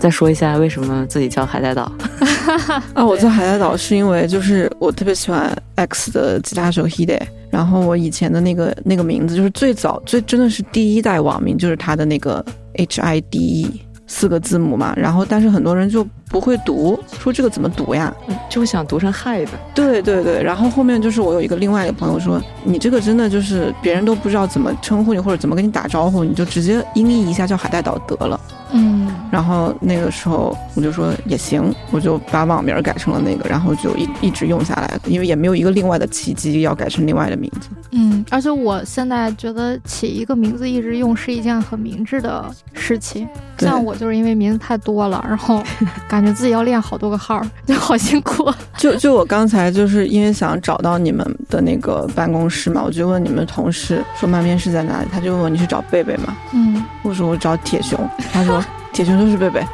再说一下为什么自己叫海带岛？啊，我叫海带岛是因为就是我特别喜欢 X 的吉他手 Hide，然后我以前的那个那个名字就是最早最真的是第一代网名就是他的那个 H I D E 四个字母嘛，然后但是很多人就不会读，说这个怎么读呀？就想读成 Hide。对对对，然后后面就是我有一个另外一个朋友说，你这个真的就是别人都不知道怎么称呼你或者怎么跟你打招呼，你就直接音译一下叫海带岛得了。嗯，然后那个时候我就说也行，我就把网名改成了那个，然后就一一直用下来，因为也没有一个另外的契机要改成另外的名字。嗯，而且我现在觉得起一个名字一直用是一件很明智的事情。像我就是因为名字太多了，然后感觉自己要练好多个号，就好辛苦。就就我刚才就是因为想找到你们的那个办公室嘛，我就问你们同事说漫面是在哪里，他就问我你是找贝贝吗？嗯，我说我找铁熊，他说铁熊就是贝贝。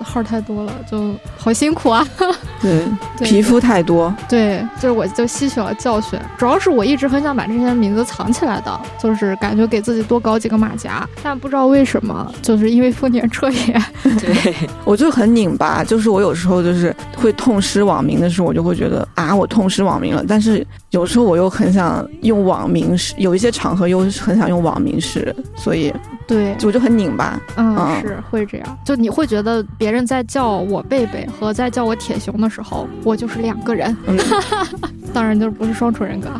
号太多了，就好辛苦啊。对，对皮肤太多。对，就是我就吸取了教训，主要是我一直很想把这些名字藏起来的，就是感觉给自己多搞几个马甲，但不知道为什么，就是因为丰田彻也，对，我就很拧巴，就是我有时候就是会痛失网名的时候，我就会觉得啊，我痛失网名了。但是有时候我又很想用网名是，有一些场合又很想用网名是，所以对，我就很拧巴。嗯，嗯是会这样，就你会觉得别人在叫我贝贝和在叫我铁熊的时候，我就是两个人，嗯，当然就是不是双重人格。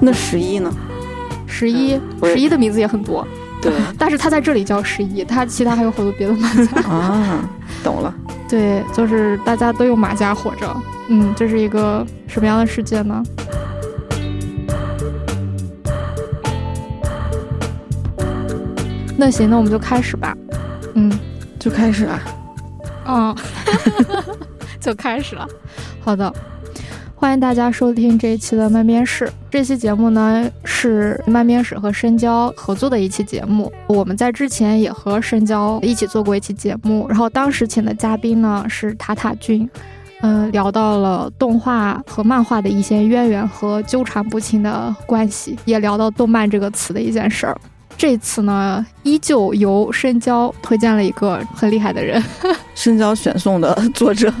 那十一呢？十一，十一的名字也很多，对，但是他在这里叫十一，他其他还有好多别的马甲。啊，懂了。对，就是大家都用马甲活着。嗯，这是一个什么样的世界呢？那行，那我们就开始吧。嗯，就开始啊，嗯，就开始了。好的，欢迎大家收听这一期的慢边室。这期节目呢是慢边室和深交合作的一期节目。我们在之前也和深交一起做过一期节目，然后当时请的嘉宾呢是塔塔君。嗯，聊到了动画和漫画的一些渊源和纠缠不清的关系，也聊到动漫这个词的一件事儿。这次呢，依旧由深交推荐了一个很厉害的人，深交选送的作者，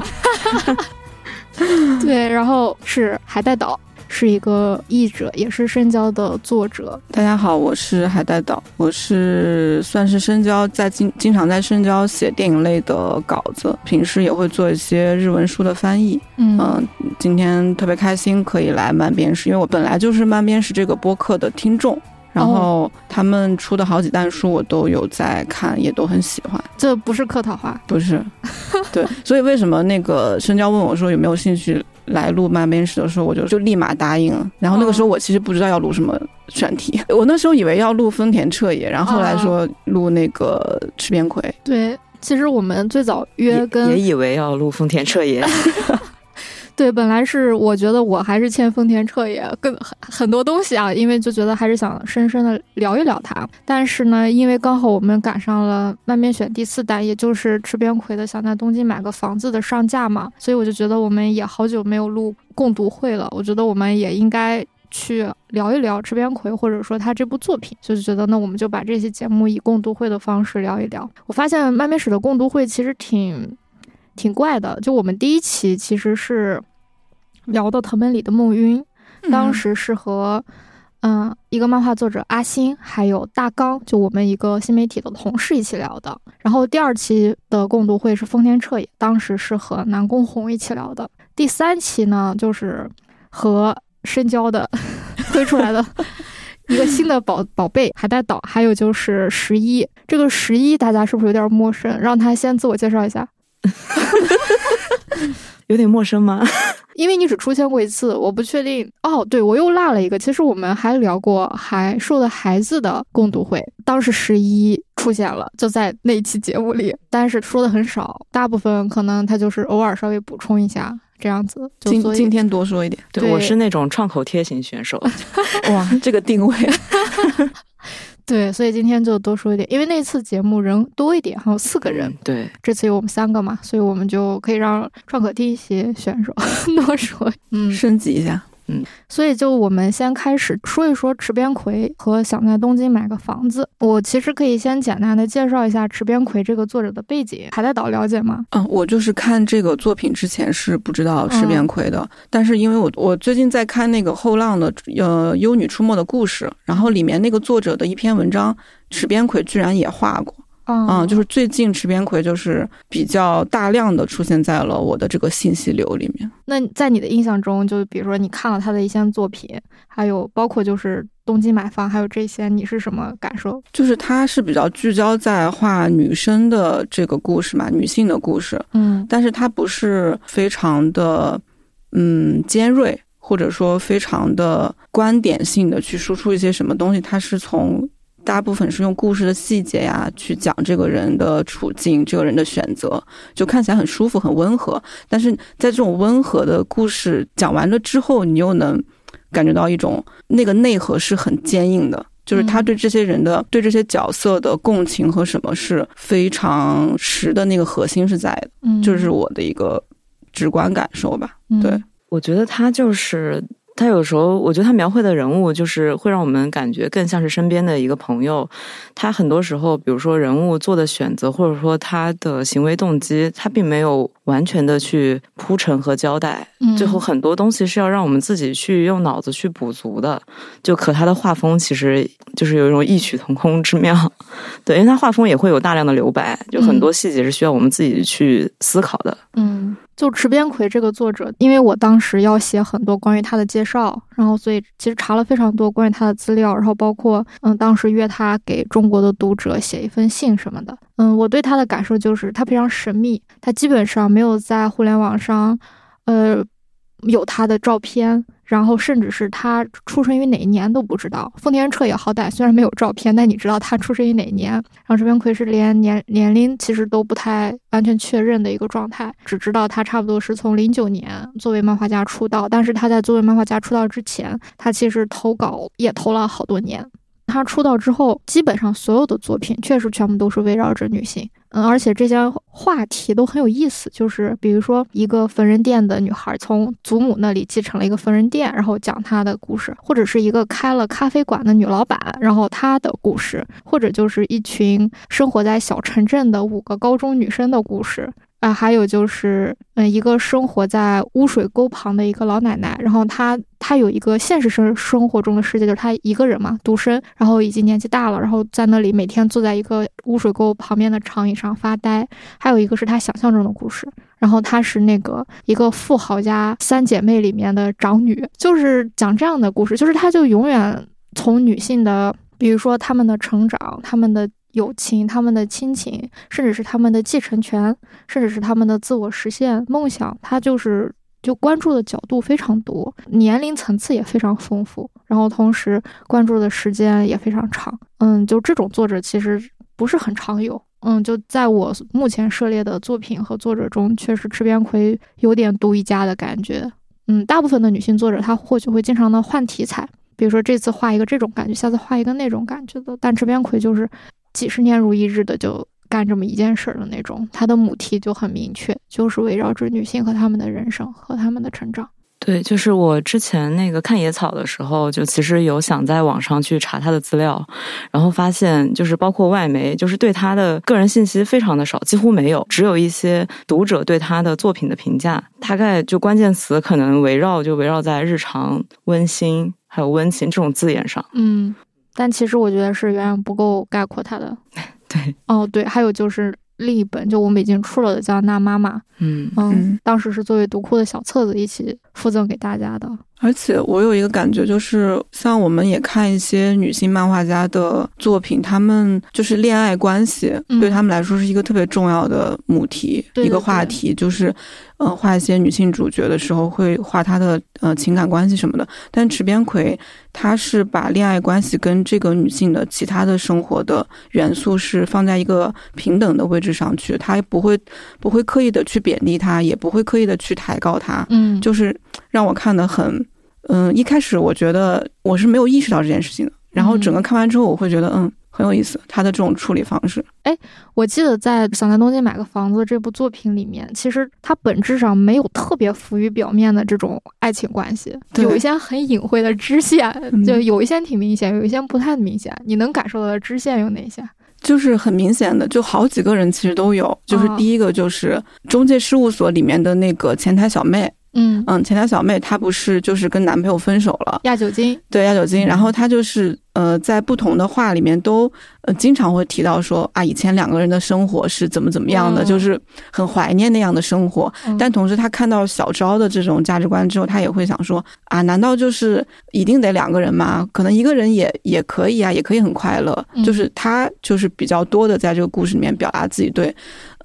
对，然后是海带岛，是一个译者，也是深交的作者。大家好，我是海带岛，我是算是深交在经经常在深交写电影类的稿子，平时也会做一些日文书的翻译。嗯嗯，今天特别开心可以来慢边室，因为我本来就是慢边室这个播客的听众，然后他们出的好几弹书我都有在看，也都很喜欢。这不是客套话，不是，对，所以为什么那个深交问我说有没有兴趣来录慢边室的时候，我就就立马答应了。然后那个时候我其实不知道要录什么选题，我那时候以为要录丰田彻也，然后后来说录那个吃边葵。对。其实我们最早约也跟也以为要录丰田彻也，对，本来是我觉得我还是欠丰田彻也更很很多东西啊，因为就觉得还是想深深的聊一聊他。但是呢，因为刚好我们赶上了漫面选第四弹，也就是池边葵的想在东京买个房子的上架嘛，所以我就觉得我们也好久没有录共读会了，我觉得我们也应该。去聊一聊池边葵，或者说他这部作品，就是觉得那我们就把这期节目以共读会的方式聊一聊。我发现漫面史的共读会其实挺挺怪的，就我们第一期其实是聊的藤本里的梦晕，当时是和嗯一个漫画作者阿星，还有大刚，就我们一个新媒体的同事一起聊的。然后第二期的共读会是丰田彻也，当时是和南宫红一起聊的。第三期呢，就是和深交的 推出来的一个新的宝宝贝海带岛，还有就是十一。这个十一大家是不是有点陌生？让他先自我介绍一下。有点陌生吗？因为你只出现过一次，我不确定。哦，对，我又落了一个。其实我们还聊过还受的孩子的共读会，当时十一出现了，就在那一期节目里，但是说的很少，大部分可能他就是偶尔稍微补充一下这样子。就今今天多说一点。对我是那种创口贴型选手，哇，这个定位，对，所以今天就多说一点，因为那次节目人多一点，还有四个人，嗯对，这次有我们三个嘛，所以我们就可以让创可贴一些选手 多说。嗯，升级一下。嗯，所以就我们先开始说一说池边葵和想在东京买个房子。我其实可以先简单的介绍一下池边葵这个作者的背景。海带岛了解吗？嗯，我就是看这个作品之前是不知道池边葵的，但是因为我我最近在看那个后浪的呃《幽女出没的故事》，然后里面那个作者的一篇文章，池边葵居然也画过。嗯，就是最近池边葵就是比较大量的出现在了我的这个信息流里面。那在你的印象中，就比如说你看了他的一些作品，还有包括就是东京买房，还有这些，你是什么感受？就是他是比较聚焦在画女生的这个故事嘛，女性的故事。嗯，但是他不是非常的嗯尖锐，或者说非常的观点性的去输出一些什么东西，他是从。大部分是用故事的细节呀去讲这个人的处境，这个人的选择，就看起来很舒服、很温和。但是在这种温和的故事讲完了之后，你又能感觉到一种那个内核是很坚硬的，就是他对这些人的、对这些角色的共情和什么是非常实的，那个核心是在的。嗯，就是我的一个直观感受吧。对，我觉得他就是。他有时候，我觉得他描绘的人物就是会让我们感觉更像是身边的一个朋友。他很多时候，比如说人物做的选择，或者说他的行为动机，他并没有完全的去铺陈和交代。最后很多东西是要让我们自己去用脑子去补足的。就可他的画风其实就是有一种异曲同工之妙。对，因为他画风也会有大量的留白，就很多细节是需要我们自己去思考的。嗯。就池边葵这个作者，因为我当时要写很多关于他的介绍，然后所以其实查了非常多关于他的资料，然后包括嗯，当时约他给中国的读者写一封信什么的。嗯，我对他的感受就是他非常神秘，他基本上没有在互联网上，呃，有他的照片。然后，甚至是他出生于哪一年都不知道。丰田彻也好歹，虽然没有照片，但你知道他出生于哪一年。然后这边奎是连年年龄其实都不太完全确认的一个状态，只知道他差不多是从零九年作为漫画家出道。但是他在作为漫画家出道之前，他其实投稿也投了好多年。他出道之后，基本上所有的作品确实全部都是围绕着女性。嗯，而且这些话题都很有意思，就是比如说一个缝纫店的女孩从祖母那里继承了一个缝纫店，然后讲她的故事；或者是一个开了咖啡馆的女老板，然后她的故事；或者就是一群生活在小城镇的五个高中女生的故事。啊，还有就是，嗯，一个生活在污水沟旁的一个老奶奶，然后她她有一个现实生生活中的世界，就是她一个人嘛，独身，然后已经年纪大了，然后在那里每天坐在一个污水沟旁边的长椅上发呆。还有一个是她想象中的故事，然后她是那个一个富豪家三姐妹里面的长女，就是讲这样的故事，就是她就永远从女性的，比如说她们的成长，她们的。友情，他们的亲情，甚至是他们的继承权，甚至是他们的自我实现梦想，他就是就关注的角度非常多，年龄层次也非常丰富，然后同时关注的时间也非常长。嗯，就这种作者其实不是很常有。嗯，就在我目前涉猎的作品和作者中，确实池边葵有点独一家的感觉。嗯，大部分的女性作者她或许会经常的换题材，比如说这次画一个这种感觉，下次画一个那种感觉的，但池边葵就是。几十年如一日的就干这么一件事儿的那种，他的母题就很明确，就是围绕着女性和她们的人生和她们的成长。对，就是我之前那个看野草的时候，就其实有想在网上去查他的资料，然后发现就是包括外媒，就是对他的个人信息非常的少，几乎没有，只有一些读者对他的作品的评价，大概就关键词可能围绕就围绕在日常、温馨还有温情这种字眼上。嗯。但其实我觉得是远远不够概括它的。对，哦，对，还有就是另一本，就我们已经出了的，叫《那妈妈》。嗯嗯，当时是作为读库的小册子一起附赠给大家的。而且我有一个感觉，就是像我们也看一些女性漫画家的作品，她们就是恋爱关系，对他们来说是一个特别重要的母题，一个话题，就是。呃，画一些女性主角的时候，会画她的呃情感关系什么的。但池边葵，她是把恋爱关系跟这个女性的其他的生活的元素是放在一个平等的位置上去，他不会不会刻意的去贬低她，也不会刻意的去抬高她。嗯，就是让我看的很，嗯，一开始我觉得我是没有意识到这件事情的。然后整个看完之后，我会觉得，嗯，很有意思，他的这种处理方式。哎我记得在《想在东京买个房子》这部作品里面，其实它本质上没有特别浮于表面的这种爱情关系，对有一些很隐晦的支线，嗯就有一些挺明显，有一些不太明显。你能感受到的支线有哪些？就是很明显的，就好几个人其实都有。就是哦第一个就是中介事务所里面的那个前台小妹，嗯，嗯，前台小妹她不是就是跟男朋友分手了，压酒精，对压酒精，然后她就是呃在不同的话里面都呃经常会提到说啊以前两个人的生活是怎么怎么样的，嗯就是很怀念那样的生活。嗯但同时他看到小昭的这种价值观之后，他也会想说啊难道就是一定得两个人吗？可能一个人也也可以啊，也可以很快乐。嗯就是他就是比较多的在这个故事里面表达自己对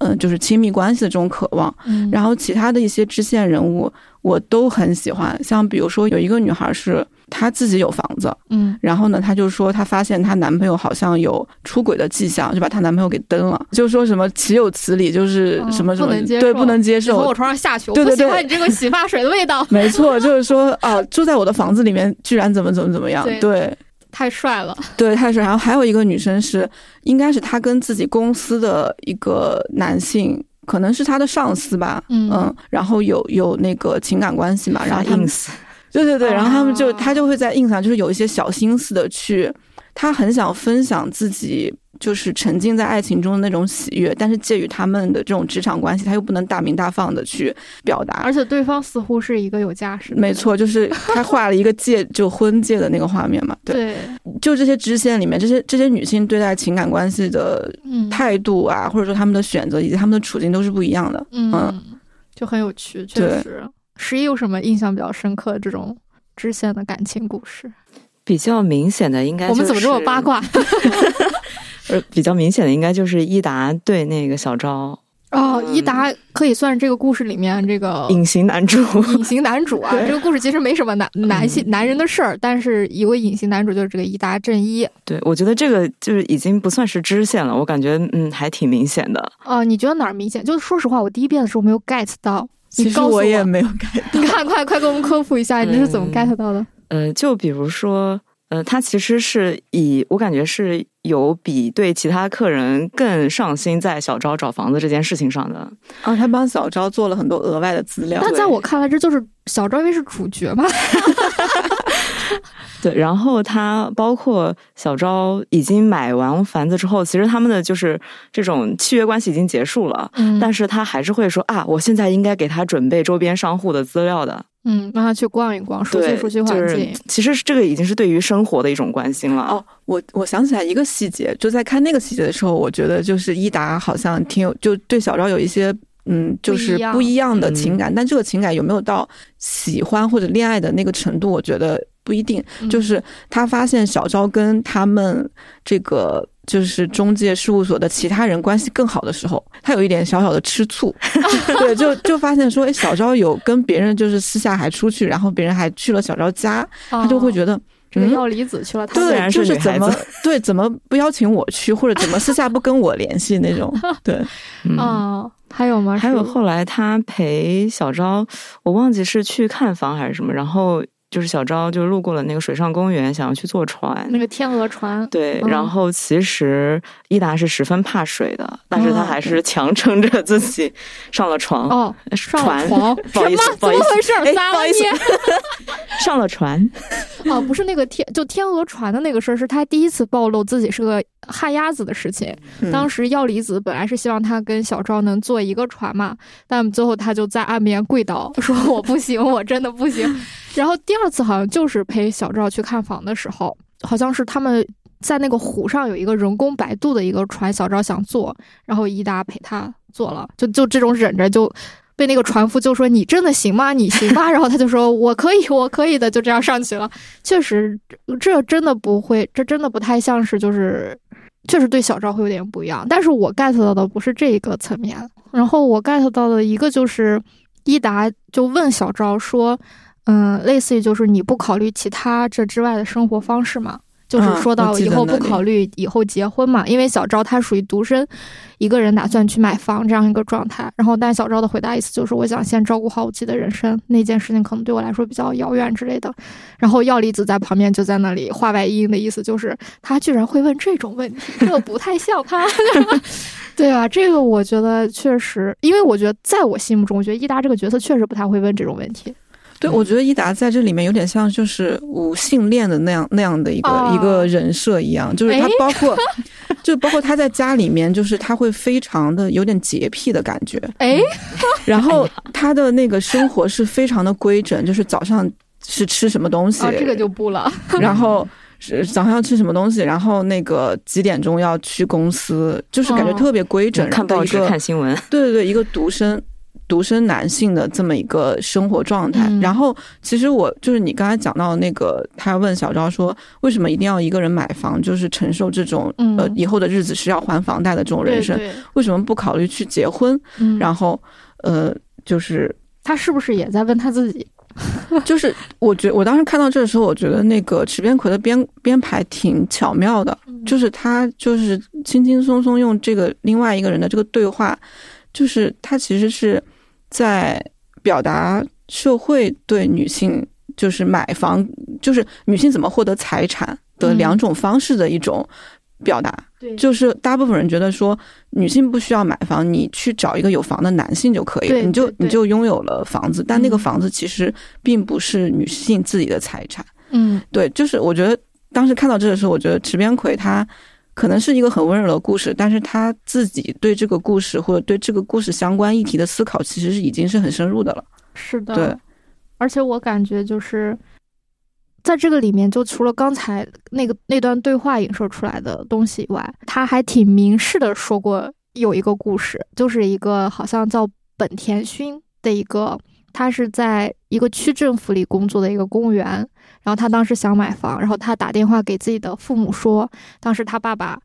嗯、呃就是亲密关系的这种渴望。嗯，然后其他的一些支线人物我都很喜欢，像比如说有一个女孩是她自己有房子，嗯然后呢，她就说她发现她男朋友好像有出轨的迹象，就把她男朋友给蹬了，就说什么岂有此理，就是哦什么什么对不能接受从我。床上下去，我对对对不喜欢你这个洗发水的味道，没错，就是说啊，住在我的房子里面，居然怎么怎么怎么样？对对太帅了。对，太帅。然后还有一个女生是，应该是她跟自己公司的一个男性，可能是他的上司吧，嗯。嗯，然后有有那个情感关系嘛，然后 ins，对对对，然后他们就哦他就会在 ins 上就是有一些小心思的去，他很想分享自己就是沉浸在爱情中的那种喜悦，但是介于他们的这种职场关系，他又不能大明大放的去表达而。且对方似乎是一个有家室，没错，就是他画了一个戒，就婚戒的那个画面嘛。对，对，就这些支线里面，这些这些女性对待情感关系的嗯，态度啊，或者说她们的选择以及她们的处境都是不一样的。嗯，就很有趣，确对实。十一有什么印象比较深刻的这种支线的感情故事？比较明显的应该、就是、我们怎么这么八？卦？呃，比较明显的应该就是伊达对那个小昭哦，伊达可以算是这个故事里面这个隐形男主。隐形男主啊。对这个故事其实没什么男男性男人的事儿，但是一位隐形男主就是这个伊达正一。对，我觉得这个就是已经不算是支线了，我感觉嗯还挺明显的。哦，你觉得哪儿明显？就是说实话，我第一遍的时候没有 get 到。你其实告我也没有 get 到。你看，快快给我们科普一下，你这是怎么嗯 get 到的？呃，就比如说，呃，他其实是以我感觉是有比对其他客人更上心在小昭找房子这件事情上的。啊，他帮小昭做了很多额外的资料。但在我看来，这就是小昭因为是主角嘛。对，然后他包括小昭已经买完房子之后，其实他们的就是这种契约关系已经结束了，嗯但是他还是会说啊，我现在应该给他准备周边商户的资料的。嗯，让他去逛一逛，熟悉对，熟悉环就是境。其实这个已经是对于生活的一种关心了。哦，我我想起来一个细节，就在看那个细节的时候，我觉得就是伊达好像挺有，就对小昭有一些嗯，就是不一样的嗯情感，但这个情感有没有到喜欢或者恋爱的那个程度，我觉得不一定。嗯就是他发现小昭跟他们这个就是中介事务所的其他人关系更好的时候，他有一点小小的吃醋，对，就就发现说，哎，小昭有跟别人就是私下还出去，然后别人还去了小昭家，他就会觉得得。嗯这个药离子去了，他虽对，然就是是怎么对怎么不邀请我去，或者怎么私下不跟我联系那种。对，嗯哦，还有吗？还有后来他陪小昭，我忘记是去看房还是什么，然后就是小昭就路过了那个水上公园，想要去坐船。那个天鹅船，对，嗯然后其实伊达是十分怕水的，但是他哦还是强撑着自己上了床。哦，上了船床，不好意思什么不好意思怎么回事？哎咋了不好意思你？上了船，哦，不是那个天，就天鹅船的那个事儿，是他第一次暴露自己是个旱鸭子的事情。嗯当时药离子本来是希望他跟小昭能坐一个船嘛，但最后他就在岸边跪倒，说我不行，我真的不行。然后第二次好像就是陪小赵去看房的时候，好像是他们在那个湖上有一个人工摆渡的一个船，小赵想坐，然后伊达陪他坐了，就就这种忍着就。被那个船夫就说：“你真的行吗？你行吗？”然后他就说：“我可以，我可以的。”就这样上去了。确实，这真的不会，这真的不太像是就是，确实对小赵会有点不一样。但是我 get 到的不是这一个层面，然后我 get 到的一个就是伊达就问小赵说：“嗯，类似于就是你不考虑其他这之外的生活方式嘛？”就是说到以后不考虑以后结婚嘛，因为小赵他属于独身，一个人打算去买房这样一个状态。然后，但小赵的回答意思就是，我想先照顾好我自己的人生，那件事情可能对我来说比较遥远之类的。然后药离子在旁边就在那里话外音的意思就是，他居然会问这种问题，这个不太像他。对啊，这个我觉得确实，因为我觉得在我心目中，我觉得伊达这个角色确实不太会问这种问题。对，我觉得伊达在这里面有点像就是无性恋的那样那样的一个、哦。一个人设一样，就是他哎包括，就包括他在家里面，就是他会非常的有点洁癖的感觉，哎，然后他的那个生活是非常的规整，就是早上是吃什么东西，啊，这个就不了。然后是早上要吃什么东西，然后那个几点钟要去公司，就是感觉哦。特别规整看报纸、的一个看新闻，对对对，一个独生独生男性的这么一个生活状态。嗯然后，其实我就是你刚才讲到那个，他问小昭说，为什么一定要一个人买房，就是承受这种、嗯呃以后的日子是要还房贷的这种人生，对对，为什么不考虑去结婚？嗯，然后，呃，就是他是不是也在问他自己？就是，我觉我当时看到这的时候，我觉得那个池边葵的编编排挺巧妙的，就是他就是轻轻松松用这个另外一个人的这个对话，就是他其实是在表达社会对女性就是买房，就是女性怎么获得财产的嗯两种方式的一种表达。对就是大部分人觉得说，女性不需要买房，你去找一个有房的男性就可以了，你就你就拥有了房子。但那个嗯房子其实并不是女性自己的财产。嗯对，就是我觉得当时看到这个时候，我觉得池边葵他可能是一个很温柔的故事，但是他自己对这个故事或者对这个故事相关议题的思考，其实是已经是很深入的了。是的，对，而且我感觉就是在这个里面，就除了刚才那个那段对话影射出来的东西以外，他还挺明示的说过有一个故事，就是一个好像叫本田勋的一个，他是在一个区政府里工作的一个公务员，然后他当时想买房，然后他打电话给自己的父母说，当时他爸爸。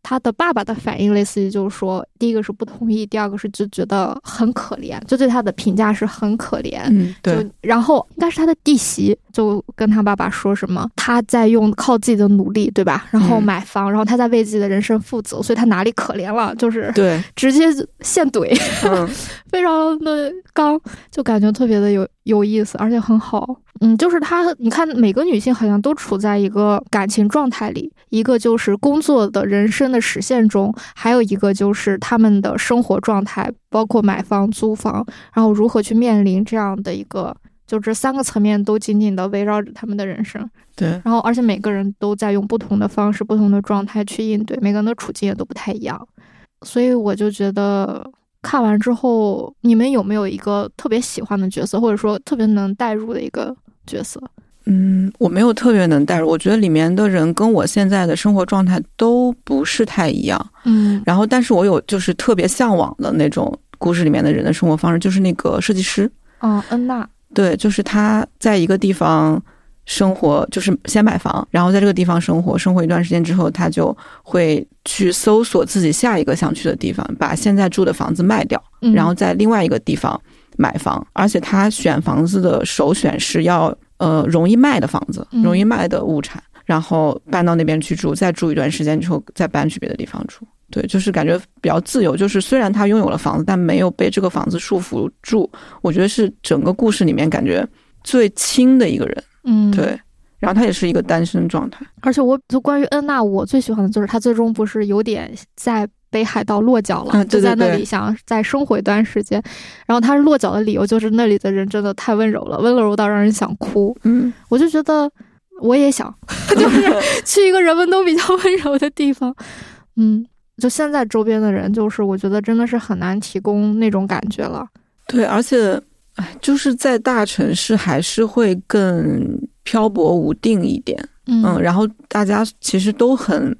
他的爸爸的反应类似于就是说，第一个是不同意，第二个是就觉得很可怜，就对他的评价是很可怜。嗯，对就，然后应该是他的弟媳就跟他爸爸说什么，他在用靠自己的努力，对吧？然后嗯买房，然后他在为自己的人生负责，所以他哪里可怜了？就是对，直接现怼，嗯，非常的刚，就感觉特别的有有意思，而且很好。嗯，就是他，你看每个女性好像都处在一个感情状态里，一个就是工作的人生的实现中，还有一个就是他们的生活状态，包括买房、租房，然后如何去面临这样的一个，就这三个层面都紧紧的围绕着他们的人生。对，然后，而且每个人都在用不同的方式、不同的状态去应对，每个人的处境也都不太一样。所以我就觉得看完之后，你们有没有一个特别喜欢的角色，或者说特别能代入的一个角色？嗯，我没有特别能代入，我觉得里面的人跟我现在的生活状态都不是太一样。嗯然后，但是我有就是特别向往的那种故事里面的人的生活方式，就是那个设计师。嗯，恩娜，对，就是他在一个地方生活，就是先买房，然后在这个地方生活，生活一段时间之后，他就会去搜索自己下一个想去的地方，把现在住的房子卖掉，嗯然后在另外一个地方买房。而且他选房子的首选是要呃容易卖的房子，嗯容易卖的物产，然后搬到那边去住，再住一段时间之后再搬去别的地方住。对，就是感觉比较自由。就是虽然他拥有了房子，但没有被这个房子束缚住。我觉得是整个故事里面感觉最轻的一个人。嗯，对，然后他也是一个单身状态。而且我就关于恩娜，我最喜欢的就是他最终不是有点在北海道落脚了，嗯对就在那里想再生活一段时间。然后他落脚的理由就是那里的人真的太温柔了，温柔到让人想哭。嗯，我就觉得我也想，就是去一个人们都比较温柔的地方。嗯，就现在周边的人，就是我觉得真的是很难提供那种感觉了。对，而且，哎，就是在大城市还是会更漂泊无定一点。嗯嗯，然后大家其实都很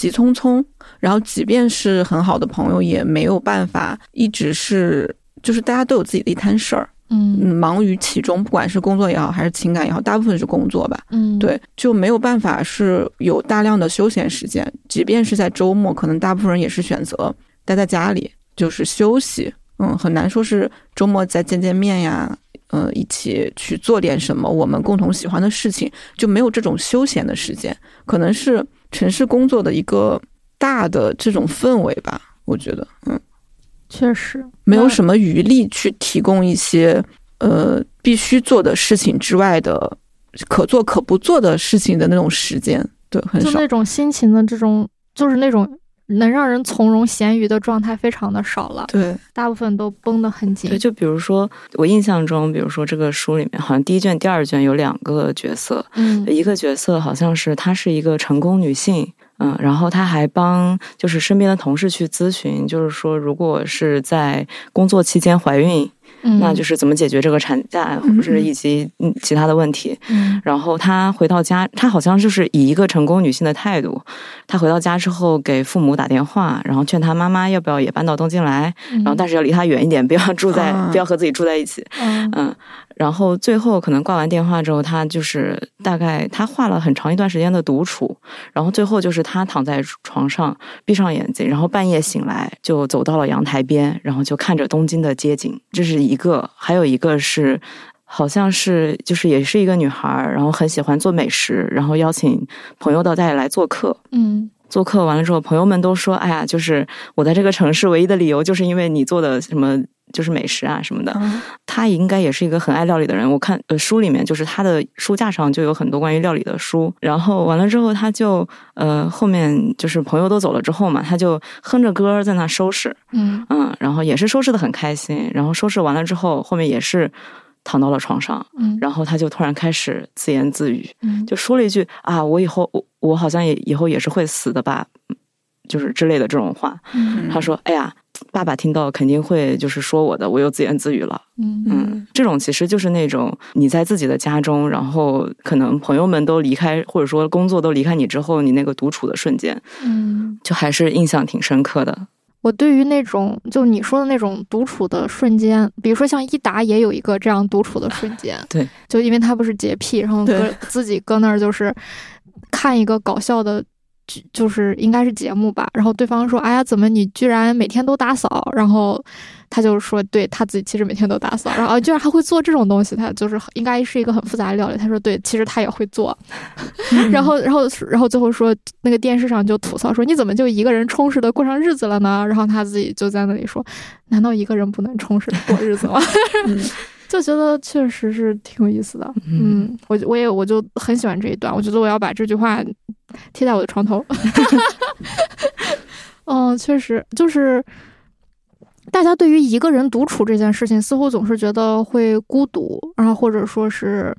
急匆匆，然后即便是很好的朋友，也没有办法一直是，就是大家都有自己的一摊事儿，嗯嗯，忙于其中，不管是工作也好，还是情感也好，大部分是工作吧。嗯，对，就没有办法是有大量的休闲时间，即便是在周末，可能大部分人也是选择待在家里，就是休息。嗯，很难说是周末再见见面呀，嗯，一起去做点什么我们共同喜欢的事情，就没有这种休闲的时间，可能是城市工作的一个大的这种氛围吧。我觉得，嗯，确实没有什么余力去提供一些呃必须做的事情之外的可做可不做的事情的那种时间，对，很少。就那种心情的这种，就是那种。能让人从容闲鱼的状态非常的少了，对，大部分都绷得很紧。对，就比如说我印象中，比如说这个书里面，好像第一卷、第二卷有两个角色，嗯，一个角色好像是她是一个成功女性，嗯，然后她还帮就是身边的同事去咨询，就是说如果是在工作期间怀孕。那就是怎么解决这个产假，或者是以及嗯其他的问题。嗯，然后她回到家，她好像就是以一个成功女性的态度。她回到家之后，给父母打电话，然后劝她妈妈要不要也搬到东京来，然后但是要离她远一点，不要住在，不要和自己住在一起。嗯。然后最后可能挂完电话之后，他就是大概他画了很长一段时间的独处，然后最后就是他躺在床上闭上眼睛，然后半夜醒来就走到了阳台边，然后就看着东京的街景。这是一个，还有一个是好像是就是也是一个女孩，然后很喜欢做美食，然后邀请朋友到家里来做客。嗯，做客完了之后，朋友们都说：“哎呀，就是我在这个城市唯一的理由，就是因为你做的什么。”就是美食啊什么的，他应该也是一个很爱料理的人。我看呃书里面，就是他的书架上就有很多关于料理的书。然后完了之后，他就呃后面就是朋友都走了之后嘛，他就哼着歌在那收拾，嗯嗯，然后也是收拾的很开心。然后收拾完了之后，后面也是躺到了床上，嗯，然后他就突然开始自言自语，嗯，就说了一句啊，我以后我我好像也以后也是会死的吧，就是之类的这种话。他说，哎呀。爸爸听到肯定会就是说我的，我又自言自语了。嗯嗯，这种其实就是那种你在自己的家中，然后可能朋友们都离开，或者说工作都离开你之后，你那个独处的瞬间，嗯，就还是印象挺深刻的。我对于那种就你说的那种独处的瞬间，比如说像一达也有一个这样独处的瞬间，对，就因为他不是洁癖，然后搁自己搁那儿就是看一个搞笑的。就是应该是节目吧，然后对方说：“哎呀，怎么你居然每天都打扫？”然后他就说：“对他自己其实每天都打扫，然后居然还会做这种东西，他就是应该是一个很复杂的料理。”他说：“对，其实他也会做。”然后，然后，然后最后说那个电视上就吐槽说：“你怎么就一个人充实的过上日子了呢？”然后他自己就在那里说：“难道一个人不能充实的过日子吗？” 就觉得确实是挺有意思的。嗯，我我也我就很喜欢这一段，我觉得我要把这句话。贴在我的床头，嗯，确实就是，大家对于一个人独处这件事情，似乎总是觉得会孤独，然后或者说是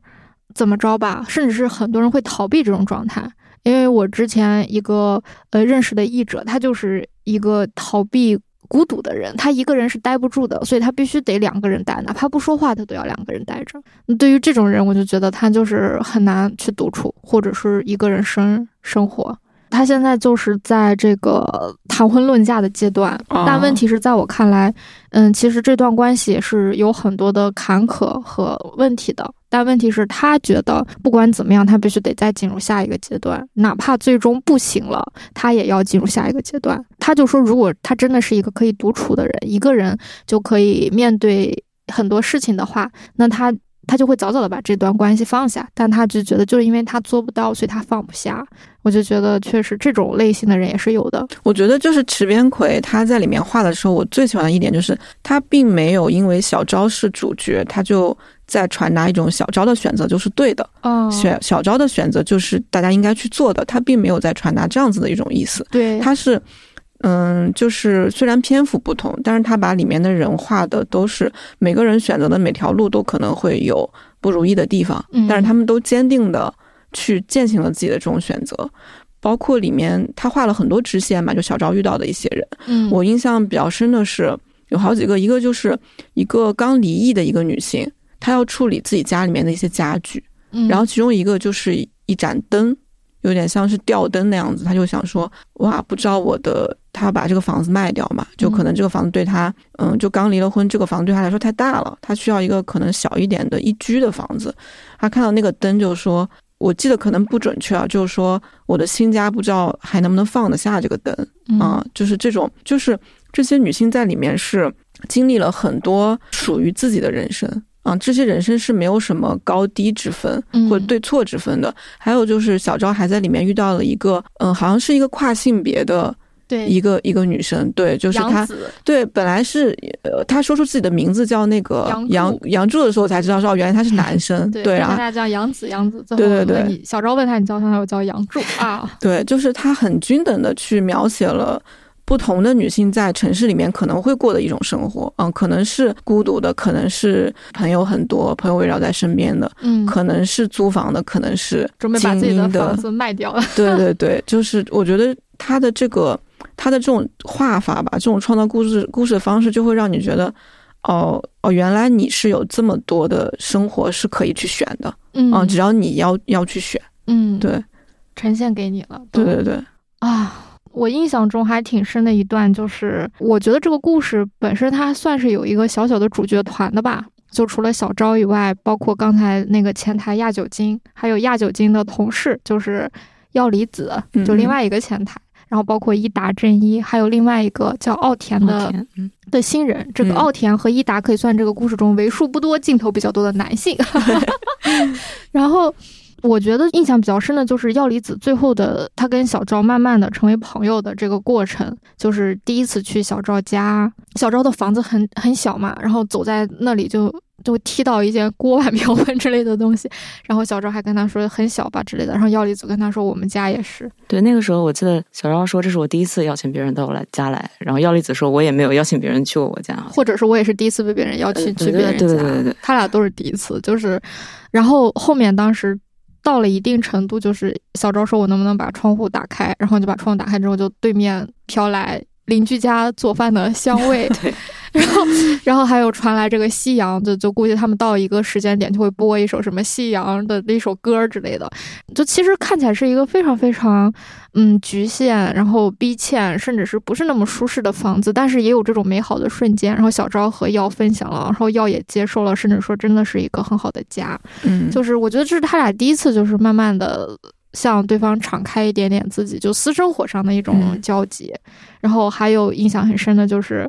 怎么着吧，甚至是很多人会逃避这种状态。因为我之前一个呃认识的译者，他就是一个逃避。孤独的人，他一个人是待不住的，所以他必须得两个人待，哪怕不说话，他都要两个人待着。对于这种人，我就觉得他就是很难去独处，或者是一个人生生活。他现在就是在这个谈婚论嫁的阶段，但问题是在我看来，嗯，其实这段关系也是有很多的坎坷和问题的。但问题是，他觉得不管怎么样，他必须得再进入下一个阶段，哪怕最终不行了，他也要进入下一个阶段。他就说，如果他真的是一个可以独处的人，一个人就可以面对很多事情的话，那他。他就会早早的把这段关系放下，但他就觉得就是因为他做不到，所以他放不下。我就觉得确实这种类型的人也是有的。我觉得就是池边葵他在里面画的时候，我最喜欢的一点就是他并没有因为小昭是主角，他就在传达一种小昭的选择就是对的，嗯，选小昭的选择就是大家应该去做的，他并没有在传达这样子的一种意思。对，他是。嗯，就是虽然篇幅不同，但是他把里面的人画的都是每个人选择的每条路都可能会有不如意的地方，但是他们都坚定的去践行了自己的这种选择，包括里面他画了很多支线嘛，就小昭遇到的一些人，嗯，我印象比较深的是有好几个，一个就是一个刚离异的一个女性，她要处理自己家里面的一些家具，然后其中一个就是一盏灯。有点像是吊灯那样子，他就想说，哇，不知道我的，他要把这个房子卖掉嘛？就可能这个房子对他，嗯，就刚离了婚，这个房子对他来说太大了，他需要一个可能小一点的一居的房子。他看到那个灯，就说，我记得可能不准确啊，就是说我的新家不知道还能不能放得下这个灯啊？就是这种，就是这些女性在里面是经历了很多属于自己的人生，啊，这些人生是没有什么高低之分嗯或者对错之分的。还有就是小昭还在里面遇到了一个，嗯，好像是一个跨性别的对一个一个女生，对，就是她，对，本来是呃，她说出自己的名字叫那个杨杨杨柱的时候，才知道说哦，原来他是男生，对，对，然后大家叫杨子，杨子。对对对小昭问他你叫什么，我叫杨柱啊。对，就是他很均等的去描写了 不同的女性在城市里面可能会过的一种生活，嗯，可能是孤独的，可能是朋友很多，朋友围绕在身边的，嗯，可能是租房的，可能是准备把自己的房子卖掉。了。对对对，就是我觉得他的这个他的这种画法吧，这种创造故事故事的方式，就会让你觉得。哦哦，原来你是有这么多的生活是可以去选的，嗯。嗯，只要你要要去选，嗯，对。呈现给你了。对对对，啊，我印象中还挺深的一段，就是我觉得这个故事本身它算是有一个小小的主角团的吧。就除了小昭以外，包括刚才那个前台亚酒精，还有亚酒精的同事，就是药离子，嗯就另外一个前台。然后包括伊达正一，还有另外一个叫奥田的的新人。这个嗯奥田和伊达可以算这个故事中为数不多镜头比较多的男性。然后我觉得印象比较深的就是药离子最后的他跟小赵慢慢的成为朋友的这个过程，就是第一次去小赵家，小赵的房子很很小嘛，然后走在那里就。就踢到一些锅碗瓢盆之类的东西，然后小赵还跟他说很小吧之类的，然后药离子跟他说我们家也是，对，那个时候我记得小赵说这是我第一次邀请别人到我来家来，然后药离子说我也没有邀请别人去过我家，或者是我也是第一次被别人邀请呃去别人家，对对对对对对他俩都是第一次，就是，然后后面当时到了一定程度，就是小昭说我能不能把窗户打开，然后就把窗户打开之后，就对面飘来邻居家做饭的香味，然后然后还有传来这个夕阳，就就估计他们到一个时间点就会播一首什么夕阳的一首歌之类的，就其实看起来是一个非常非常嗯局限，然后逼欠，甚至是不是那么舒适的房子，但是也有这种美好的瞬间。然后小昭和耀分享了，然后耀也接受了，甚至说真的是一个很好的家。嗯，就是我觉得这是他俩第一次，就是慢慢的向对方敞开一点点自己，就私生活上的一种嗯交集。然后还有印象很深的就是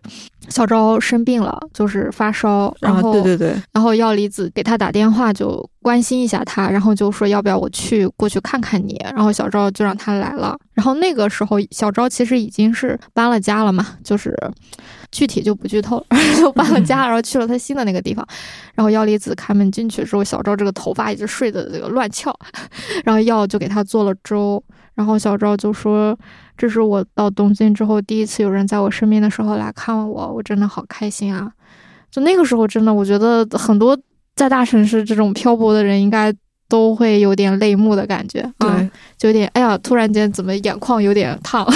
小昭生病了，就是发烧，然啊，后、对对对，然后药离子给他打电话，就关心一下他，然后就说要不要我去过去看看你。然后小昭就让他来了。然后那个时候小昭其实已经是搬了家了嘛，就是具体就不剧透了，就搬了家，然后去了他新的那个地方。然后药离子开门进去之后，小赵这个头发一直睡得这个乱翘，然后药就给他做了粥。然后小赵就说：“这是我到东京之后第一次有人在我身边的时候来看我，我真的好开心啊！”就那个时候，真的我觉得很多在大城市这种漂泊的人，应该都会有点泪目的感觉啊，对，就有点哎呀，突然间怎么眼眶有点烫，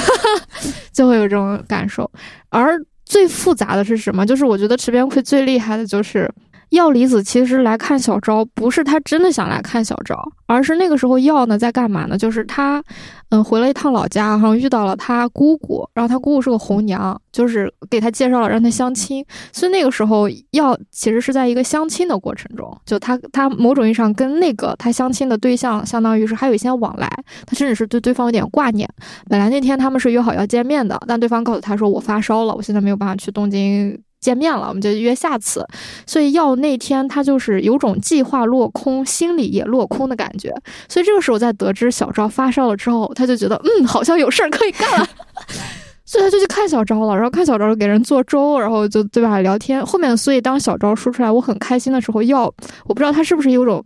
就会有这种感受。而最复杂的是什么？就是我觉得池边葵最厉害的就是。药离子其实来看小昭，不是他真的想来看小昭，而是那个时候药呢在干嘛呢？就是他，嗯，回了一趟老家，然后遇到了他姑姑，然后他姑姑是个红娘，就是给他介绍了让他相亲，所以那个时候药其实是在一个相亲的过程中，就他他某种意义上跟那个他相亲的对象相当于是还有一些往来，他甚至是对对方有点挂念。本来那天他们是约好要见面的，但对方告诉他说我发烧了，我现在没有办法去东京。见面了，我们就约下次。所以药那天他就是有种计划落空，心里也落空的感觉。所以这个时候在得知小昭发烧了之后，他就觉得嗯，好像有事儿可以干了。所以他就去看小昭了，然后看小昭给人做粥，然后就对吧聊天。后面所以当小昭说出来我很开心的时候，药我不知道他是不是有种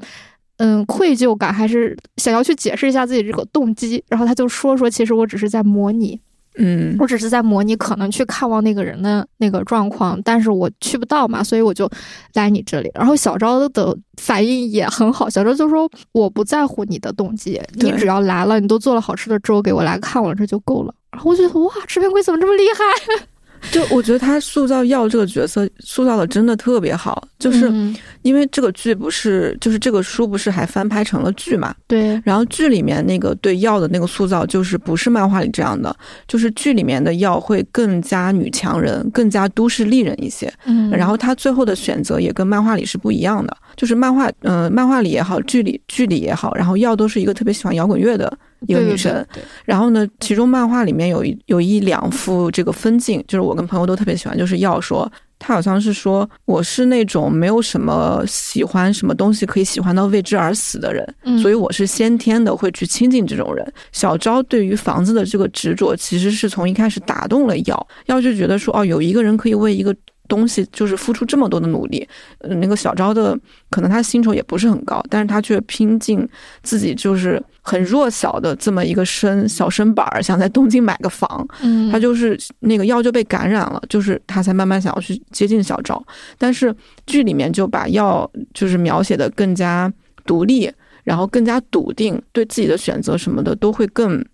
嗯愧疚感，还是想要去解释一下自己这个动机，然后他就说说其实我只是在模拟。嗯，我只是在模拟可能去看望那个人的那个状况，但是我去不到嘛，所以我就来你这里。然后小昭的反应也很好，小昭就说：“我不在乎你的动机，你只要来了，你都做了好吃的粥给我来看我，这就够了。”然后我觉得哇，吃片龟怎么这么厉害？就我觉得他塑造药这个角色塑造的真的特别好，就是嗯因为这个剧不是，就是这个书不是还翻拍成了剧嘛？对，然后剧里面那个对药的那个塑造，就是不是漫画里这样的，就是剧里面的药会更加女强人，更加都市丽人一些。嗯，然后他最后的选择也跟漫画里是不一样的，就是漫画，嗯、漫画里也好，剧里剧里也好，然后耀都是一个特别喜欢摇滚乐的一个女生。，对对然后呢，其中漫画里面有一有一两幅这个分镜，就是我跟朋友都特别喜欢，就是耀说他好像是说我是那种没有什么喜欢什么东西可以喜欢到为之而死的人，嗯所以我是先天的会去亲近这种人。小昭对于房子的这个执着，其实是从一开始打动了耀，耀就觉得说哦，有一个人可以为一个。东西就是付出这么多的努力，呃，那个小昭的可能他薪酬也不是很高，但是他却拼尽自己就是很弱小的这么一个身小身板儿，想在东京买个房，嗯，他就是那个药就被感染了，就是他才慢慢想要去接近小昭，但是剧里面就把药就是描写的更加独立，然后更加笃定，对自己的选择什么的都会更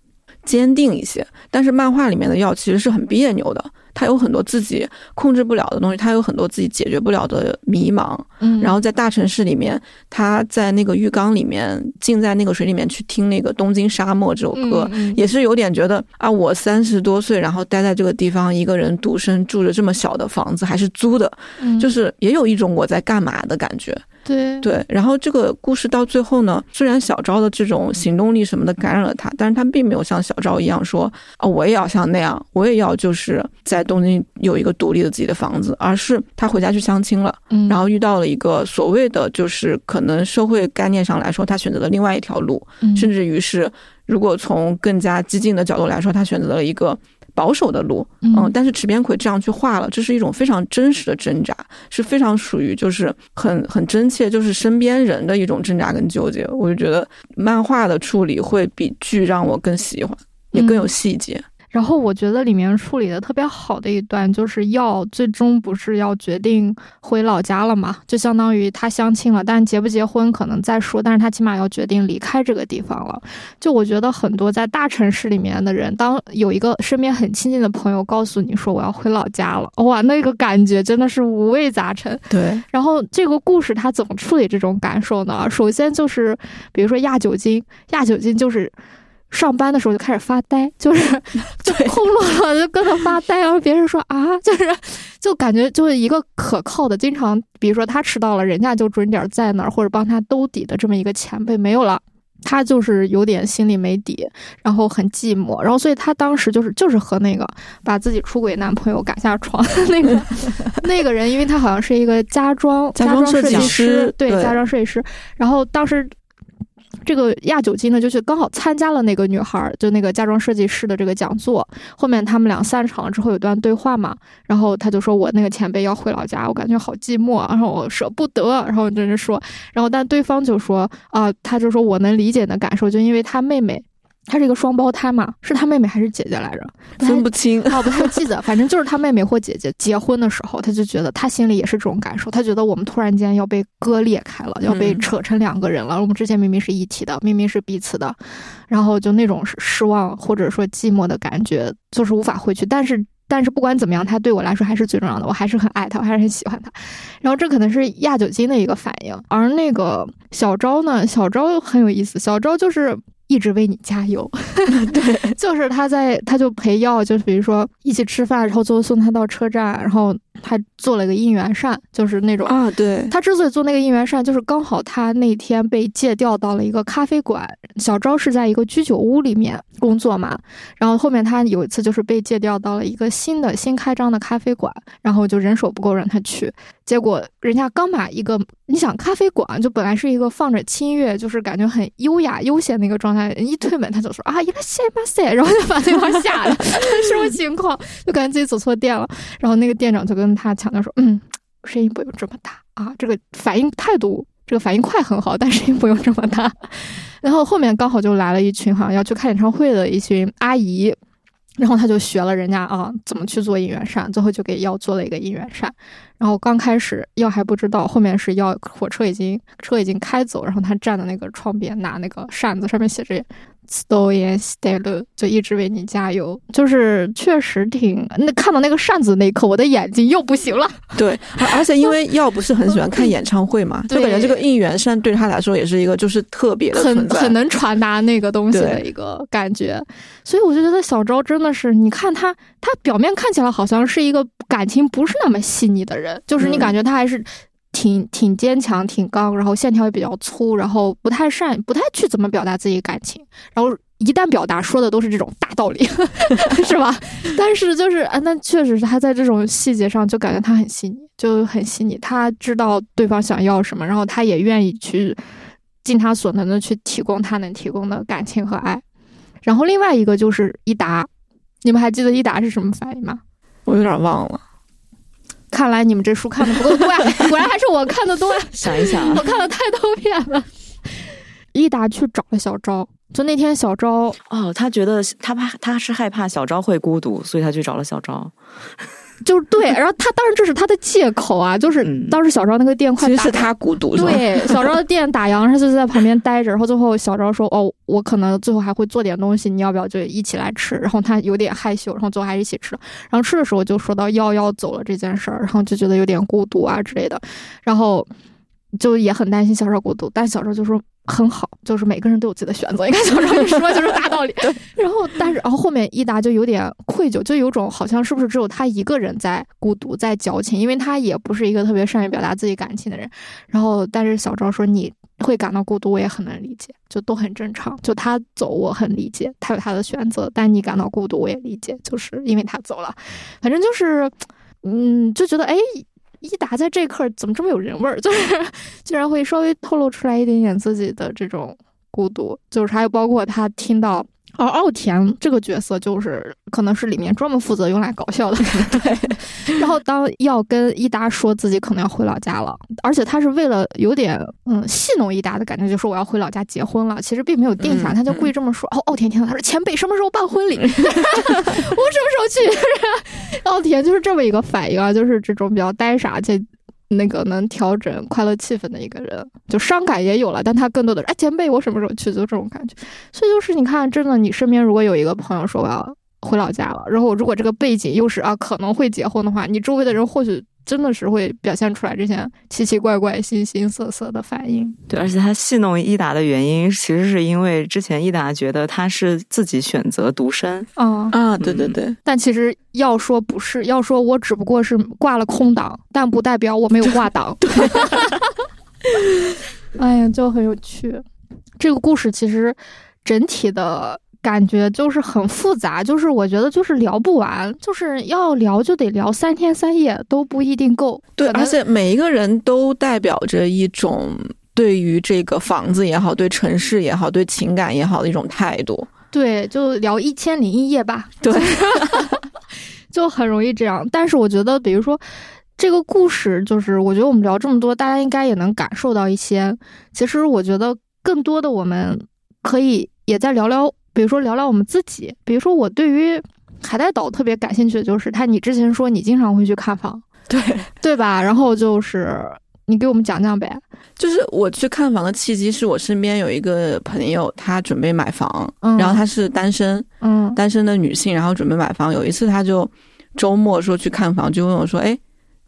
坚定一些。但是漫画里面的药其实是很别扭的，他有很多自己控制不了的东西，他有很多自己解决不了的迷茫，嗯，然后在大城市里面，他在那个浴缸里面浸在那个水里面去听那个《东京沙漠》这首歌，也是有点觉得啊，我三十多岁，然后待在这个地方，一个人独身住着这么小的房子，还是租的，嗯。就是也有一种我在干嘛的感觉。对对，然后这个故事到最后呢，虽然小昭的这种行动力什么的感染了他，但是他并没有像小昭一样说啊，我也要像那样，我也要就是在东京有一个独立的自己的房子，而是他回家去相亲了。嗯，然后遇到了一个所谓的，就是可能社会概念上来说，他选择了另外一条路，嗯甚至于是如果从更加激进的角度来说，他选择了一个保守的路，嗯嗯，但是池边葵这样去画了，这是一种非常真实的挣扎，是非常属于就是很很真切，就是身边人的一种挣扎跟纠结。我就觉得漫画的处理会比剧让我更喜欢，也更有嗯细节。然后我觉得里面处理的特别好的一段，就是要最终不是要决定回老家了嘛，就相当于他相亲了，但结不结婚可能再说，但是他起码要决定离开这个地方了。就我觉得很多在大城市里面的人，当有一个身边很亲近的朋友告诉你说我要回老家了，哇，那个感觉真的是五味杂陈。对，然后这个故事他怎么处理这种感受呢？首先就是，比如说亚酒精，亚酒精就是上班的时候就开始发呆，就是 就空落落，就跟着发呆。然后别人说啊，就是就感觉就是一个可靠的，经常比如说他迟到了，人家就准点在那儿，或者帮他兜底的这么一个前辈没有了。他就是有点心里没底，然后很寂寞，然后所以他当时就是就是和那个把自己出轨男朋友赶下床的那个那个人，因为他好像是一个家装家装设计师对对家装设计师，然后当时。这个亚酒精呢，就是刚好参加了那个女孩，就那个家装设计师的这个讲座。后面他们俩散场了之后，有段对话嘛，然后他就说：“我那个前辈要回老家，我感觉好寂寞，然后我舍不得。”然后就是说，然后但对方就说：“啊、他就说我能理解你的感受，就因为他妹妹，她是一个双胞胎嘛，是他妹妹还是姐姐来着？分不清。哦，不太记得，反正就是他妹妹或姐姐结婚的时候，他就觉得他心里也是这种感受，他觉得我们突然间要被割裂开了，要被嗯扯成两个人了。我们之前明明是一体的，明明是彼此的，然后就那种失望或者说寂寞的感觉，就是无法回去。但是。但是不管怎么样，他对我来说还是最重要的，我还是很爱他，我还是很喜欢他。然后这可能是亚酒精的一个反应，而那个小昭呢，小昭很有意思，小昭就是一直为你加油，对，就是他在，他就陪药，就是比如说一起吃饭，然后最后送他到车站，然后他做了个应援扇，就是那种。啊，对，他之所以做那个应援扇，就是刚好他那天被借调到了一个咖啡馆，小昭是在一个居酒屋里面工作嘛，然后后面他有一次就是被借调到了一个新的新开张的咖啡馆，然后就人手不够让他去，结果人家刚把一个，你想咖啡馆就本来是一个放着轻音乐，就是感觉很优雅悠闲的一个状态，他一推门他就说啊，一个谢巴塞，然后就把对方吓的，什么情况？就感觉自己走错店了。然后那个店长就跟他强调说，嗯，声音不用这么大啊，这个反应态度。这个反应快很好，但声音不用这么大。然后后面刚好就来了一群好像要去看演唱会的一群阿姨，然后他就学了人家啊怎么去做应援扇，最后就给药做了一个应援扇。然后刚开始药还不知道，后面是药火车已经车已经开走，然后他站在那个窗边拿那个扇子，上面写着 “Sto in style”，就一直为你加油。就是确实挺那看到那个扇子那一刻，我的眼睛又不行了。对，而而且因为耀不是很喜欢看 演唱会嘛，就感觉这个应援扇对他来说也是一个就是特别的很很能传达那个东西的一个感觉，所以我就觉得小昭真的是，你看他，他表面看起来好像是一个感情不是那么细腻的人，就是你嗯。感觉他还是挺挺坚强、挺刚，然后线条也比较粗，然后不太善不太去怎么表达自己感情，然后一旦表达说的都是这种大道理，是吧？但是就是啊，那确实是他在这种细节上就感觉他很细腻，就很细腻。他知道对方想要什么，然后他也愿意去尽他所能的去提供他能提供的感情和爱。然后另外一个就是一达，你们还记得一达是什么反应吗？我有点忘了。看来你们这书看的不够多呀，果然还是我看的多呀。想一想，我看了太多遍了。一达去找了小昭。就那天，小昭哦，他觉得他怕他是害怕小昭会孤独，所以他去找了小昭。就是对，然后他当然这是他的借口啊，就是当时小昭那个店快，其实是他孤独。对，小昭的店打烊，他就在旁边待着。然后最后小昭说：“哦，我可能最后还会做点东西，你要不要就一起来吃？”然后他有点害羞，然后最后还是一起吃。然后吃的时候就说到要要走了这件事儿，然后就觉得有点孤独啊之类的。然后就也很担心小昭孤独，但小昭就说。很好，就是每个人都有自己的选择。应该小张一说就是大道理。然后，但是，然后后面一达就有点愧疚，就有种好像是不是只有他一个人在孤独，在矫情，因为他也不是一个特别善于表达自己感情的人。然后，但是小赵说你会感到孤独，我也很能理解，就都很正常。就他走，我很理解，他有他的选择。但你感到孤独，我也理解，就是因为他走了。反正就是，嗯，就觉得哎。一达在这刻怎么这么有人味儿？就是竟然会稍微透露出来一点点自己的这种孤独，就是还有包括他听到。而奥田这个角色就是可能是里面专门负责用来搞笑的，对。然后当要跟伊达说自己可能要回老家了，而且他是为了有点嗯戏弄伊达的感觉，就说我要回老家结婚了，其实并没有定下，他就故意这么说。哦，奥田听到他说前辈什么时候办婚礼？我什么时候去？奥田就是这么一个反应啊，就是这种比较呆傻且。那个能调整快乐气氛的一个人，就伤感也有了，但他更多的哎前辈，我什么时候去？就这种感觉。所以就是你看，真的，你身边如果有一个朋友说我要回老家了，然后如果这个背景又是啊可能会结婚的话，你周围的人或许。真的是会表现出来这些奇奇怪怪、形形色色的反应。对，而且他戏弄伊达的原因，其实是因为之前伊达觉得他是自己选择独身。啊啊，对对对。但其实要说不是，要说我只不过是挂了空档，但不代表我没有挂档。对。哎呀，就很有趣。这个故事其实整体的。感觉就是很复杂，就是我觉得就是聊不完，就是要聊就得聊三天三夜都不一定够。对，而且每一个人都代表着一种对于这个房子也好，对城市也好，对情感也好的一种态度。对，就聊一千零一夜吧。对，就很容易这样。但是我觉得，比如说这个故事，就是我觉得我们聊这么多，大家应该也能感受到一些。其实我觉得更多的我们可以也在聊聊。比如说聊聊我们自己，比如说我对于海带岛特别感兴趣的就是他，你之前说你经常会去看房，对对吧？然后就是你给我们讲讲呗。就是我去看房的契机是我身边有一个朋友，他准备买房，然后他是单身，嗯，单身的女性，然后准备买房。有一次他就周末说去看房，就问我说：“哎，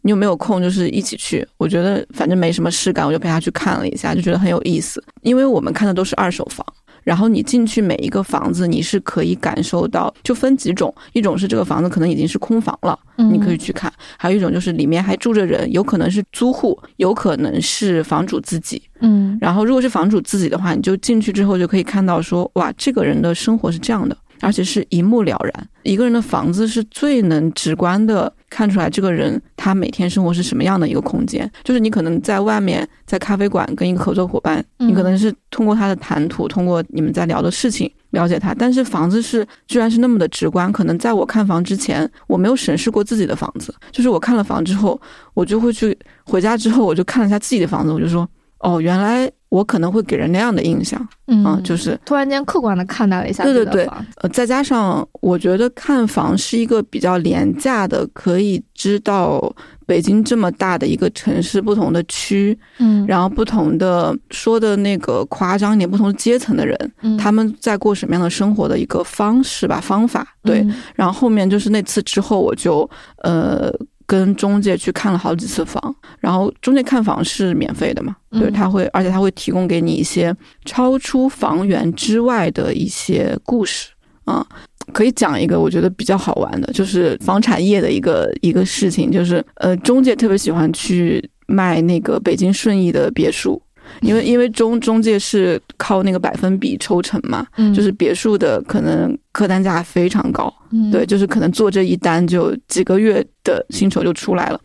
你有没有空？就是一起去？”我觉得反正没什么事干，我就陪他去看了一下，就觉得很有意思，因为我们看的都是二手房。然后你进去每一个房子，你是可以感受到，就分几种，一种是这个房子可能已经是空房了，你可以去看；还有一种就是里面还住着人，有可能是租户，有可能是房主自己。嗯，然后如果是房主自己的话，你就进去之后就可以看到说，哇，这个人的生活是这样的。而且是一目了然，一个人的房子是最能直观的看出来这个人他每天生活是什么样的一个空间。就是你可能在外面在咖啡馆跟一个合作伙伴，你可能是通过他的谈吐，通过你们在聊的事情了解他。但是房子是居然是那么的直观，可能在我看房之前，我没有审视过自己的房子。就是我看了房之后，我就会去回家之后，我就看了一下自己的房子，我就说，哦，原来。我可能会给人那样的印象，嗯，就是突然间客观的看待了一下。对对对，呃，再加上我觉得看房是一个比较廉价的，可以知道北京这么大的一个城市，不同的区，嗯，然后不同的说的那个夸张一点，不同阶层的人，嗯他们在过什么样的生活的一个方式吧，方法。对，然后后面就是那次之后，我就呃。跟中介去看了好几次房，然后中介看房是免费的嘛？对，他会，而且他会提供给你一些超出房源之外的一些故事啊。可以讲一个我觉得比较好玩的，就是房产业的一个一个事情，就是呃，中介特别喜欢去卖那个北京顺义的别墅，因为因为中中介是靠那个百分比抽成嘛，嗯，就是别墅的可能客单价非常高，嗯对，就是可能做这一单就几个月的薪酬就出来了。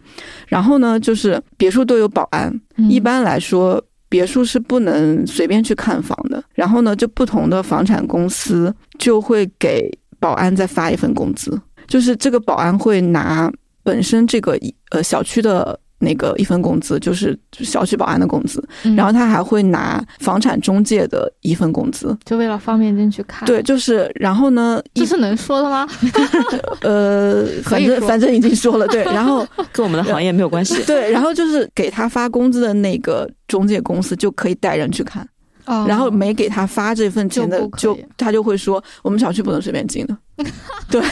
然后呢，就是别墅都有保安，嗯一般来说。别墅是不能随便去看房的，然后呢，就不同的房产公司就会给保安再发一份工资，就是这个保安会拿本身这个呃小区的那个一份工资，就是小区保安的工资，嗯然后他还会拿房产中介的一份工资。就为了方便进去看，对，，就是然后呢，这是能说的吗？呃，反正反正已经说了，对，然后 跟我们的行业没有关系。对，然后就是给他发工资的那个中介公司就可以带人去看，哦然后没给他发这份钱的就他就会说我们小区不能随便进的，对，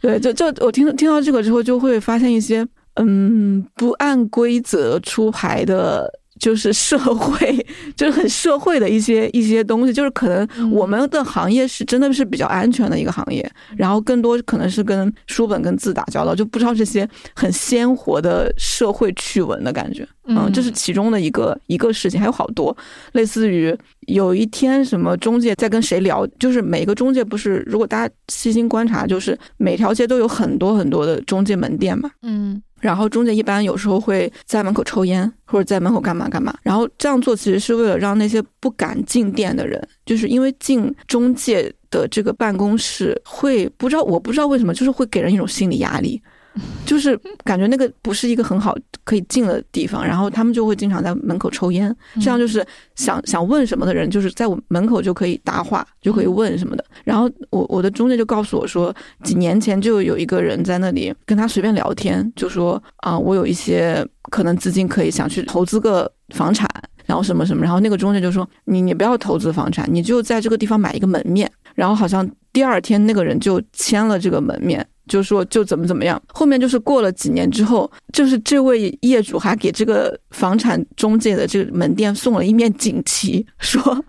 对，就就我听听到这个之后，就会发现一些嗯不按规则出牌的。就是社会，就是很社会的一些一些东西，就是可能嗯我们的行业是真的是比较安全的一个行业，然后更多可能是跟书本跟字打交道，就不知道这些很鲜活的社会趣闻的感觉。嗯，这是其中的一个一个事情，还有好多，类似于有一天什么中介在跟谁聊，就是每个中介不是，如果大家细心观察，就是每条街都有很多很多的中介门店嘛。嗯然后中介一般有时候会在门口抽烟，或者在门口干嘛干嘛。然后这样做其实是为了让那些不敢进店的人，就是因为进中介的这个办公室会不知道，我不知道为什么，就是会给人一种心理压力，就是感觉那个不是一个很好可以进的地方。然后他们就会经常在门口抽烟，这样就是想想问什么的人，就是在我门口就可以搭话，就可以问什么的。然后我我的中介就告诉我说，几年前就有一个人在那里跟他随便聊天，就说啊、我有一些可能资金可以想去投资个房产，然后什么什么，然后那个中介就说你你不要投资房产，你就在这个地方买一个门面，然后好像第二天那个人就签了这个门面。就说就怎么怎么样，后面就是过了几年之后，就是这位业主还给这个房产中介的这个门店送了一面锦旗，说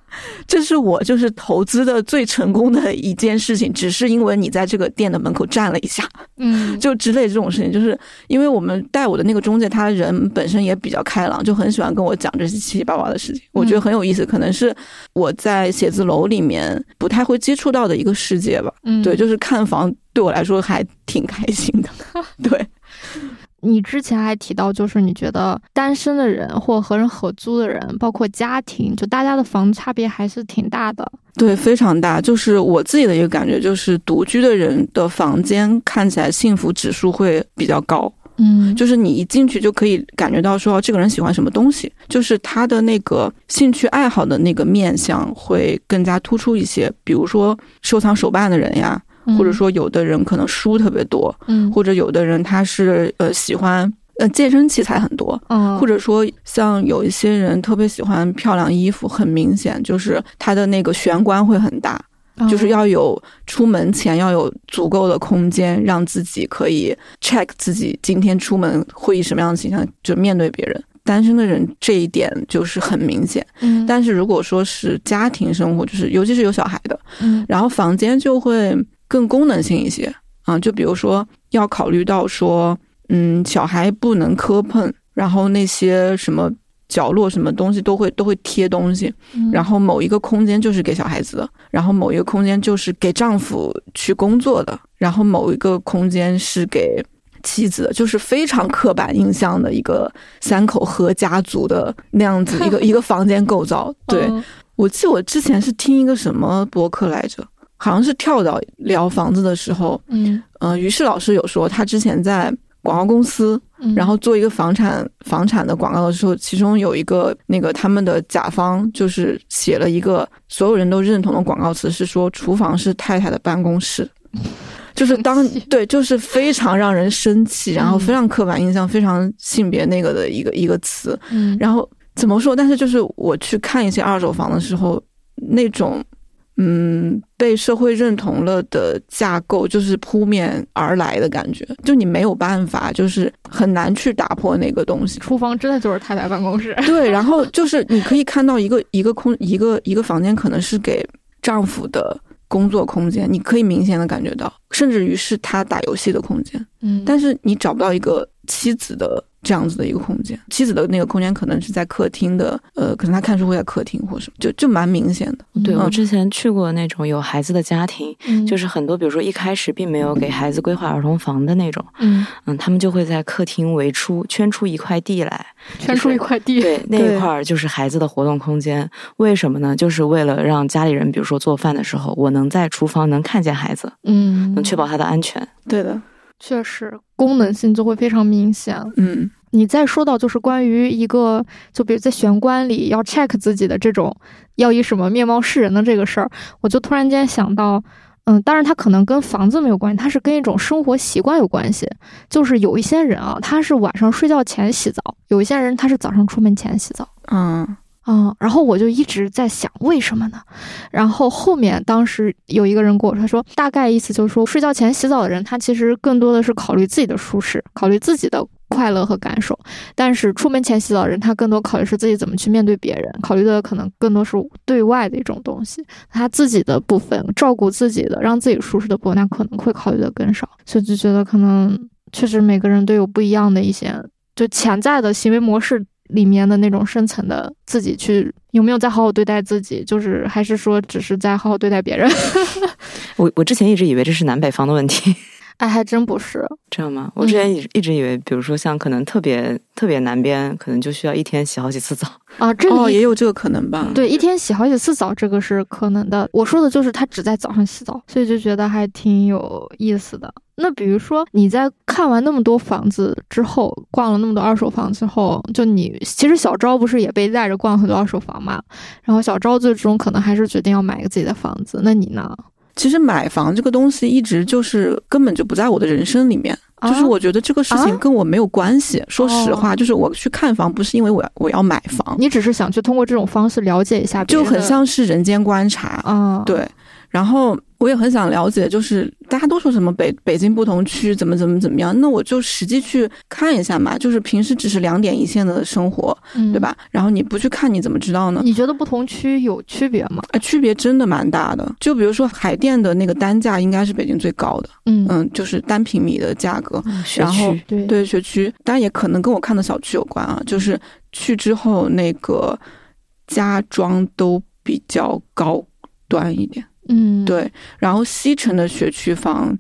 这是我就是投资的最成功的一件事情，只是因为你在这个店的门口站了一下，嗯，就之类这种事情，就是因为我们带我的那个中介，他人本身也比较开朗，就很喜欢跟我讲这些七七八八的事情，我觉得很有意思，可能是我在写字楼里面不太会接触到的一个世界吧。嗯对，就是看房对我来说还挺开心的。对，你之前还提到，就是你觉得单身的人或和人合租的人，包括家庭，就大家的房子差别还是挺大的。对，非常大。就是我自己的一个感觉，就是独居的人的房间看起来幸福指数会比较高。嗯。就是你一进去就可以感觉到说这个人喜欢什么东西，就是他的那个兴趣爱好的那个面相会更加突出一些。比如说收藏手办的人呀，或者，说有的人可能书特别多，嗯。或者有的人他是呃喜欢呃健身器材很多，嗯，或者说像有一些人特别喜欢漂亮衣服，很明显就是他的那个玄关会很大，嗯就是要有出门前要有足够的空间，让自己可以 check 自己今天出门会以什么样的形象就面对别人。单身的人这一点就是很明显，嗯，但是如果说是家庭生活，就是尤其是有小孩的，嗯。然后房间就会更功能性一些啊，就比如说要考虑到说，嗯，小孩不能磕碰，然后那些什么角落什么东西都会都会贴东西，嗯。然后某一个空间就是给小孩子的，然后某一个空间就是给丈夫去工作的，然后某一个空间是给妻子的，就是非常刻板印象的一个三口合家族的那样子 一个一个房间构造。对、嗯。我记得我之前是听一个什么博客来着，好像是跳蚤聊房子的时候，嗯。呃，于是老师有说他之前在广告公司嗯，然后做一个房产房产的广告的时候，其中有一个那个他们的甲方就是写了一个所有人都认同的广告词，是说厨房是太太的办公室。就是当对，就是非常让人生气，然后嗯非常刻板印象、非常性别那个的一个一个词。嗯，然后怎么说？但是就是我去看一些二手房的时候，那种嗯被社会认同了的架构，就是扑面而来的感觉，就你没有办法，就是很难去打破那个东西。厨房真的就是太太办公室。对，然后就是你可以看到一个一个空一个一个房间，可能是给丈夫的工作空间，你可以明显的感觉到，甚至于是他打游戏的空间。嗯，但是你找不到一个妻子的这样子的一个空间。妻子的那个空间可能是在客厅的，呃，可能他看书会在客厅或什么，就就蛮明显的。对嗯我之前去过那种有孩子的家庭，嗯就是很多，比如说一开始并没有给孩子规划儿童房的那种，嗯，嗯，他们就会在客厅围出圈出一块地来，圈出一块地，对，那一块儿就是孩子的活动空间。为什么呢？就是为了让家里人，比如说做饭的时候，我能在厨房能看见孩子，嗯，能确保他的安全。对的，确实功能性就会非常明显。嗯你再说到就是关于一个，就比如在玄关里要 check 自己的这种要以什么面貌示人的这个事儿，我就突然间想到，嗯，当然它可能跟房子没有关系，它是跟一种生活习惯有关系。就是有一些人啊，他是晚上睡觉前洗澡，有一些人他是早上出门前洗澡。嗯嗯，然后我就一直在想为什么呢？然后后面当时有一个人跟我说，他说大概意思就是说，睡觉前洗澡的人，他其实更多的是考虑自己的舒适，考虑自己的快乐和感受；但是出门前洗澡的人，他更多考虑是自己怎么去面对别人，考虑的可能更多是对外的一种东西，他自己的部分，照顾自己的，让自己舒适的部分，他可能会考虑的更少，所以就觉得可能确实每个人都有不一样的一些就潜在的行为模式里面的那种深层的自己去有没有在好好对待自己，就是还是说只是在好好对待别人？我我之前一直以为这是南北方的问题，哎，还真不是。这样吗？我之前一直一直以为，比如说像可能特别特别南边，可能就需要一天洗好几次澡。啊，这哦，也有这个可能吧。对一天洗好几次澡，这个是可能的。我说的就是他只在早上洗澡，所以就觉得还挺有意思的。那比如说你在看完那么多房子之后，逛了那么多二手房之后，就你其实小昭不是也被带着逛很多二手房嘛？然后小昭最终可能还是决定要买一个自己的房子。那你呢？其实买房这个东西一直就是根本就不在我的人生里面，啊？就是我觉得这个事情啊？跟我没有关系。说实话，就是我去看房不是因为我要我要买房，你只是想去通过这种方式了解一下就，很像是人间观察。啊，对，然后我也很想了解，就是大家都说什么北北京不同区怎么怎么怎么样，那我就实际去看一下嘛。就是平时只是两点一线的生活，嗯对？吧？然后你不去看，你怎么知道呢？你觉得不同区有区别吗？啊，区别真的蛮大的。就比如说海淀的那个单价应该是北京最高的，嗯嗯，就是单平米的价格。学然后对学区，当然也可能跟我看的小区有关啊。就是去之后那个家装都比较高端一点，嗯，对。然后西城的学区房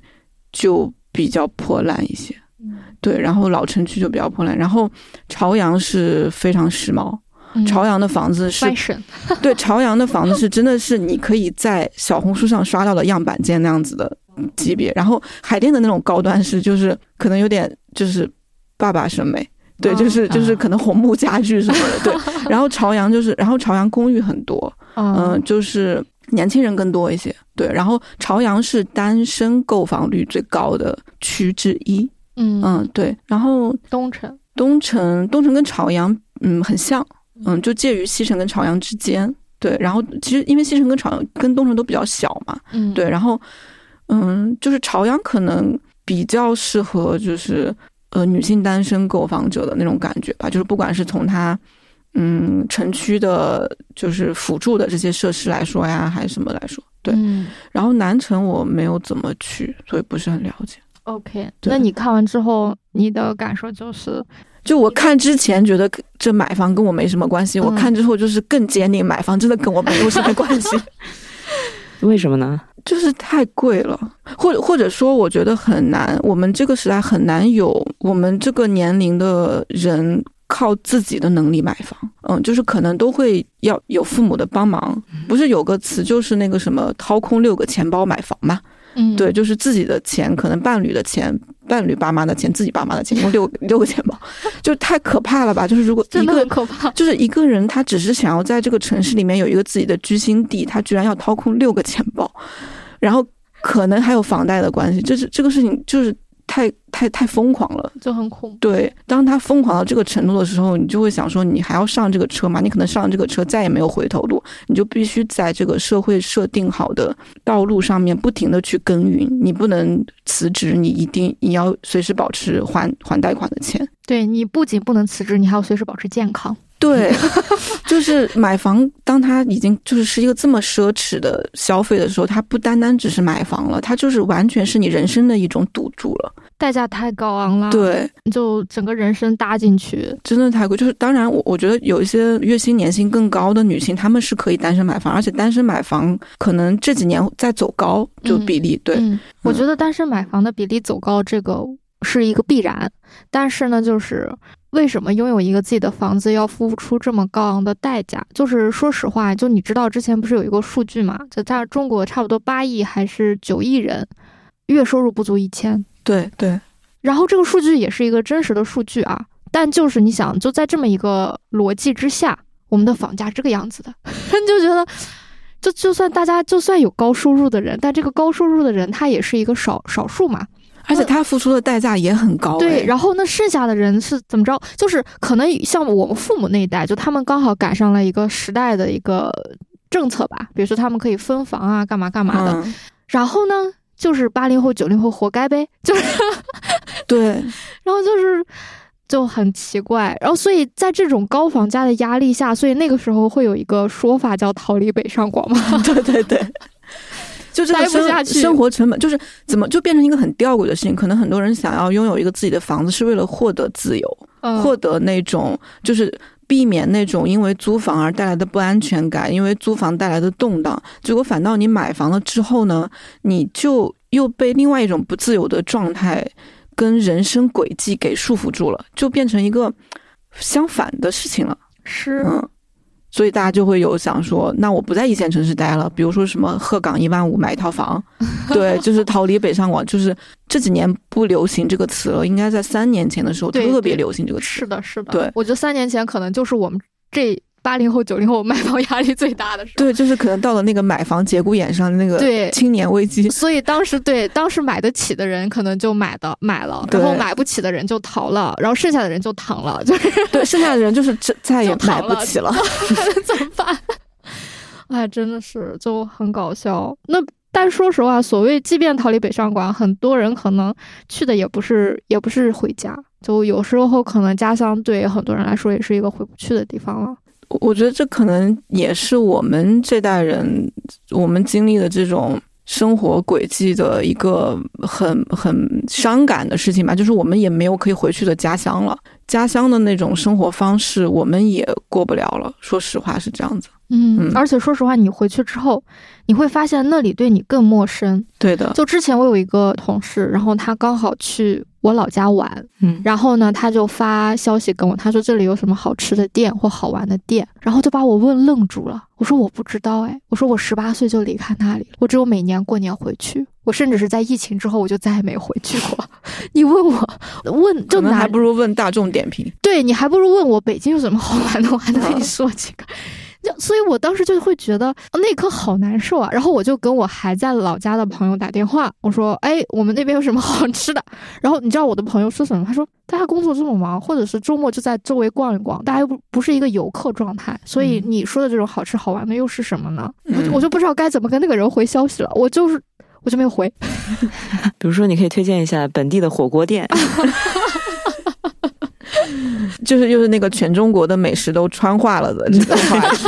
就比较破烂一些，嗯对。然后老城区就比较破烂。然后朝阳是非常时髦，嗯朝阳的房子是 对，朝阳的房子是真的是你可以在小红书上刷到的样板间那样子的级别，然后海淀的那种高端是就是可能有点就是爸爸审美。对，哦就是就是啊可能红木家具什么的，对。然后朝阳就是，然后朝阳公寓很多，嗯、嗯就是年轻人更多一些，对。然后朝阳是单身购房率最高的区之一，嗯嗯，对。然后东城，东城，东城跟朝阳，嗯，很像，嗯，就介于西城跟朝阳之间。对，然后其实因为西城跟朝阳跟东城都比较小嘛，嗯，对，然后嗯，就是朝阳可能比较适合就是呃女性单身购房者的那种感觉吧，就是不管是从它嗯城区的，就是辅助的这些设施来说呀，还是什么来说，对。嗯然后南城我没有怎么去，所以不是很了解。，OK。那你看完之后，你的感受就是，就我看之前觉得这买房跟我没什么关系，我嗯看之后就是更坚定买房真的跟我没有什么关系，为什么呢？就是太贵了，或者或者说我觉得很难，我们这个时代很难有我们这个年龄的人靠自己的能力买房，嗯，就是可能都会要有父母的帮忙，不是有个词就是那个什么掏空六个钱包买房嘛，嗯，对，就是自己的钱，可能伴侣的钱，伴侣爸妈的钱，自己爸妈的钱，一共六六个钱包，就太可怕了吧？就是如果真的一个可怕。就是一个人，他只是想要在这个城市里面有一个自己的居心地，他居然要掏空六个钱包，然后可能还有房贷的关系，这是这个事情就是太太太疯狂了。就很恐怖。对，当他疯狂到这个程度的时候，你就会想说，你还要上这个车吗？你可能上这个车再也没有回头路，你就必须在这个社会设定好的道路上面不停的去耕耘，你不能辞职，你一定你要随时保持还还贷款的钱。对你不仅不能辞职，你还要随时保持健康。对，就是买房，当他已经就是是一个这么奢侈的消费的时候，它不单单只是买房了，它就是完全是你人生的一种赌注了。代价太高昂了，，对，就整个人生搭进去，真的太贵。就是当然我，我觉得有一些月薪年薪更高的女性，她们是可以单身买房，而且单身买房可能这几年在走高，就比例、对。嗯，我觉得单身买房的比例走高，这个是一个必然。但是呢，就是为什么拥有一个自己的房子要付出这么高昂的代价？就是说实话，就你知道之前不是有一个数据嘛？就在中国差不多八亿还是九亿人，月收入不足一千。对对，然后这个数据也是一个真实的数据啊，但就是你想，就在这么一个逻辑之下，我们的房价这个样子的，就觉得，就就算大家就算有高收入的人，但这个高收入的人他也是一个少少数嘛，而且他付出的代价也很高、对，哎然后那剩下的人是怎么着？就是可能像我们父母那一代，就他们刚好赶上了一个时代的一个政策吧，比如说他们可以分房啊，干嘛干嘛的。嗯，然后呢，就是八零后、九零后活该呗，就是对，然后就是就很奇怪，然后所以在这种高房价的压力下，所以那个时候会有一个说法叫“逃离北上广” 嘛。对对对。就这个生生活成本，就是怎么就变成一个很吊诡的事情。可能很多人想要拥有一个自己的房子，是为了获得自由，嗯获得那种就是避免那种因为租房而带来的不安全感，因为租房带来的动荡。结果反倒你买房了之后呢，你就又被另外一种不自由的状态跟人生轨迹给束缚住了，就变成一个相反的事情了。是嗯。所以大家就会有想说，那我不在一线城市待了，比如说什么鹤岗一万五买一套房，对，就是逃离北上广，就是这几年不流行这个词了，应该在三年前的时候特别流行这个词。是的，是的。对我觉得三年前可能就是我们这八零后、九零后买房压力最大的时候。对，就是可能到了那个买房节骨眼上的那个对青年危机。所以当时对当时买得起的人可能就买的买了，然后买不起的人就逃了，然后剩下的人就躺了，就是对，剩下的人就是这再也买不起了。怎么办？哎，真的是就很搞笑。那但说实话，所谓即便逃离北上广，很多人可能去的也不是也不是回家，就有时候可能家乡对很多人来说也是一个回不去的地方了。我觉得这可能也是我们这代人我们经历的这种生活轨迹的一个很很伤感的事情吧，就是我们也没有可以回去的家乡了，家乡的那种生活方式我们也过不了了。说实话是这样子。嗯嗯而且说实话，你回去之后，你会发现那里对你更陌生。对的，就之前我有一个同事，然后他刚好去我老家玩，嗯，然后呢，他就发消息跟我，他说这里有什么好吃的店或好玩的店，然后就把我问愣住了。我说我不知道哎，我说我十八岁就离开那里了，我只有每年过年回去，我甚至是在疫情之后我就再也没回去过。你问我问就拿还不如问大众点评。对你还不如问我北京有什么好玩的，我还能跟你说几个。就所以，我当时就会觉得呃那一刻好难受啊。然后我就跟我还在老家的朋友打电话，我说：“哎，我们那边有什么好吃的？”然后你知道我的朋友说什么？他说：“大家工作这么忙，或者是周末就在周围逛一逛，大家又不不是一个游客状态，所以你说的这种好吃好玩的又是什么呢？”我我就不知道该怎么跟那个人回消息了。我就是我就没有回。比如说，你可以推荐一下本地的火锅店，就是就是那个全中国的美食都川化了的这个话题。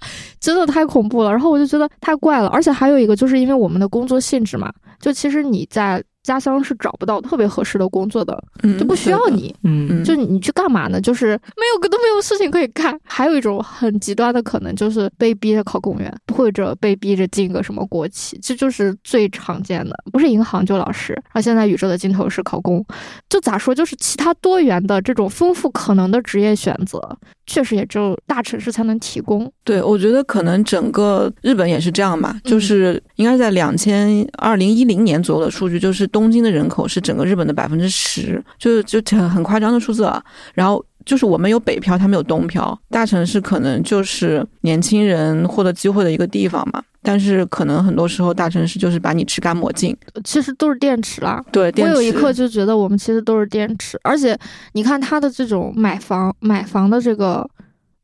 真的太恐怖了。然后我就觉得太怪了，而且还有一个，就是因为我们的工作性质嘛，就其实你在家乡是找不到特别合适的工作的，嗯就不需要你。嗯嗯就你去干嘛呢？就是没有都没有事情可以干。还有一种很极端的可能，就是被逼着考公务员，或者被逼着进个什么国企，这就是最常见的。不是银行就老师，而现在宇宙的尽头是考公，就咋说，就是其他多元的这种丰富可能的职业选择，确实也只有大城市才能提供。对，我觉得可能整个日本也是这样嘛，嗯就是应该在两千二零一零年左右的数据，就是东京的人口是整个日本的百分之十，就就很很夸张的数字啊。然后就是我们有北漂，他们有东漂，大城市可能就是年轻人获得机会的一个地方嘛。但是可能很多时候大城市就是把你吃干抹净。其实都是电池啦，对，我电池有一刻就觉得我们其实都是电池，而且你看他的这种买房买房的这个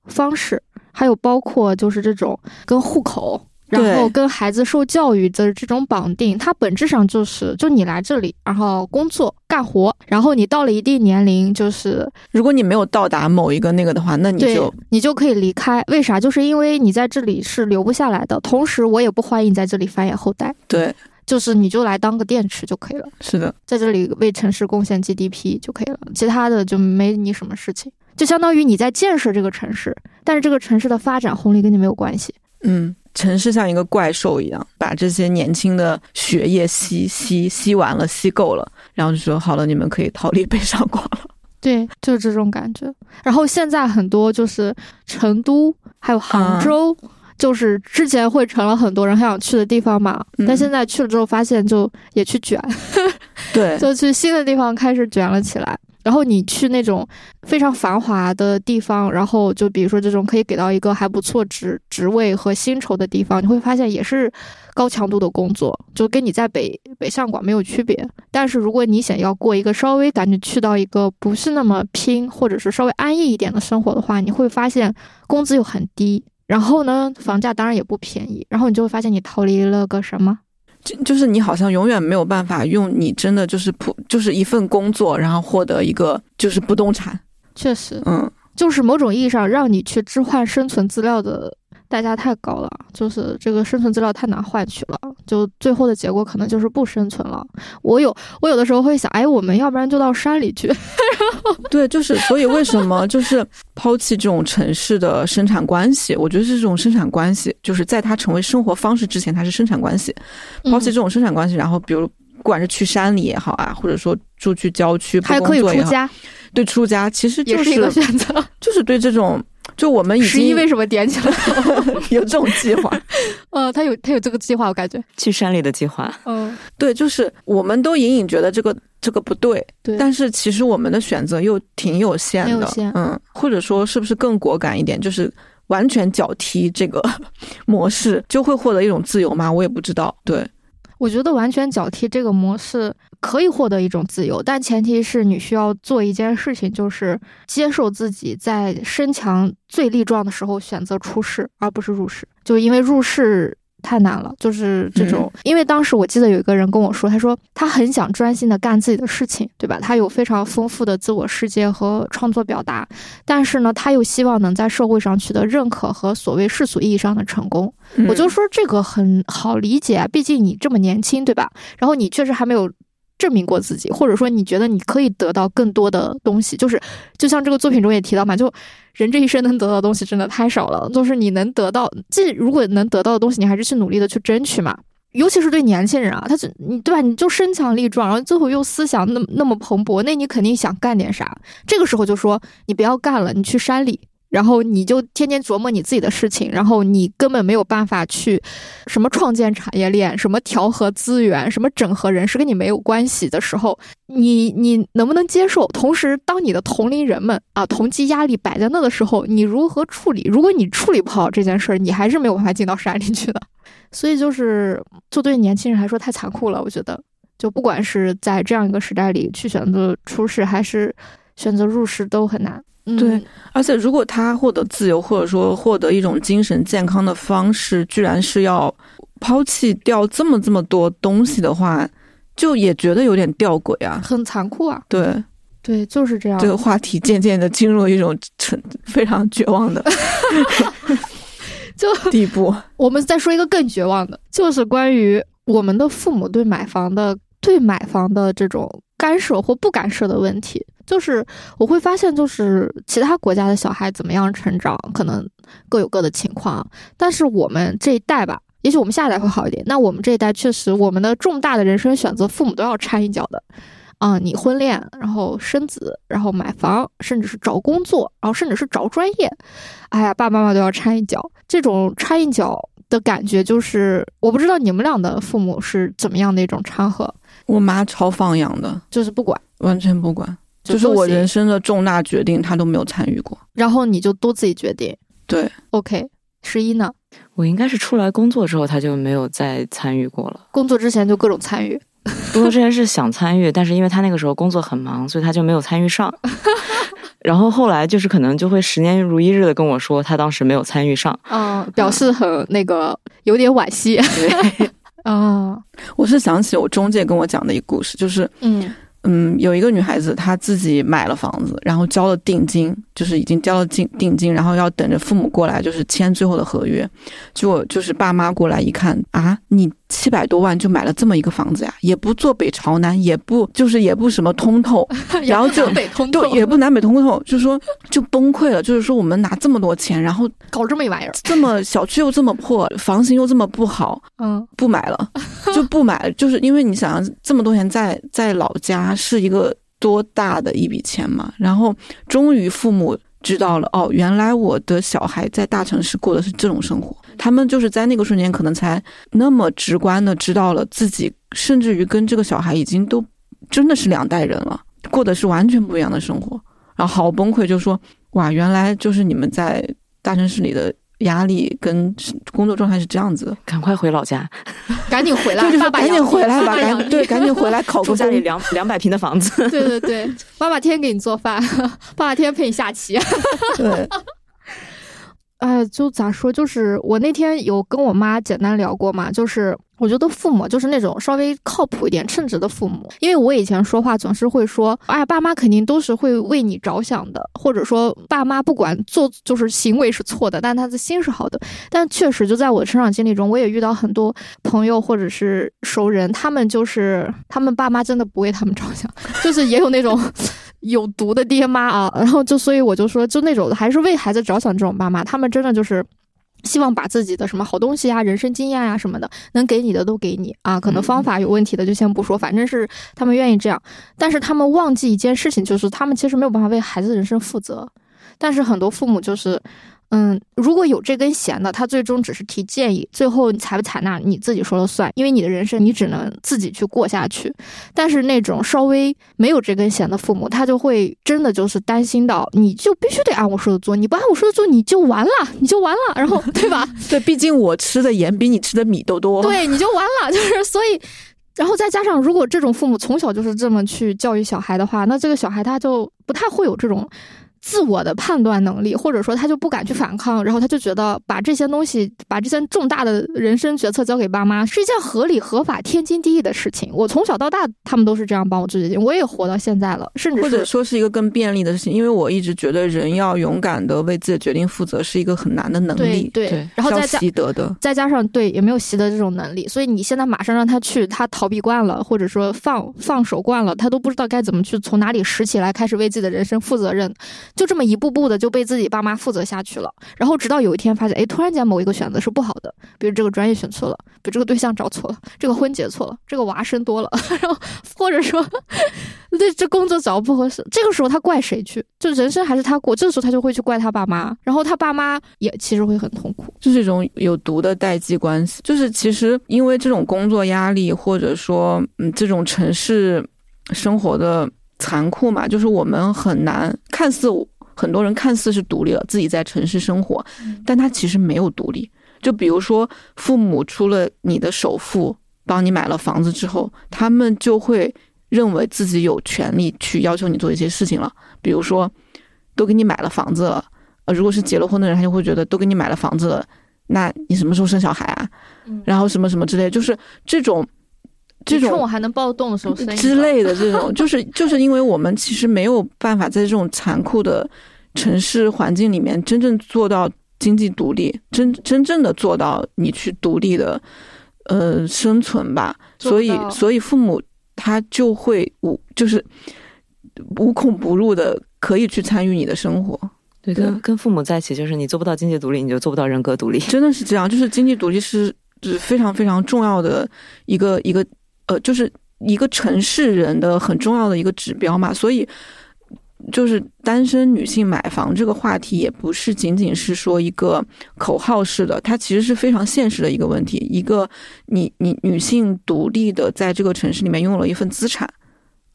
方式，还有包括就是这种跟户口然后跟孩子受教育的这种绑定，它本质上就是就你来这里，然后工作干活，然后你到了一定年龄，就是如果你没有到达某一个那个的话，那你就你就可以离开。为啥？就是因为你在这里是留不下来的，同时我也不欢迎在这里繁衍后代，对，就是你就来当个电池就可以了。是的，在这里为城市贡献 GDP 就可以了，其他的就没你什么事情，就相当于你在建设这个城市，但是这个城市的发展红利跟你没有关系。嗯，城市像一个怪兽一样，把这些年轻的血液吸吸吸完了，吸够了，然后就说好了，你们可以逃离北上广了。对，就是这种感觉。然后现在很多就是成都还有杭州。就是之前会成了很多人很想去的地方嘛，嗯但现在去了之后发现就也去卷，对，就去新的地方开始卷了起来。然后你去那种非常繁华的地方，然后就比如说这种可以给到一个还不错职职位和薪酬的地方，你会发现也是高强度的工作，就跟你在北北上广没有区别。但是如果你想要过一个稍微感觉去到一个不是那么拼，或者是稍微安逸一点的生活的话，你会发现工资又很低，然后呢，房价当然也不便宜，然后你就会发现你逃离了个什么？就就是你好像永远没有办法用你真的就是普就是一份工作，然后获得一个就是不动产。确实，嗯，就是某种意义上让你去置换生存资料的代价太高了，就是这个生存资料太难换取了，就最后的结果可能就是不生存了。我有我有的时候会想，哎，我们要不然就到山里去。对，就是所以为什么就是抛弃这种城市的生产关系？我觉得是这种生产关系，就是在它成为生活方式之前，它是生产关系。抛弃这种生产关系，然后比如不管是去山里也好啊，或者说住去郊区还可以出家，对出家其实就也是一个选择。就是对这种，就我们已经十一为什么点起来？有这种计划，呃，他有他有这个计划，我感觉，去山里的计划，嗯，对，就是我们都隐隐觉得这个这个不对，对。但是其实我们的选择又挺有限的，限。嗯，或者说是不是更果敢一点，就是完全脚踢这个 模式，就会获得一种自由吗？我也不知道，对，我觉得完全脚踢这个模式可以获得一种自由，但前提是你需要做一件事情，就是接受自己在身强最力壮的时候选择出世，而不是入世。就因为入世太难了，就是这种。因为当时我记得有一个人跟我说，他说他很想专心的干自己的事情，对吧？他有非常丰富的自我世界和创作表达，但是呢，他又希望能在社会上取得认可和所谓世俗意义上的成功。我就嗯说这个很好理解啊，毕竟你这么年轻，对吧？然后你确实还没有证明过自己，或者说你觉得你可以得到更多的东西，就是就像这个作品中也提到嘛，就人这一生能得到的东西真的太少了，就是你能得到，这如果能得到的东西，你还是去努力的去争取嘛。尤其是对年轻人啊，他就你对吧？你就身强力壮，然后最后又思想那那么蓬勃，那你肯定想干点啥。这个时候就说你不要干了，你去山里，然后你就天天琢磨你自己的事情，然后你根本没有办法去什么创建产业链、什么调和资源、什么整合人事，跟你没有关系的时候，你你能不能接受？同时，当你的同龄人们啊同级压力摆在那的时候，你如何处理？如果你处理不好这件事儿，你还是没有办法进到山里去的。所以就是，就对年轻人来说太残酷了，我觉得。就不管是在这样一个时代里去选择出世，还是选择入世，都很难。嗯、对，而且如果他获得自由，或者说获得一种精神健康的方式，居然是要抛弃掉这么这么多东西的话，就也觉得有点吊诡啊。很残酷啊。对，对，就是这样。这个话题渐渐的进入了一种沉非常绝望的 就地步。我们再说一个更绝望的，就是关于我们的父母对买房的对买房的这种干涉或不干涉的问题。就是我会发现，就是其他国家的小孩怎么样成长，可能各有各的情况。但是我们这一代吧，也许我们下一代会好一点。那我们这一代确实，我们的重大的人生选择，父母都要掺一脚的。啊、你婚恋，然后生子，然后买房，甚至是找工作，然后甚至是找专业，哎呀，爸爸妈妈都要掺一脚。这种掺一脚的感觉，就是我不知道你们俩的父母是怎么样的一种掺和，我妈超放养的，就是不管，完全不管，就是我人生的重大决定，他都没有参与过。然后你就都自己决定。对，OK，十一呢？我应该是出来工作之后，他就没有再参与过了。工作之前就各种参与，工作之前是想参与，但是因为他那个时候工作很忙，所以他就没有参与上。然后后来就是可能就会十年如一日的跟我说，他当时没有参与上。嗯，表示很那个有点惋惜。对，啊，我是想起我中介跟我讲的一个故事，就是嗯嗯，有一个女孩子，她自己买了房子，然后交了定金，就是已经交了定定金，然后要等着父母过来，就是签最后的合约。结果就是爸妈过来一看啊，你七百多万就买了这么一个房子呀，也不坐北朝南，也不就是也不什么通透，然后就南北通透对，也不南北通透，就说就崩溃了。就是说我们拿这么多钱，然后搞这么一玩意儿，这么小区又这么破，房型又这么不好，嗯不买了，就不买，就是因为你想想这么多年在在老家是一个多大的一笔钱嘛，然后终于父母知道了，哦，原来我的小孩在大城市过的是这种生活，他们就是在那个瞬间可能才那么直观的知道了自己，甚至于跟这个小孩已经都真的是两代人了，过的是完全不一样的生活，然后好崩溃，就说哇，原来就是你们在大城市里的。压力跟工作状态是这样子的，赶快回老家，赶紧回来，对，就是爸爸赶紧回来吧，赶对，赶紧回来考个 家里。两两百平的房子。对对对，爸爸天天给你做饭，爸爸天天陪你下棋。对，哎，就咋说？就是我那天有跟我妈简单聊过嘛，就是我觉得父母就是那种稍微靠谱一点、称职的父母。因为我以前说话总是会说，哎，爸妈肯定都是会为你着想的，或者说爸妈不管做就是行为是错的，但他的心是好的。但确实就在我成长经历中，我也遇到很多朋友或者是熟人，他们就是他们爸妈真的不为他们着想，就是也有那种。有毒的爹妈啊，然后就所以我就说，就那种还是为孩子着想这种爸妈，他们真的就是希望把自己的什么好东西啊、人生经验啊什么的，能给你的都给你啊。可能方法有问题的就先不说，反正是他们愿意这样。但是他们忘记一件事情，就是他们其实没有办法为孩子人生负责。但是很多父母就是。嗯，如果有这根弦的，他最终只是提建议，最后你采不采纳你自己说了算，因为你的人生你只能自己去过下去。但是那种稍微没有这根弦的父母，他就会真的就是担心到，你就必须得按我说的做，你不按我说的做，你就完了，你就完了，然后对吧？对，毕竟我吃的盐比你吃的米都多。对，你就完了，就是所以。然后再加上，如果这种父母从小就是这么去教育小孩的话，那这个小孩他就不太会有这种自我的判断能力，或者说他就不敢去反抗，然后他就觉得把这些东西、把这些重大的人生决策交给爸妈是一件合理、合法、天经地义的事情。我从小到大，他们都是这样帮我做决定，我也活到现在了，甚至或者说是一个更便利的事情，因为我一直觉得人要勇敢的为自己的决定负责是一个很难的能力，对对，然后再加习得的。再加上对也没有习得这种能力，所以你现在马上让他去，他逃避惯了，或者说放放手惯了，他都不知道该怎么去从哪里拾起来，开始为自己的人生负责任，就这么一步步的就被自己爸妈负责下去了。然后直到有一天发现，哎，突然间某一个选择是不好的，比如这个专业选错了，比如这个对象找错了，这个婚结错了，这个娃生多了，然后或者说这这工作找不合适，这个时候他怪谁去？就人生还是他过，这个时候他就会去怪他爸妈，然后他爸妈也其实会很痛苦。就是一种有毒的代际关系。就是其实因为这种工作压力，或者说嗯这种城市生活的残酷嘛，就是我们很难看似很多人看似是独立了，自己在城市生活，但他其实没有独立。就比如说，父母出了你的首付，帮你买了房子之后，他们就会认为自己有权利去要求你做一些事情了。比如说，都给你买了房子了，呃，如果是结了婚的人，他就会觉得都给你买了房子了，那你什么时候生小孩啊？嗯然后什么什么之类，就是这种这种趁我还能暴动的时候之类的这种，就是就是因为我们其实没有办法在这种残酷的城市环境里面真正做到经济独立，真真正的做到你去独立的呃生存吧。所以所以父母他就会无就是无孔不入的可以去参与你的生活，对，对跟跟父母在一起，就是你做不到经济独立，你就做不到人格独立。真的是这样，就是经济独立是是非常非常重要的一个一个呃，就是一个城市人的很重要的一个指标嘛。所以，就是单身女性买房这个话题，也不是仅仅是说一个口号式的，它其实是非常现实的一个问题。一个你你女性独立的在这个城市里面拥有了一份资产，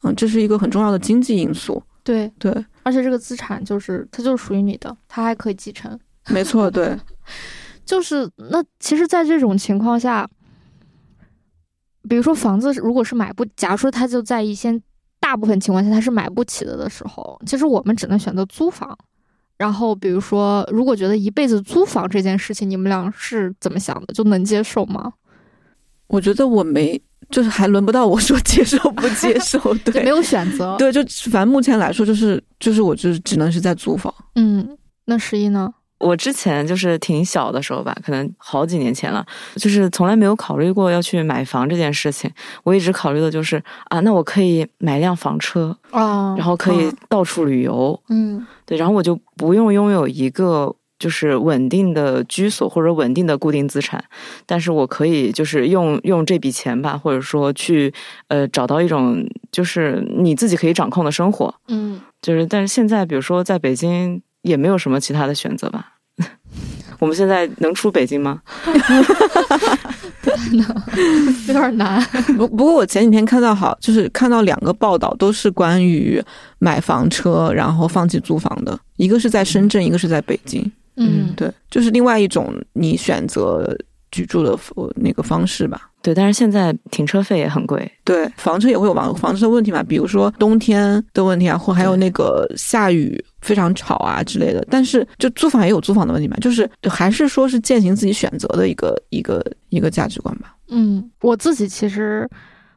嗯，这是一个很重要的经济因素。对，对，而且这个资产就是它就是属于你的，它还可以继承。没错，对，就是那其实，在这种情况下，比如说房子如果是买不，假如说他就在一些大大部分情况下他是买不起的的时候，其实我们只能选择租房。然后，比如说，如果觉得一辈子租房这件事情，你们俩是怎么想的？就能接受吗？我觉得我没，就是还轮不到我说接受不接 受，对，没有选择，对，就反正目前来说，就是就是我就是只能是在租房。嗯，那十一呢？我之前就是挺小的时候吧，可能好几年前了，就是从来没有考虑过要去买房这件事情。我一直考虑的就是啊，那我可以买辆房车啊，然后可以到处旅游，嗯，对，然后我就不用拥有一个就是稳定的居所或者稳定的固定资产，但是我可以就是用用这笔钱吧，或者说去呃找到一种就是你自己可以掌控的生活，嗯，就是但是现在比如说在北京也没有什么其他的选择吧。我们现在能出北京吗？有点难。不不过我前几天看到好，就是看到两个报道，都是关于买房车然后放弃租房的，一个是在深圳，一个是在北京。嗯，对，就是另外一种你选择居住的那个方式吧。对，但是现在停车费也很贵。对，房车也会有房房车的问题嘛，比如说冬天的问题啊，或还有那个下雨非常吵啊之类的。但是就租房也有租房的问题嘛，就是还是说是践行自己选择的一个一个一个价值观吧。嗯，我自己其实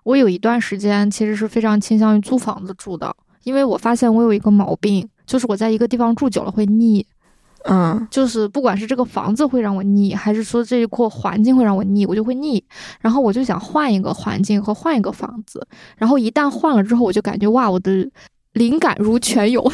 我有一段时间其实是非常倾向于租房子住的，因为我发现我有一个毛病，就是我在一个地方住久了会腻。嗯，就是不管是这个房子会让我腻，还是说这一块环境会让我腻，我就会腻。然后我就想换一个环境和换一个房子。然后一旦换了之后，我就感觉哇，我的灵感如泉涌。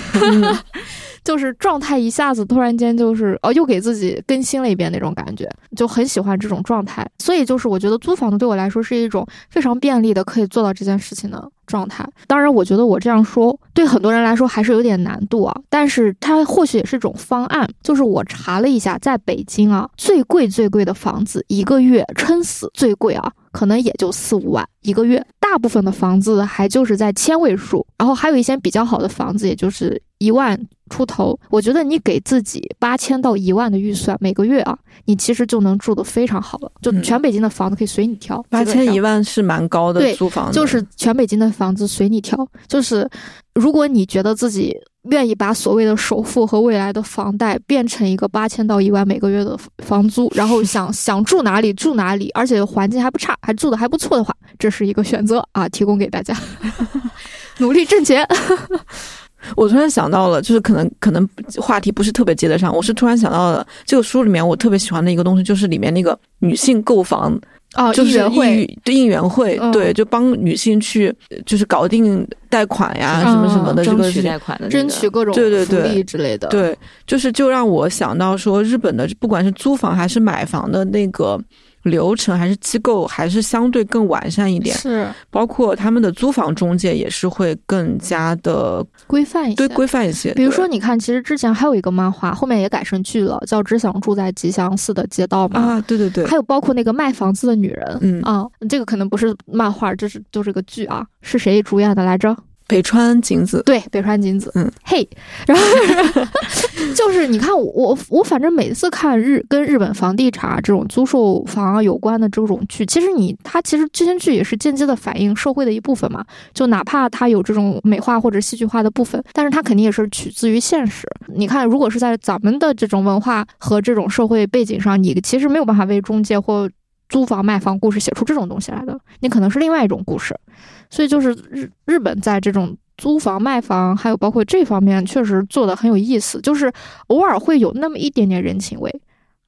就是状态一下子突然间就是哦，又给自己更新了一遍那种感觉，就很喜欢这种状态。所以就是我觉得租房子对我来说是一种非常便利的可以做到这件事情的状态。当然，我觉得我这样说对很多人来说还是有点难度啊，但是它或许也是一种方案。就是我查了一下，在北京啊，最贵最贵的房子一个月撑死最贵啊，可能也就四五万一个月。大部分的房子还就是在千位数，然后还有一些比较好的房子，也就是一万。出头，我觉得你给自己八千到一万的预算，每个月啊，你其实就能住得非常好了。就全北京的房子可以随你挑，八千一万是蛮高的租房，就是全北京的房子随你挑。就是如果你觉得自己愿意把所谓的首付和未来的房贷变成一个八千到一万每个月的房租，然后想 想住哪里住哪里，而且环境还不差，还住的还不错的话，这是一个选择啊，提供给大家，努力挣钱。我突然想到了，就是可能可能话题不是特别接得上。我是突然想到了这个书里面我特别喜欢的一个东西，就是里面那个女性购房啊，就是应应援会，对，就帮女性去就是搞定贷款呀，什么什么的，争取贷款的，争取各种对对对之类的。对，就是就让我想到说，日本的不管是租房还是买房的那个。流程还是机构还是相对更完善一点，是包括他们的租房中介也是会更加的规范一些，对规范一些。比如说，你看，其实之前还有一个漫画，后面也改成剧了，叫《只想住在吉祥寺的街道》嘛。啊，对对对。还有包括那个卖房子的女人，嗯啊，这个可能不是漫画，这是就是个剧啊，是谁主演的来着？北川景子，对，北川景子，嗯，嘿，然后 就是你看我我反正每次看日跟日本房地产这种租售房有关的这种剧，其实你它其实这些剧也是间接的反映社会的一部分嘛，就哪怕它有这种美化或者戏剧化的部分，但是它肯定也是取自于现实。你看，如果是在咱们的这种文化和这种社会背景上，你其实没有办法为中介或租房卖房故事写出这种东西来的，你可能是另外一种故事。所以就是日日本在这种租房卖房，还有包括这方面，确实做的很有意思，就是偶尔会有那么一点点人情味，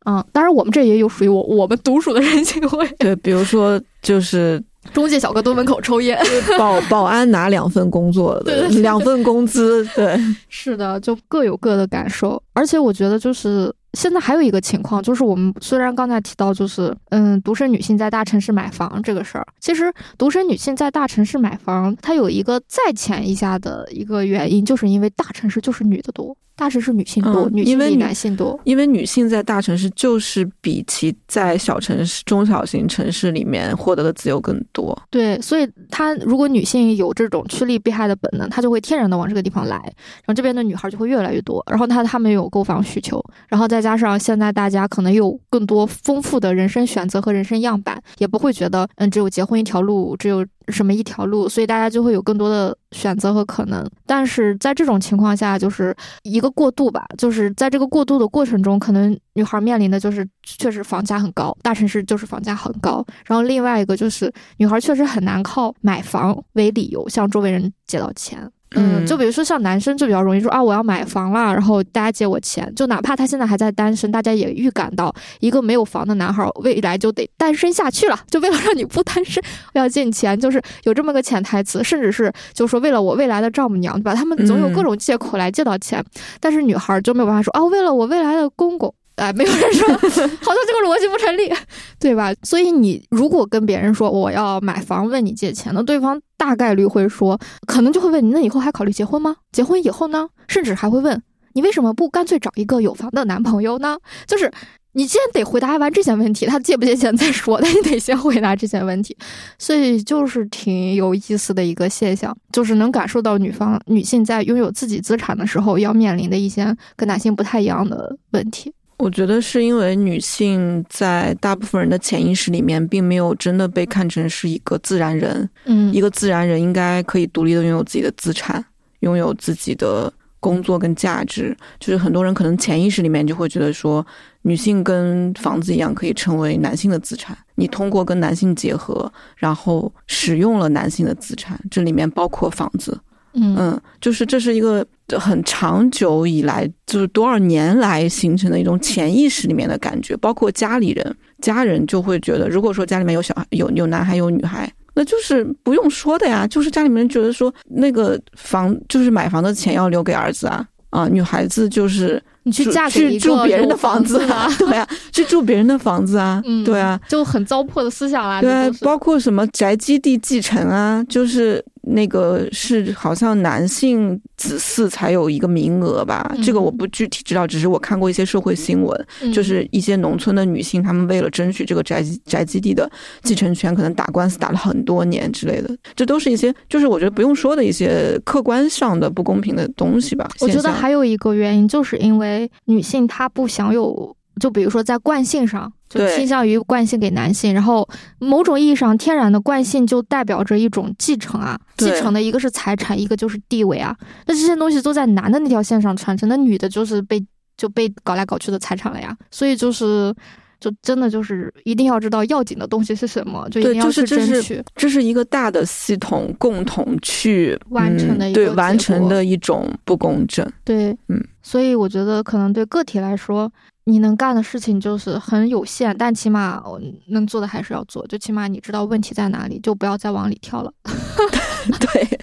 嗯，当然我们这也有属于我我们独属的人情味，对，比如说就是中介小哥蹲门口抽烟，保 保安拿两份工作的两份工资，对，是的，就各有各的感受，而且我觉得就是。现在还有一个情况，就是我们虽然刚才提到，就是嗯，独生女性在大城市买房这个事儿，其实独生女性在大城市买房，它有一个再浅一下的一个原因，就是因为大城市就是女的多。大城市女性多，女性比男性多。因为女性在大城市就是比其在小城市、中小型城市里面获得的自由更多。对，所以她如果女性有这种趋利避害的本能，她就会天然的往这个地方来，然后这边的女孩就会越来越多。然后她她们有购房需求，然后再加上现在大家可能有更多丰富的人生选择和人生样板，也不会觉得嗯只有结婚一条路，只有什么一条路，所以大家就会有更多的选择和可能。但是在这种情况下，就是一个过渡吧，就是在这个过渡的过程中，可能女孩面临的就是确实房价很高，大城市就是房价很高。然后另外一个就是女孩确实很难靠买房为理由向周围人借到钱。嗯，就比如说像男生就比较容易说啊，我要买房了，然后大家借我钱。就哪怕他现在还在单身，大家也预感到一个没有房的男孩未来就得单身下去了。就为了让你不单身，我要借你钱，就是有这么个潜台词。甚至是就说为了我未来的丈母娘，对吧？他们总有各种借口来借到钱。但是女孩就没有办法说啊，为了我未来的公公。哎，没有人说，好像这个逻辑不成立，对吧？所以你如果跟别人说我要买房，问你借钱，那对方大概率会说，可能就会问你，那以后还考虑结婚吗？结婚以后呢？甚至还会问你为什么不干脆找一个有房的男朋友呢？就是你先得回答完这些问题，他借不借钱再说，但你得先回答这些问题。所以就是挺有意思的一个现象，就是能感受到女方女性在拥有自己资产的时候要面临的一些跟男性不太一样的问题。我觉得是因为女性在大部分人的潜意识里面，并没有真的被看成是一个自然人。嗯，一个自然人应该可以独立的拥有自己的资产，拥有自己的工作跟价值。就是很多人可能潜意识里面就会觉得说，女性跟房子一样，可以成为男性的资产。你通过跟男性结合，然后使用了男性的资产，这里面包括房子。嗯，就是这是一个很长久以来，就是多少年来形成的一种潜意识里面的感觉，包括家里人、家人就会觉得，如果说家里面有小孩、有有男孩有女孩，那就是不用说的呀，就是家里面觉得说那个房就是买房的钱要留给儿子啊，啊，女孩子就是你去嫁去住别人的房子啊，对啊，去住别人的房子啊，对啊，就很糟粕的思想啦，对，包括什么宅基地继承啊，就是。那个是好像男性子嗣才有一个名额吧，这个我不具体知道，只是我看过一些社会新闻，就是一些农村的女性，她们为了争取这个宅宅基地的继承权，可能打官司打了很多年之类的，这都是一些就是我觉得不用说的一些客观上的不公平的东西吧。我觉得还有一个原因，就是因为女性她不享有。就比如说，在惯性上，就倾向于惯性给男性，然后某种意义上，天然的惯性就代表着一种继承啊，继承的一个是财产，一个就是地位啊。那这些东西都在男的那条线上传承，那女的就是被就被搞来搞去的财产了呀。所以就是，就真的就是一定要知道要紧的东西是什么，就一定要去争取。这是一个大的系统共同去完成的一，对完成的一种不公正。对，嗯，所以我觉得可能对个体来说。你能干的事情就是很有限，但起码能做的还是要做。就起码你知道问题在哪里，就不要再往里跳了。对，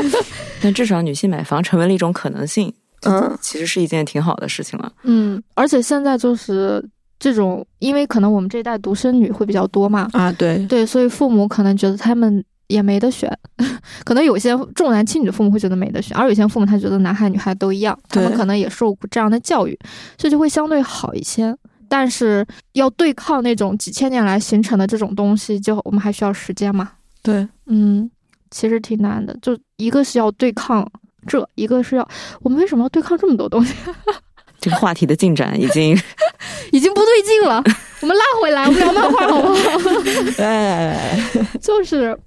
但至少女性买房成为了一种可能性，嗯，其实是一件挺好的事情了。嗯，而且现在就是这种，因为可能我们这一代独生女会比较多嘛，啊，对对，所以父母可能觉得他们。也没得选，可能有些重男轻女的父母会觉得没得选，而有些父母他觉得男孩女孩都一样，他们可能也受过这样的教育，所以就会相对好一些。但是要对抗那种几千年来形成的这种东西，就我们还需要时间嘛？对，嗯，其实挺难的。就一个是要对抗这，一个是要我们为什么要对抗这么多东西？这个话题的进展已经 已经不对劲了，我们拉回来，我们聊漫画好不好？来来来，就是。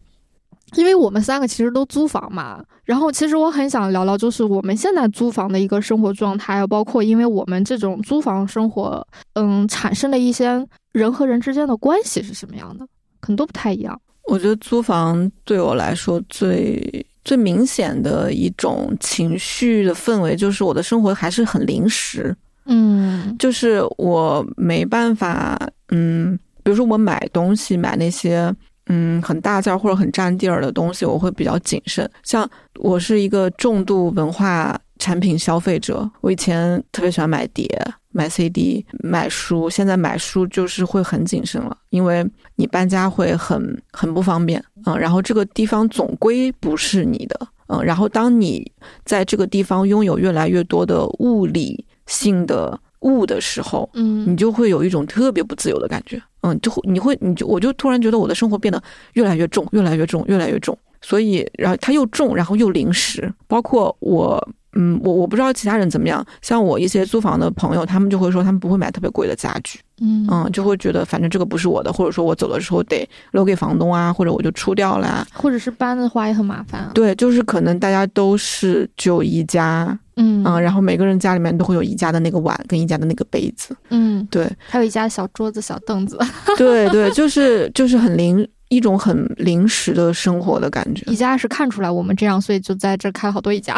因为我们三个其实都租房嘛，然后其实我很想聊聊，就是我们现在租房的一个生活状态，包括因为我们这种租房生活，嗯，产生的一些人和人之间的关系是什么样的，可能都不太一样。我觉得租房对我来说最最明显的一种情绪的氛围，就是我的生活还是很临时，嗯，就是我没办法，嗯，比如说我买东西买那些。嗯，很大件或者很占地儿的东西，我会比较谨慎。像我是一个重度文化产品消费者，我以前特别喜欢买碟、买 CD、买书，现在买书就是会很谨慎了，因为你搬家会很很不方便嗯，然后这个地方总归不是你的，嗯，然后当你在这个地方拥有越来越多的物理性的物的时候，嗯，你就会有一种特别不自由的感觉。嗯，就会你会你就我就突然觉得我的生活变得越来越重，越来越重，越来越重。所以，然后它又重，然后又临时。包括我嗯，我我不知道其他人怎么样，像我一些租房的朋友，他们就会说他们不会买特别贵的家具，嗯。嗯，就会觉得反正这个不是我的，或者说我走的时候得留给房东啊，或者我就出掉了啊。或者是搬的话也很麻烦啊。对，就是可能大家都是只有宜家，嗯。嗯，然后每个人家里面都会有宜家的那个碗跟宜家的那个杯子，嗯，对，还有宜家小桌子、小凳子。对对，就是就是很临一种很临时的生活的感觉。宜家是看出来我们这样，所以就在这开了好多宜家。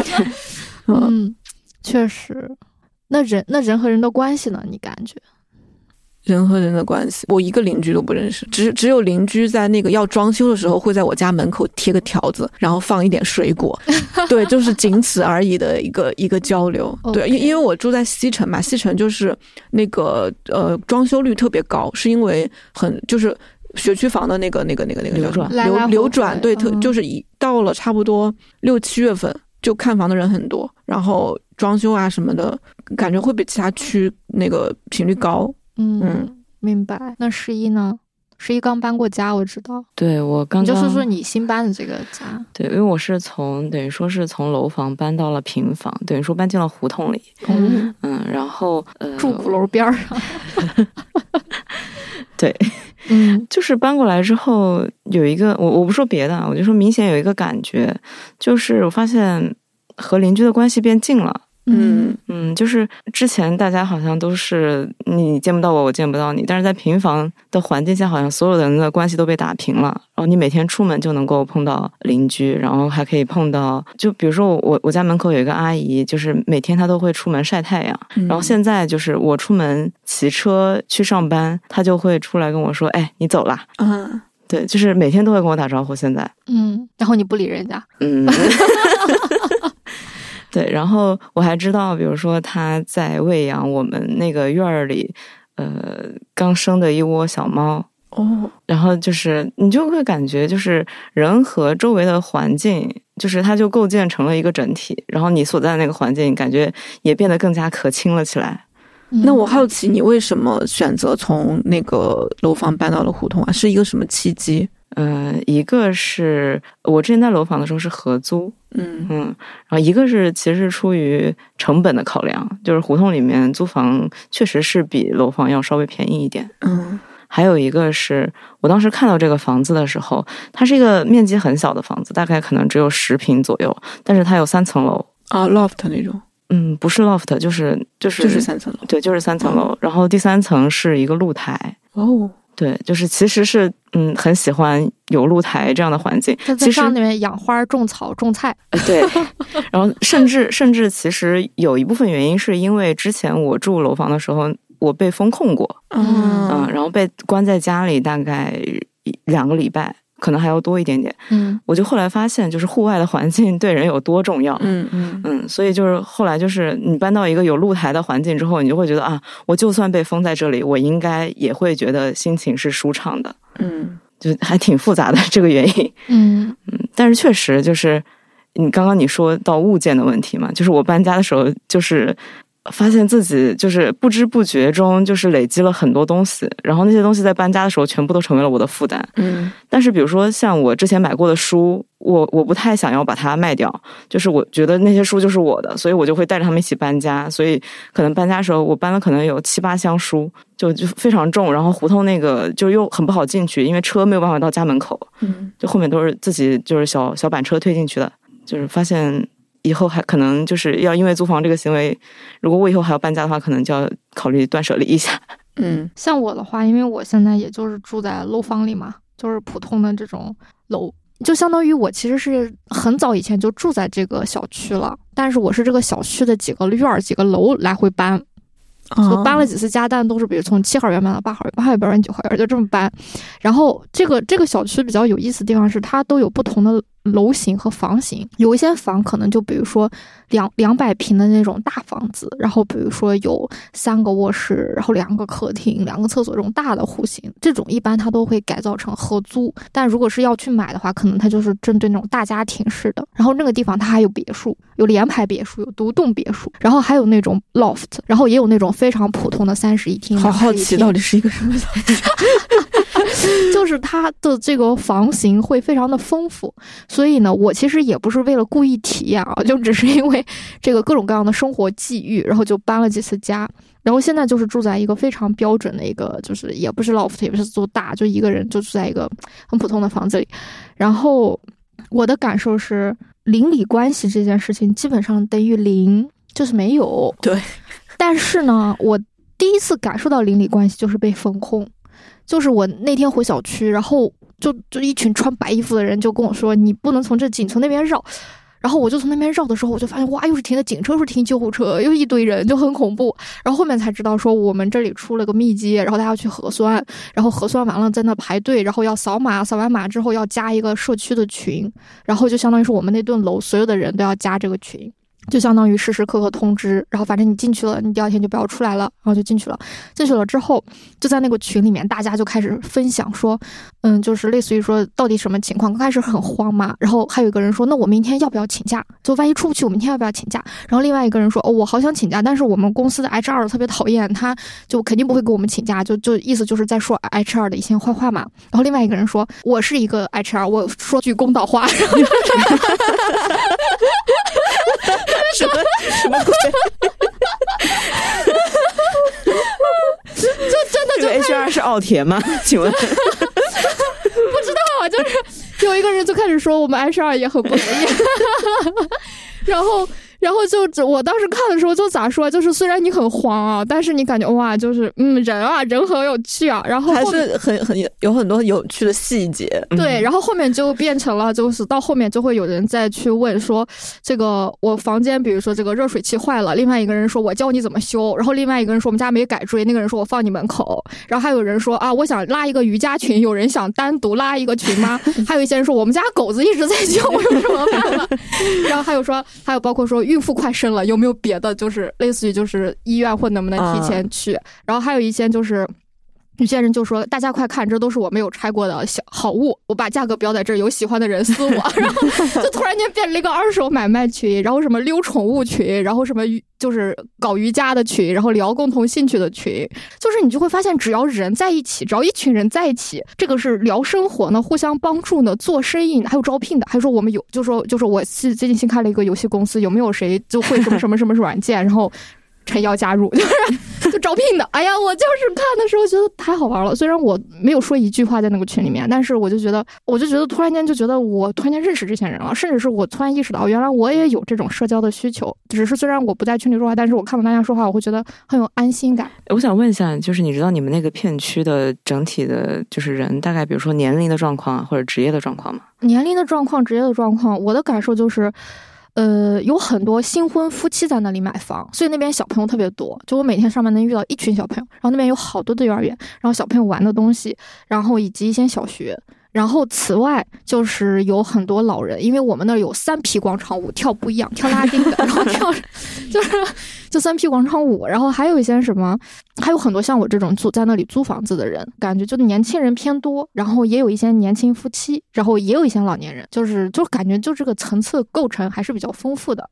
嗯，嗯，确实。那人那人和人的关系呢？你感觉？人和人的关系，我一个邻居都不认识，只只有邻居在那个要装修的时候会在我家门口贴个条子，然后放一点水果，对，就是仅此而已的一个一个交流。对，因因为我住在西城嘛，西城就是那个呃装修率特别高，是因为很就是。学区房的那个、那个、那个、那个流转流流转，对，特嗯就是一到了差不多六七月份，就看房的人很多，然后装修啊什么的，感觉会比其他区那个频率高。嗯嗯明白。那十一呢？十一刚搬过家，我知道。对我刚刚你就说说你新搬的这个家。对，因为我是从等于说是从楼房搬到了平房，等于说搬进了胡同里。嗯，嗯，然后呃，住鼓楼边儿上。对，嗯 就是搬过来之后有一个，我我不说别的，啊，我就说明显有一个感觉，就是我发现和邻居的关系变近了。嗯嗯，就是之前大家好像都是你见不到我，我见不到你，但是在平房的环境下，好像所有人的关系都被打平了。然后你每天出门就能够碰到邻居，然后还可以碰到，就比如说我我家门口有一个阿姨，就是每天她都会出门晒太阳。嗯然后现在就是我出门骑车去上班，她就会出来跟我说：“哎，你走啦。嗯，”对，就是每天都会跟我打招呼。现在，嗯，然后你不理人家。嗯，对，然后我还知道，比如说他在喂养我们那个院儿里，呃，刚生的一窝小猫。哦，然后就是你就会感觉，就是人和周围的环境，就是它就构建成了一个整体。然后你所在的那个环境，感觉也变得更加可亲了起来。那我好奇你为什么选择从那个楼房搬到了胡同啊？是一个什么契机？呃，一个是我之前在楼房的时候是合租，嗯嗯，然后一个是其实是出于成本的考量，就是胡同里面租房确实是比楼房要稍微便宜一点。嗯还有一个是我当时看到这个房子的时候，它是一个面积很小的房子，大概可能只有十平左右，但是它有三层楼。啊，loft 那种，嗯，不是 loft，就是就是就是三层楼。对，就是三层楼。然后第三层是一个露台。哦，对，就是其实是嗯很喜欢有露台这样的环境。其实上面养花、种草、种菜。呃对，然后甚至甚至其实有一部分原因是因为之前我住楼房的时候，我被封控过，嗯，嗯然后被关在家里大概两个礼拜，可能还要多一点点。嗯我就后来发现，就是户外的环境对人有多重要。嗯嗯嗯，所以就是后来就是你搬到一个有露台的环境之后，你就会觉得啊，我就算被封在这里，我应该也会觉得心情是舒畅的，嗯就还挺复杂的这个原因。嗯嗯但是确实就是你刚刚你说到物件的问题嘛，就是我搬家的时候，就是发现自己就是不知不觉中就是累积了很多东西，然后那些东西在搬家的时候全部都成为了我的负担。嗯但是比如说像我之前买过的书，我我不太想要把它卖掉，就是我觉得那些书就是我的，所以我就会带着他们一起搬家。所以可能搬家的时候，我搬了可能有七八箱书，就就非常重。然后胡同那个就又很不好进去，因为车没有办法到家门口，嗯就后面都是自己就是小小板车推进去的。就是发现以后还可能就是要因为租房这个行为，如果我以后还要搬家的话，可能就要考虑断舍离一下。嗯像我的话，因为我现在也就是住在楼房里嘛，就是普通的这种楼，就相当于我其实是很早以前就住在这个小区了，但是我是这个小区的几个院儿、几个楼来回搬，就搬了几次家，但都是比如从七号院搬到八号院，八号院搬到九号院，就这么搬。然后这个这个小区比较有意思的地方是，它都有不同的楼型和房型，有一些房可能就比如说两两百平的那种大房子，然后比如说有三个卧室，然后两个客厅、两个厕所这种大的户型，这种一般它都会改造成合租。但如果是要去买的话，可能它就是针对那种大家庭式的。然后那个地方它还有别墅，有联排别墅，有独栋别墅，然后还有那种 loft，然后也有那种非常普通的三室一厅。好好奇，到底是一个什么小区？就是它的这个房型会非常的丰富，所以呢，我其实也不是为了故意体验啊，就只是因为这个各种各样的生活际遇，然后就搬了几次家，然后现在就是住在一个非常标准的一个，就是也不是 loft，也不是多大，就一个人就住在一个很普通的房子里，然后我的感受是邻里关系这件事情基本上等于零，就是没有。对，但是呢，我第一次感受到邻里关系就是被封控。就是我那天回小区，然后就就一群穿白衣服的人就跟我说：“你不能从这紧从那边绕。”然后我就从那边绕的时候，我就发现哇，又是停的警车，又是停救护车，又一堆人，就很恐怖。然后后面才知道说我们这里出了个密接，然后他要去核酸，然后核酸完了在那排队，然后要扫码，扫完码之后要加一个社区的群，然后就相当于是我们那栋楼所有的人都要加这个群。就相当于时时刻刻通知，然后反正你进去了，你第二天就不要出来了，然后就进去了。进去了之后，就在那个群里面，大家就开始分享说，嗯，就是类似于说到底什么情况。刚开始很慌嘛，然后还有一个人说，那我明天要不要请假？就万一出不去，我明天要不要请假？然后另外一个人说，哦，我好想请假，但是我们公司的 HR 特别讨厌，他就肯定不会给我们请假，就就意思就是在说 HR 的一些坏话嘛。然后另外一个人说，我是一个 HR，我说句公道话。什么什么鬼？就真的就 HR 是奥田吗？请问？不知道啊，就是有一个人就开始说我们 HR 也很不容易，然后。然后就我当时看的时候就咋说，就是虽然你很慌啊，但是你感觉哇，就是嗯，人啊，人很有趣啊。然后还是很很有很多有趣的细节。对，然后后面就变成了，就是到后面就会有人再去问说，这个我房间比如说这个热水器坏了，另外一个人说我教你怎么修，然后另外一个人说我们家没改锥，那个人说我放你门口，然后还有人说啊，我想拉一个瑜伽群，有人想单独拉一个群吗？还有一些人说我们家狗子一直在叫，我有什么办法？然后还有说，还有包括说。孕妇快生了，有没有别的？就是类似于就是医院或能不能提前去？然后还有一些就是。有些人就说：“大家快看，这都是我没有拆过的小好物，我把价格标在这儿，有喜欢的人私我。”然后就突然间变了一个二手买卖群，然后什么溜宠物群，然后什么就是搞瑜伽的群，然后聊共同兴趣的群。就是你就会发现，只要人在一起，只要一群人在一起，这个是聊生活呢，互相帮助呢，做生意，还有招聘的，还说我们有，就说就说我是最近新开了一个游戏公司，有没有谁就会什么什么什么软件，然后。陈要加入，就是就招聘的。哎呀，我就是看的时候觉得太好玩了。虽然我没有说一句话在那个群里面，但是我就觉得，我就觉得突然间就觉得我突然间认识这些人了，甚至是我突然意识到，原来我也有这种社交的需求。只是虽然我不在群里说话，但是我看到大家说话，我会觉得很有安心感。我想问一下，就是你知道你们那个片区的整体的，就是人大概，比如说年龄的状况或者职业的状况吗？年龄的状况、职业的状况，我的感受就是。呃，有很多新婚夫妻在那里买房，所以那边小朋友特别多。就我每天上班能遇到一群小朋友，然后那边有好多的幼儿园，然后小朋友玩的东西，然后以及一些小学。然后此外就是有很多老人，因为我们那儿有三批广场舞，跳不一样，跳拉丁的，然后跳 就是就三批广场舞。然后还有一些什么，还有很多像我这种租在那里租房子的人，感觉就年轻人偏多，然后也有一些年轻夫妻，然后也有一些老年人，就是就感觉就这个层次构成还是比较丰富的。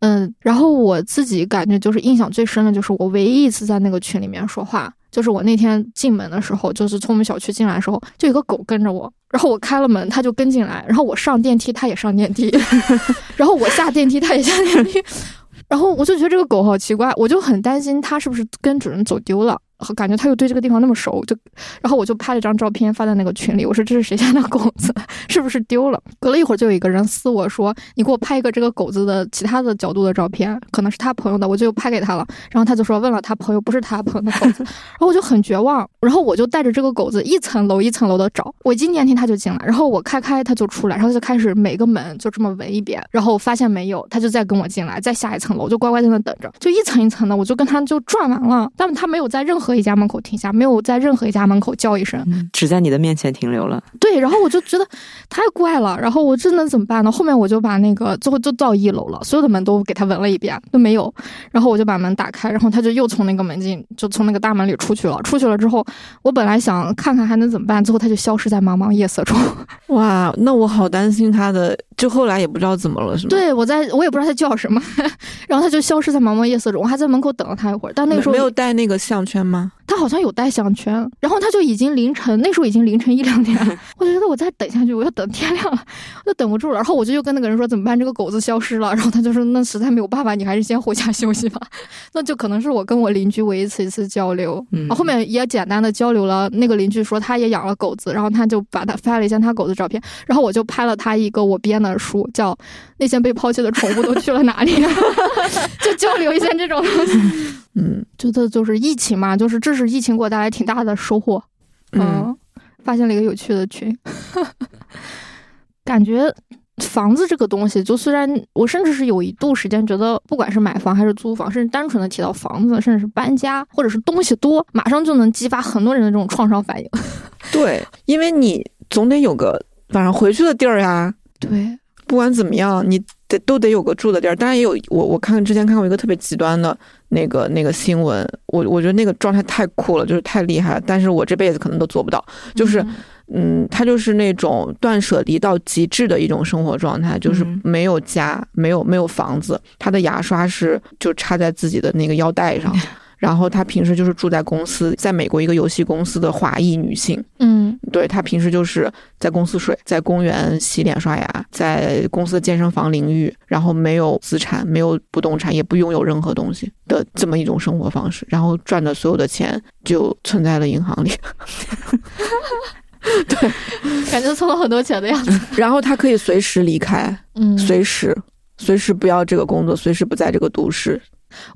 嗯，然后我自己感觉就是印象最深的就是我唯一一次在那个群里面说话。就是我那天进门的时候，就是从我们小区进来的时候，就有个狗跟着我，然后我开了门，它就跟进来，然后我上电梯，它也上电梯，然后我下电梯，它也下电梯，然后我就觉得这个狗好奇怪，我就很担心它是不是跟主人走丢了。感觉他又对这个地方那么熟，就，然后我就拍了张照片发在那个群里，我说这是谁家的狗子，是不是丢了？隔了一会儿就有一个人私我说，你给我拍一个这个狗子的其他的角度的照片，可能是他朋友的，我就拍给他了。然后他就说问了他朋友，不是他朋友的狗子，然后我就很绝望，然后我就带着这个狗子一层楼一层楼的找，我进电梯他就进来，然后我开开他就出来，然后就开始每个门就这么闻一遍，然后发现没有，他就再跟我进来，再下一层楼就乖乖在那等着，就一层一层的，我就跟他就转完了，但他没有在任何。一家门口停下，没有在任何一家门口叫一声，只在你的面前停留了。对，然后我就觉得太怪了，然后我这能怎么办呢？后面我就把那个最后就到一楼了，所有的门都给他闻了一遍，都没有。然后我就把门打开，然后他就又从那个门进，就从那个大门里出去了。出去了之后，我本来想看看还能怎么办，最后他就消失在茫茫夜色中。哇，那我好担心他的，就后来也不知道怎么了，是吗？对，我在我也不知道他叫什么，然后他就消失在茫茫夜色中。我还在门口等了他一会儿，但那个时候没有带那个项圈吗？他好像有带项圈，然后他就已经凌晨，那时候已经凌晨一两点，我就觉得我再等下去，我要等天亮了，我就等不住了。然后我就又跟那个人说怎么办？这个狗子消失了。然后他就说那实在没有办法，你还是先回家休息吧。那就可能是我跟我邻居唯一一次一次交流，嗯后面也简单的交流了。那个邻居说他也养了狗子，然后他就把他发了一下他狗子照片，然后我就拍了他一个我编的书，叫《那些被抛弃的宠物都去了哪里》，就交流一下这种东西。嗯觉得就是疫情嘛，就是这是疫情给我带来挺大的收获。嗯，发现了一个有趣的群，感觉房子这个东西，就虽然我甚至是有一度时间觉得，不管是买房还是租房，甚至单纯的提到房子，甚至是搬家，或者是东西多，马上就能激发很多人的这种创伤反应。对，因为你总得有个晚上回去的地儿呀。对，不管怎么样，你得都得有个住的地儿。当然也有我我看之前看过一个特别极端的那个那个新闻，我我觉得那个状态太酷了，就是太厉害了。但是我这辈子可能都做不到。就是嗯嗯，他就是那种断舍离到极致的一种生活状态，就是嗯没有家，没有没有房子，他的牙刷是就插在自己的那个腰带上。然后她平时就是住在公司，在美国一个游戏公司的华裔女性，嗯对她平时就是在公司睡，在公园洗脸刷牙，在公司的健身房淋浴，然后没有资产，没有不动产，也不拥有任何东西的这么一种生活方式，然后赚的所有的钱就存在了银行里，对 感觉存了很多钱的样子。然后她可以随时离开，嗯，随时随时不要这个工作，随时不在这个都市。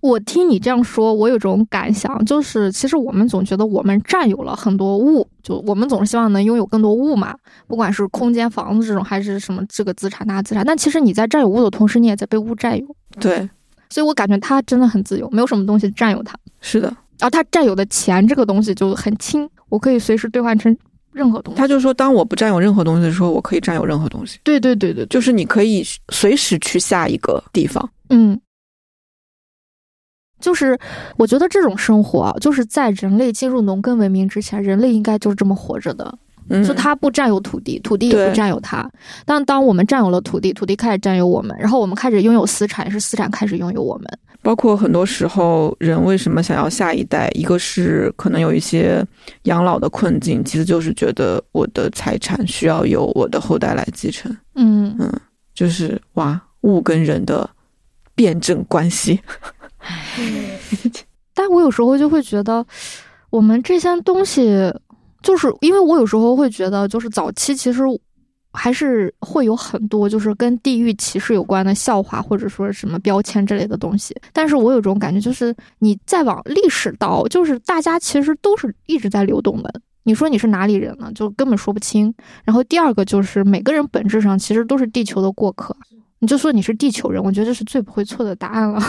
我听你这样说，我有种感想，就是其实我们总觉得我们占有了很多物，就我们总是希望能拥有更多物嘛，不管是空间、房子这种，还是什么这个资产那资产。但其实你在占有物的同时，你也在被物占有，对，所以我感觉他真的很自由，没有什么东西占有他。是的，然后他占有的钱这个东西就很轻，我可以随时兑换成任何东西。他就说，当我不占有任何东西的时候，我可以占有任何东西，对对对对，对就是你可以随时去下一个地方。嗯，就是我觉得这种生活啊，就是在人类进入农耕文明之前，人类应该就是这么活着的。嗯，就他不占有土地，土地也不占有他。但当我们占有了土地，土地开始占有我们，然后我们开始拥有私产，也是私产开始拥有我们。包括很多时候，人为什么想要下一代？一个是可能有一些养老的困境，其实就是觉得我的财产需要由我的后代来继承。嗯嗯就是哇，物跟人的辩证关系。但我有时候就会觉得，我们这些东西，就是因为我有时候会觉得，就是早期其实还是会有很多就是跟地域歧视有关的笑话，或者说什么标签之类的东西。但是我有种感觉，就是你再往历史倒，就是大家其实都是一直在流动的。你说你是哪里人呢？就根本说不清。然后第二个就是每个人本质上其实都是地球的过客。你就说你是地球人，我觉得这是最不会错的答案了。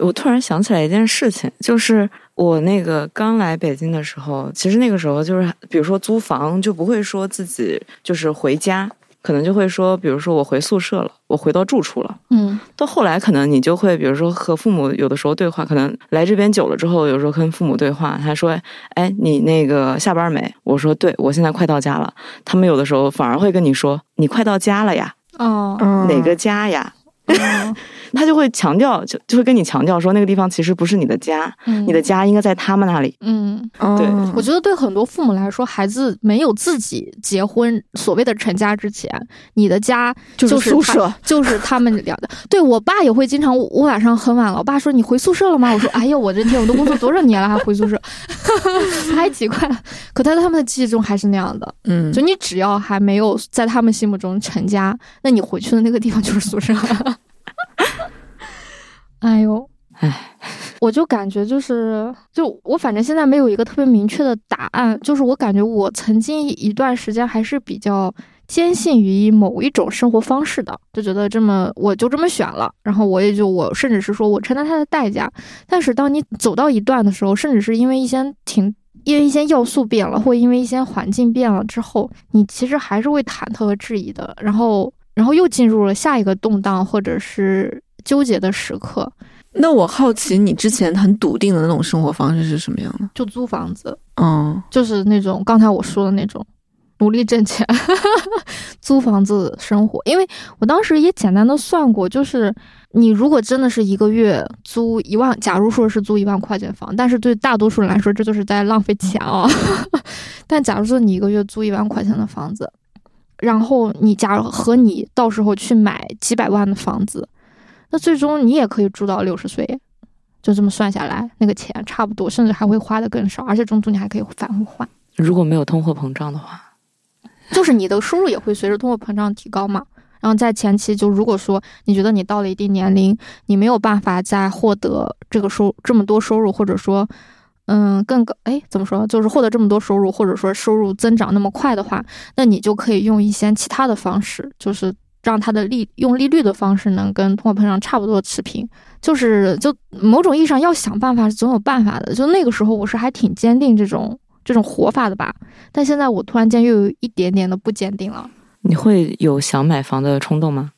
我突然想起来一件事情，就是我那个刚来北京的时候，其实那个时候就是，比如说租房就不会说自己就是回家，可能就会说，比如说我回宿舍了，我回到住处了。嗯到后来，可能你就会，比如说和父母有的时候对话，可能来这边久了之后，有时候跟父母对话，他说：“哎，你那个下班没？”我说：“对，我现在快到家了。”他们有的时候反而会跟你说：“你快到家了呀，哦嗯哪个家呀？”哦 他就会强调，就就会跟你强调说，那个地方其实不是你的家，嗯你的家应该在他们那里。嗯，对哦我觉得对很多父母来说，孩子没有自己结婚所谓的成家之前，你的家就是宿舍，就是他们俩的。对我爸也会经常，我我晚上很晚了，我爸说你回宿舍了吗？我说哎呀，我这天我都工作多少年了，还回宿舍，太奇怪了。可在他们的记忆中还是那样的，嗯，就你只要还没有在他们心目中成家，那你回去的那个地方就是宿舍。哎呦，哎，我就感觉就是，就我反正现在没有一个特别明确的答案，就是我感觉我曾经一段时间还是比较坚信于某一种生活方式的，就觉得这么我就这么选了，然后我也就我甚至是说我承担它的代价。但是当你走到一段的时候，甚至是因为一些挺因为一些要素变了，或因为一些环境变了之后，你其实还是会忐忑和质疑的，然后然后又进入了下一个动荡或者是纠结的时刻，那我好奇，你之前很笃定的那种生活方式是什么样的？就租房子。嗯就是那种刚才我说的那种，努力挣钱，租房子生活。因为我当时也简单的算过，就是你如果真的是一个月租一万，假如说是租一万块钱房，但是对大多数人来说，这就是在浪费钱啊。但假如说你一个月租一万块钱的房子，然后你假如和你到时候去买几百万的房子，那最终你也可以住到六十岁，就这么算下来，那个钱差不多，甚至还会花的更少，而且中途你还可以反复换。如果没有通货膨胀的话，就是你的收入也会随着通货膨胀提高嘛。然后在前期，就如果说你觉得你到了一定年龄，你没有办法再获得这个收这么多收入，或者说，嗯，更高，哎，怎么说，就是获得这么多收入，或者说收入增长那么快的话，那你就可以用一些其他的方式，就是让它的利用利率的方式能跟通货膨胀差不多持平。就是就某种意义上要想办法是总有办法的。就那个时候我是还挺坚定这种这种活法的吧，但现在我突然间又有一点点的不坚定了。你会有想买房的冲动吗？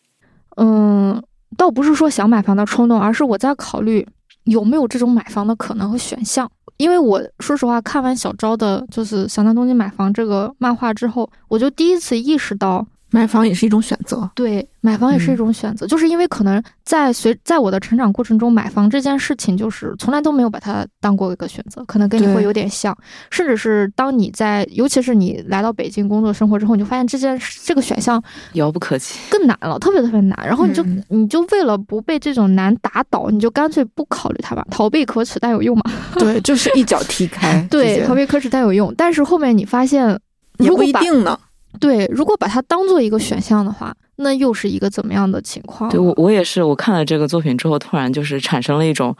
嗯，倒不是说想买房的冲动，而是我在考虑有没有这种买房的可能和选项。因为我说实话，看完小昭的就是《想在东京买房》这个漫画之后，我就第一次意识到。买房也是一种选择，对，买房也是一种选择，就是因为可能在随在我的成长过程中，买房这件事情就是从来都没有把它当过一个选择，可能跟你会有点像，甚至是当你在，尤其是你来到北京工作生活之后，你就发现这件这个选项遥不可及，更难了，特别特别难，然后你就你就为了不被这种难打倒，你就干脆不考虑它吧，逃避可耻但有用嘛，对，就是一脚踢开，对，逃避可耻但有用，但是后面你发现也不一定呢。对，如果把它当做一个选项的话，那又是一个怎么样的情况？对我，我也是，我看了这个作品之后，突然就是产生了一种，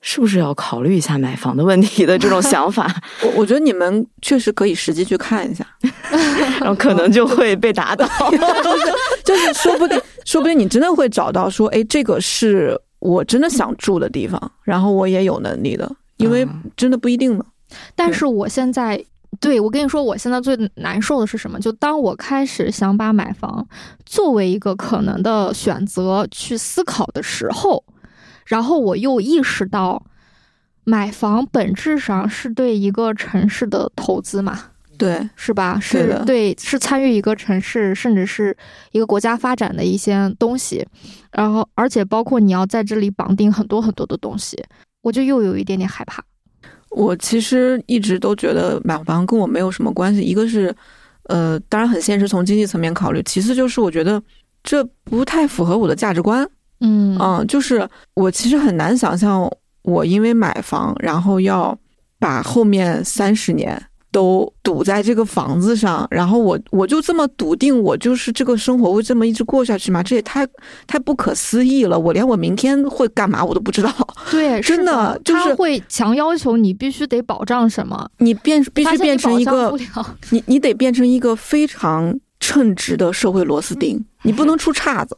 是不是要考虑一下买房的问题的这种想法。我我觉得你们确实可以实际去看一下，然后可能就会被打倒，就是说不定，说不定你真的会找到说，哎，这个是我真的想住的地方，然后我也有能力的，因为真的不一定呢。但是我现在。对，我跟你说，我现在最难受的是什么？就当我开始想把买房作为一个可能的选择去思考的时候，然后我又意识到，买房本质上是对一个城市的投资嘛？对，是吧？是对，是参与一个城市甚至是一个国家发展的一些东西，然后而且包括你要在这里绑定很多很多的东西，我就又有一点点害怕。我其实一直都觉得买房跟我没有什么关系。一个是，呃，当然很现实，从经济层面考虑；其次就是我觉得这不太符合我的价值观。嗯嗯，就是我其实很难想象，我因为买房，然后要把后面三十年。都堵在这个房子上，然后我我就这么笃定，我就是这个生活会这么一直过下去吗？这也太太不可思议了！我连我明天会干嘛我都不知道。对，真的就是会强要求你必须得保障什么，你变必须变成一个你你得变成一个非常称职的社会螺丝钉，你不能出岔子，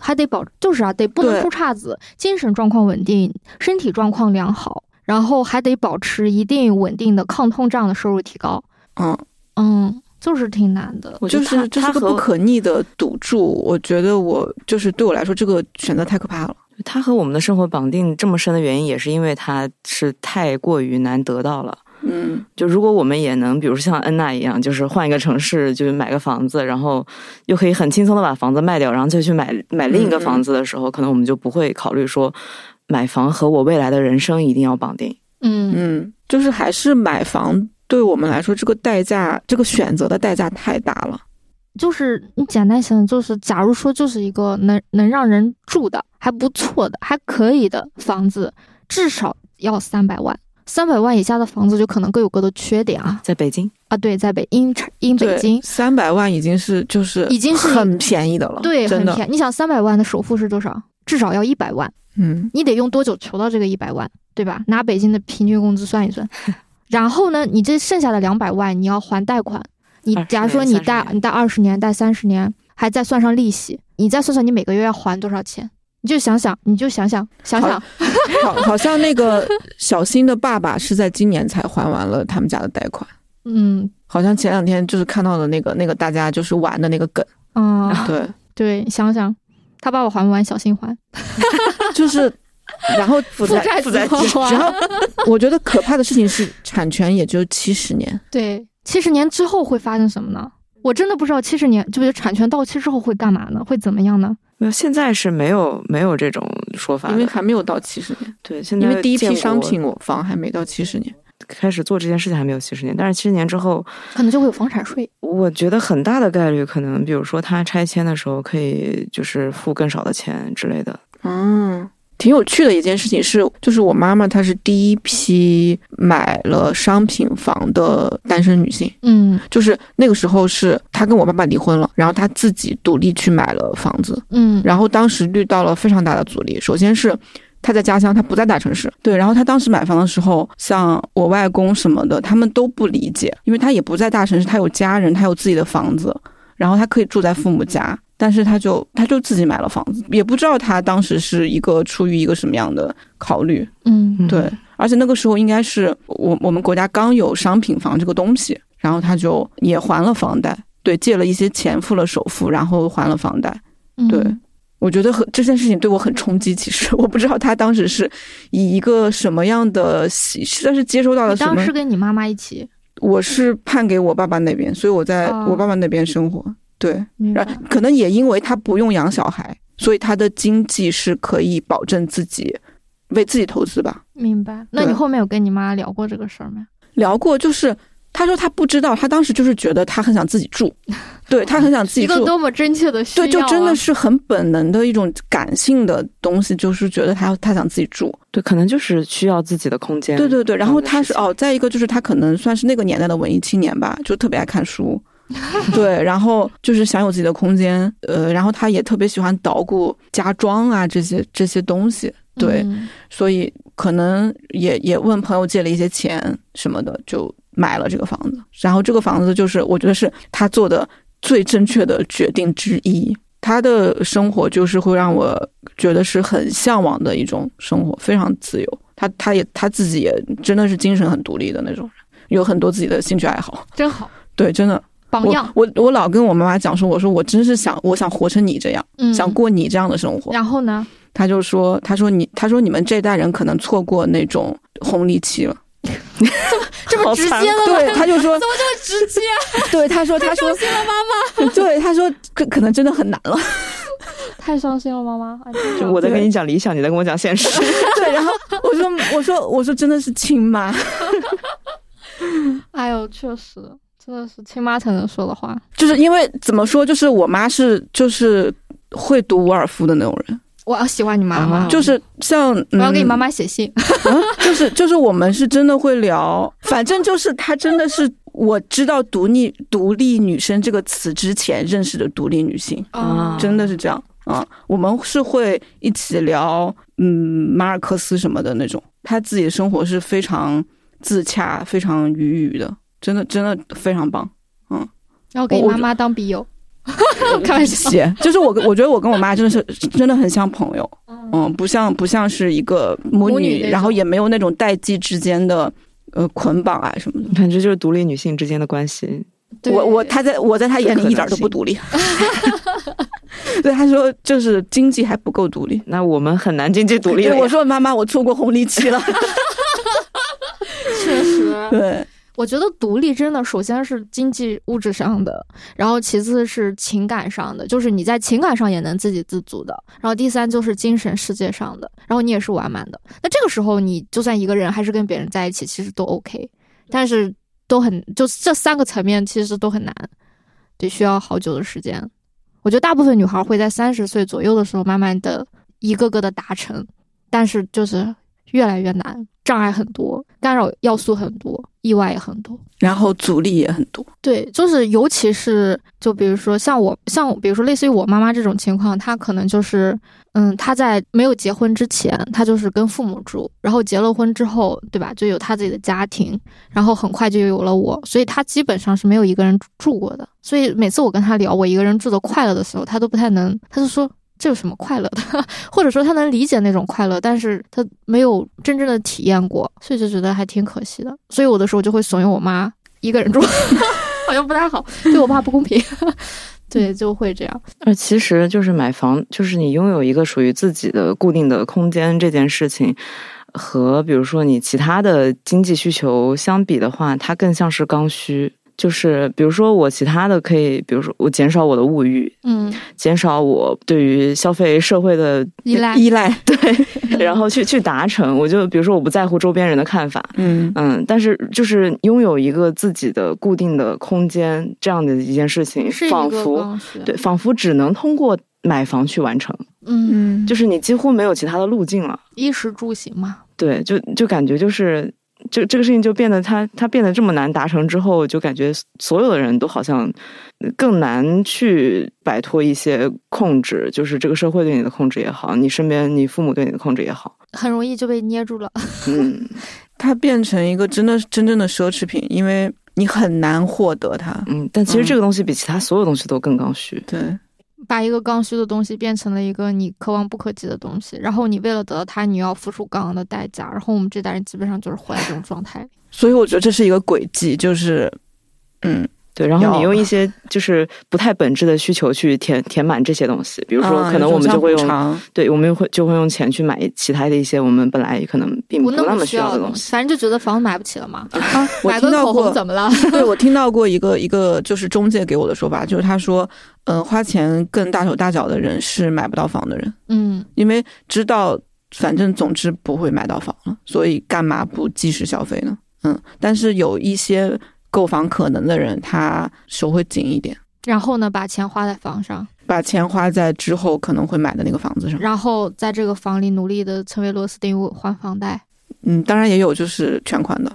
还得保就是啊，得不能出岔子，精神状况稳定，身体状况良好。然后还得保持一定稳定的抗通胀的收入提高，嗯嗯，就是挺难的。就是这是个不可逆的赌注。我觉得我就是对我来说，这个选择太可怕了。它和我们的生活绑定这么深的原因，也是因为它是太过于难得到了。嗯，就如果我们也能，比如说像恩娜一样，就是换一个城市，就是买个房子，然后又可以很轻松的把房子卖掉，然后再去买买另一个房子的时候，可能我们就不会考虑说。买房和我未来的人生一定要绑定。嗯嗯，就是还是买房对我们来说，这个代价，这个选择的代价太大了。就是你简单想，就是假如说就是一个能能让人住的还不错的还可以的房子，至少要三百万。三百万以下的房子就可能各有各的缺点啊。在北京啊，对，在北因因北京三百万已经是就是已经是很便宜的了。对，很便宜。你想三百万的首付是多少？至少要一百万。嗯，你得用多久筹到这个一百万，对吧？拿北京的平均工资算一算，然后呢，你这剩下的两百万你要还贷款。你假如说你贷你贷二十年，贷三十年，还再算上利息，你再算算你每个月要还多少钱？你就想想，你就想想想想，好，好像那个小新的爸爸是在今年才还完了他们家的贷款。嗯，好像前两天就是看到的那个那个大家就是玩的那个梗。啊，对对，想想。他爸爸还不完，小新还，就是，然后负债负债然后我觉得可怕的事情是，产权也就七十年。对，七十年之后会发生什么呢？我真的不知道七十年就是产权到期之后会干嘛呢？会怎么样呢？没有现在是没有没有这种说法，因为还没有到七十年，对，现在因为第一批商品我房还没到七十年。开始做这件事情还没有七十年，但是七十年之后，可能就会有房产税。我觉得很大的概率可能，比如说他拆迁的时候可以就是付更少的钱之类的。嗯，挺有趣的一件事情是，就是我妈妈她是第一批买了商品房的单身女性。嗯就是那个时候是她跟我爸爸离婚了，然后她自己独立去买了房子，嗯然后当时遇到了非常大的阻力。首先是她在家乡，她不在大城市，对。然后她当时买房的时候，像我外公什么的，他们都不理解，因为她也不在大城市，她有家人，她有自己的房子，然后她可以住在父母家，但是他就他就自己买了房子，也不知道他当时是一个出于一个什么样的考虑，嗯嗯对。而且那个时候应该是我我们国家刚有商品房这个东西，然后他就也还了房贷，对，借了一些钱付了首付，然后还了房贷。嗯对我觉得很这件事情对我很冲击。其实我不知道他当时是以一个什么样的喜，算是接收到了什么。时跟你妈妈一起，我是判给我爸爸那边，所以我在哦我爸爸那边生活。对，明白然可能也因为他不用养小孩，所以他的经济是可以保证自己为自己投资吧。明白。那你后面有跟你妈聊过这个事儿吗？聊过，就是他说他不知道，他当时就是觉得他很想自己住，对他很想自己住。一个多么真切的需要、对，啊，就真的是很本能的一种感性的东西，就是觉得他他想自己住。对，可能就是需要自己的空间。对对对，然后他是哦，再一个就是他可能算是那个年代的文艺青年吧，就特别爱看书。对，然后就是想有自己的空间，呃，然后他也特别喜欢捣鼓家装啊这些这些东西，对，嗯所以可能也也问朋友借了一些钱什么的，就买了这个房子。然后这个房子就是我觉得是他做的最正确的决定之一。他的生活就是会让我觉得是很向往的一种生活，非常自由。他他也他自己也真的是精神很独立的那种人，有很多自己的兴趣爱好。真好，对，真的，我榜样。我我老跟我妈妈讲说，我说我真是想我想活成你这样，嗯，想过你这样的生活。然后呢？他就说：“他说你，他说你们这代人可能错过那种红利期了。这么直接了吗？对，他就说，怎么这么直接？对，他说，他说，伤心了妈妈，对，他说可可能真的很难了。太伤心了妈妈。哎就我在跟你讲理想，你在跟我讲现实。对，然后我说，我说，我说真的是亲妈，哎呦，确实，真的是亲妈才能说的话。就是因为怎么说，就是我妈是就是会读伍尔夫的那种人，我要喜欢你妈妈，啊就是像、嗯、我要给你妈妈写信。嗯就是就是我们是真的会聊，反正就是她真的是我知道独立独立女生这个词之前认识的独立女性。啊真的是这样啊！我们是会一起聊，嗯，马尔克斯什么的那种。她自己的生活是非常自洽、非常愉悦的，真的真的非常棒。嗯然后给你妈妈当笔友，开玩笑。就是我，我觉得我跟我妈真的是真的很像朋友，嗯，不像不像是一个母女，母女然后也没有那种代际之间的呃捆绑啊什么的。反正，就是独立女性之间的关系。我我他在我在他眼里一点都不独立，对他说就是经济还不够独立。那我们很难经济独立对，我说妈妈，我错过红利期了。确实，对，我觉得独立真的首先是经济物质上的，然后其次是情感上的，就是你在情感上也能自给自足的，然后第三就是精神世界上的，然后你也是完满的。那这个时候你就算一个人还是跟别人在一起，其实都 OK，但是都很就这三个层面其实都很难，得需要好久的时间。我觉得大部分女孩会在三十岁左右的时候慢慢的一个个的达成，但是就是越来越难，障碍很多，干扰要素很多，意外也很多。然后阻力也很多。对，就是尤其是就比如说像我，像比如说类似于我妈妈这种情况，她可能就是，嗯，她在没有结婚之前，她就是跟父母住，然后结了婚之后，对吧，就有她自己的家庭，然后很快就有了我，所以她基本上是没有一个人住过的。所以每次我跟她聊我一个人住的快乐的时候，她都不太能，她就说。这有什么快乐的？或者说他能理解那种快乐，但是他没有真正的体验过，所以就觉得还挺可惜的。所以有的时候就会怂恿我妈一个人住，好像不太好，对我爸不公平。对，就会这样。而其实就是买房，就是你拥有一个属于自己的固定的空间这件事情，和比如说你其他的经济需求相比的话，它更像是刚需。就是比如说我其他的可以，比如说我减少我的物欲，嗯，减少我对于消费社会的依赖依赖，对，然后去去达成。我就比如说我不在乎周边人的看法，嗯嗯，但是就是拥有一个自己的固定的空间，这样的一件事情，仿佛。对，仿佛只能通过买房去完成，嗯，嗯，就是你几乎没有其他的路径了。衣食住行嘛。对，就就感觉就是。这这个事情就变得它它变得这么难达成之后，就感觉所有的人都好像更难去摆脱一些控制，就是这个社会对你的控制也好，你身边你父母对你的控制也好，很容易就被捏住了。嗯它变成一个真的真正的奢侈品，因为你很难获得它。嗯。但其实这个东西比其他所有东西都更刚需。对，把一个刚需的东西变成了一个你可望不可及的东西，然后你为了得到它，你要付出高昂的代价。然后我们这代人基本上就是活在这种状态。所以我觉得这是一个轨迹，就是，嗯，对，然后你用一些就是不太本质的需求去填填满这些东西，比如说啊可能我们就会用，对，我们会就会用钱去买其他的一些我们本来可能并不那么需要的东西。反正就觉得房子买不起了嘛。啊，我买个口听到过红怎么了？对，我听到过一个 一个就是中介给我的说法，就是他说，嗯、花钱更大手大脚的人是买不到房的人，嗯，因为知道反正总之不会买到房了，所以干嘛不及时消费呢？嗯，但是有一些购房可能的人，他手会紧一点，然后呢，把钱花在房上，把钱花在之后可能会买的那个房子上。然后在这个房里努力的成为螺丝钉还房贷。嗯，当然也有就是全款的，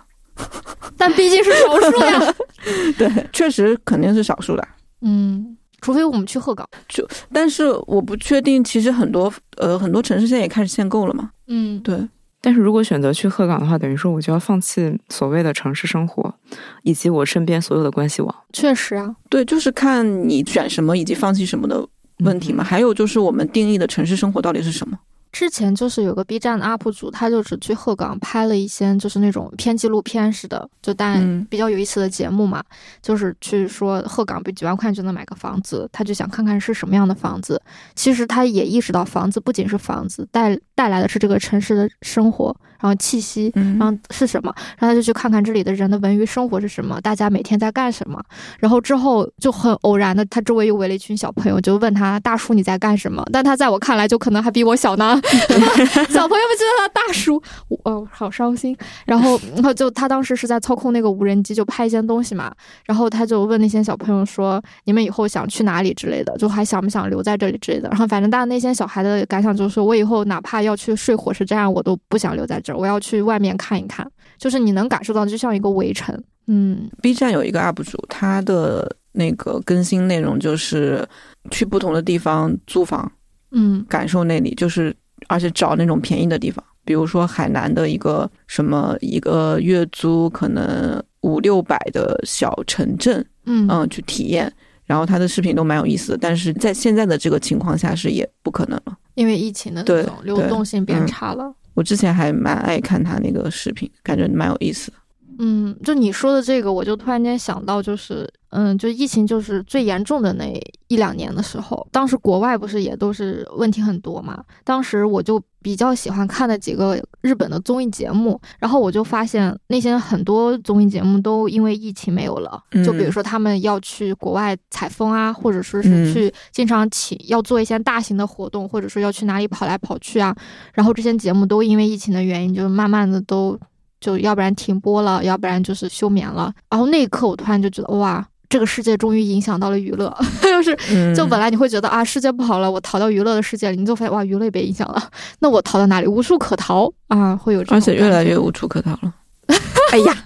但毕竟是少数呀。对，确实肯定是少数的。嗯，除非我们去鹤岗。就但是我不确定，其实很多呃很多城市现在也开始限购了嘛。嗯，对，但是如果选择去鹤岗的话，等于说我就要放弃所谓的城市生活，以及我身边所有的关系网。确实啊。对，就是看你选什么以及放弃什么的问题嘛。嗯还有就是我们定义的城市生活到底是什么？之前就是有个 B 站的 UP 主，他就是去鹤岗拍了一些就是那种偏纪录片似的，就但嗯比较有意思的节目嘛，就是去说鹤岗比几万块就能买个房子，他就想看看是什么样的房子。其实他也意识到房子不仅是房子，带带来的是这个城市的生活，然后气息，嗯然后是什么，然后他就去看看这里的人的文娱生活是什么，大家每天在干什么。然后之后就很偶然的，他周围又围了一群小朋友，就问他大叔你在干什么？但他在我看来就可能还比我小呢。小朋友们觉得他大叔，我哦好伤心。然后然后就他当时是在操控那个无人机，就拍一些东西嘛。然后他就问那些小朋友说：“你们以后想去哪里之类的？就还想不想留在这里之类的？”然后反正大家那些小孩的感想就是说：“我以后哪怕要去睡火车站，我都不想留在这儿，我要去外面看一看。”就是你能感受到，就像一个围城。嗯 B 站有一个 UP 主，他的那个更新内容就是去不同的地方租房，嗯感受那里，就是而且找那种便宜的地方，比如说海南的一个什么一个月租可能五六百的小城镇，嗯嗯，去体验。然后他的视频都蛮有意思的，但是在现在的这个情况下是也不可能了。因为疫情的对那种流动性变嗯差了。我之前还蛮爱看他那个视频，感觉蛮有意思。嗯，就你说的这个，我就突然间想到，就是，嗯，就疫情就是最严重的那一两年的时候，当时国外不是也都是问题很多嘛？当时我就比较喜欢看的几个日本的综艺节目，然后我就发现那些很多综艺节目都因为疫情没有了，就比如嗯说他们要去国外采风啊，或者说嗯是去经常请要做一些大型的活动，或者说要去哪里跑来跑去啊，然后这些节目都因为疫情的原因，就慢慢的都就要不然停播了，要不然就是休眠了。然后那一刻，我突然就觉得哇，这个世界终于影响到了娱乐，就是嗯，就本来你会觉得啊，世界不好了，我逃到娱乐的世界里，你就发现哇，娱乐也被影响了，那我逃到哪里？无处可逃啊，会有这种而且越来越无处可逃了。哎呀，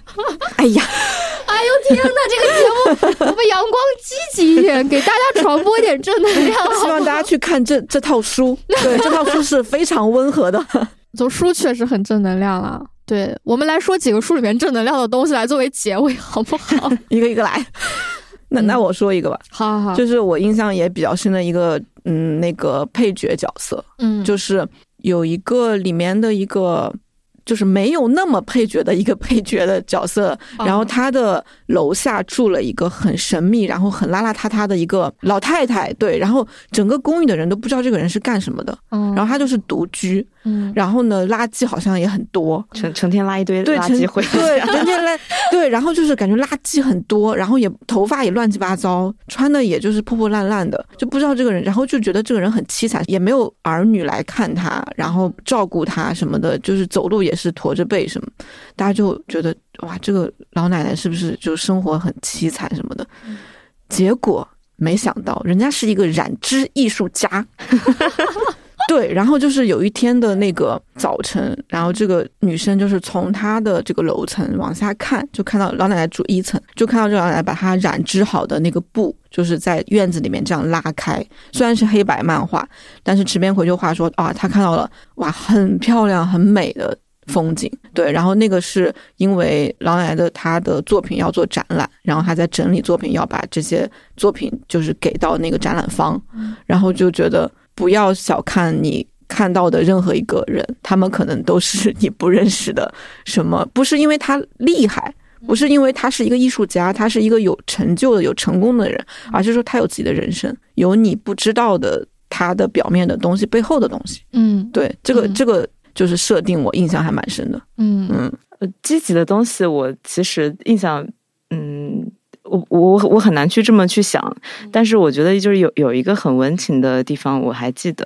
哎呀，哎呦天哪，这个节目我们阳光积极一点，给大家传播一点正能量。希望大家去看这这套书。对，这套书是非常温和的。从书确实很正能量了。对我们来说几个书里面正能量的东西来作为结尾，好不好？一个一个来。那嗯那我说一个吧，好好好，就是我印象也比较深的一个，嗯，那个配角角色，嗯，就是有一个里面的一个就是没有那么配角的一个配角的角色。然后他的楼下住了一个很神秘，然后很邋邋遢遢的一个老太太。对，然后整个公寓的人都不知道这个人是干什么的。嗯，然后他就是独居。嗯，然后呢，垃圾好像也很多，成成天拉一堆对，垃圾回对，成天拉 对，然后就是感觉垃圾很多，然后也头发也乱七八糟，穿的也就是破破烂烂的，就不知道这个人，然后就觉得这个人很凄惨，也没有儿女来看他，然后照顾他什么的，就是走路也是驼着背什么，大家就觉得哇，这个老奶奶是不是就生活很凄惨什么的？结果没想到，人家是一个染织艺术家。对，然后就是有一天的那个早晨，然后这个女生就是从她的这个楼层往下看，就看到老奶奶住一层，就看到这老奶奶把她染织好的那个布，就是在院子里面这样拉开。虽然是黑白漫画，但是池边回就话说啊，她看到了哇，很漂亮、很美的风景。对，然后那个是因为老奶奶的他的作品要做展览，然后他在整理作品，要把这些作品就是给到那个展览方，然后就觉得。不要小看你看到的任何一个人，他们可能都是你不认识的。什么？不是因为他厉害，不是因为他是一个艺术家，他是一个有成就的、有成功的人，而是说他有自己的人生，有你不知道的他的表面的东西背后的东西。嗯，对，这个这个就是设定，我印象还蛮深的。嗯嗯，呃，积极的东西，我其实印象，嗯。我我我很难去这么去想，但是我觉得就是有有一个很温情的地方，我还记得，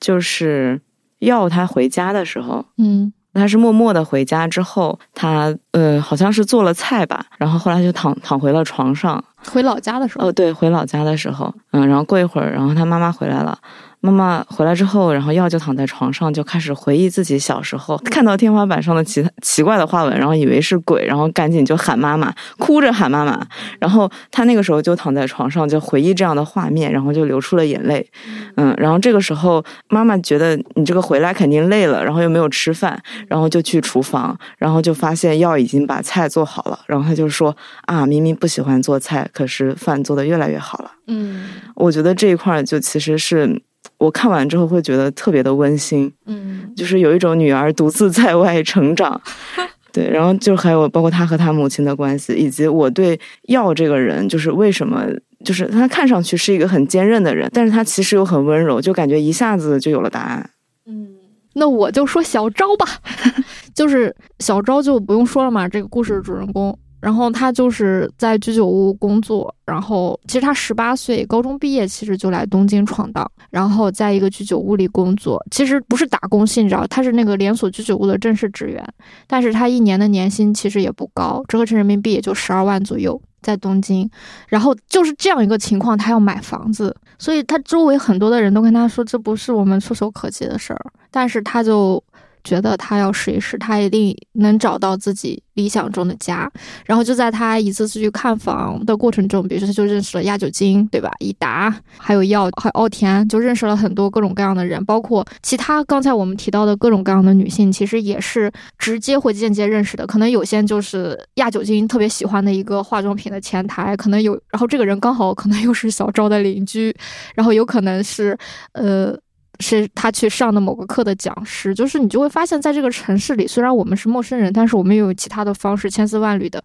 就是要他回家的时候，嗯，他是默默的回家之后，他呃好像是做了菜吧，然后后来就躺躺回了床上，回老家的时候，哦对，回老家的时候，嗯，然后过一会儿，然后他妈妈回来了。妈妈回来之后，然后药就躺在床上，就开始回忆自己小时候 看到天花板上的奇奇怪的花纹，然后以为是鬼，然后赶紧就喊妈妈，哭着喊妈妈。然后他那个时候就躺在床上，就回忆这样的画面，然后就流出了眼泪。嗯，然后这个时候妈妈觉得你这个回来肯定累了，然后又没有吃饭，然后就去厨房，然后就发现药已经把菜做好了，然后他就说啊，明明不喜欢做菜，可是饭做的越来越好了。嗯，我觉得这一块就其实是。我看完之后会觉得特别的温馨，嗯，就是有一种女儿独自在外成长，对，然后就还有包括他和他母亲的关系，以及我对药这个人，就是为什么，就是他看上去是一个很坚韧的人，但是他其实又很温柔，就感觉一下子就有了答案。嗯，那我就说小昭吧，就是小昭就不用说了嘛，这个故事的主人公。然后他就是在居酒屋工作，然后其实他十八岁高中毕业，其实就来东京闯荡，然后在一个居酒屋里工作，其实不是打工性质，他是那个连锁居酒屋的正式职员，但是他一年的年薪其实也不高，折合成人民币也就十二万左右，在东京，然后就是这样一个情况，他要买房子，所以他周围很多的人都跟他说，这不是我们触手可及的事儿，但是他就。觉得他要试一试，他一定能找到自己理想中的家。然后就在他一次次去看房的过程中，比如说他就认识了亚酒精，对吧？以达，还有药，还有奥田，就认识了很多各种各样的人，包括其他刚才我们提到的各种各样的女性，其实也是直接或间接认识的。可能有些就是亚酒精特别喜欢的一个化妆品的前台，可能有，然后这个人刚好可能又是小昭的邻居，然后有可能是，呃。是他去上的某个课的讲师，就是你就会发现，在这个城市里，虽然我们是陌生人，但是我们又有其他的方式千丝万缕的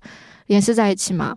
联系在一起嘛。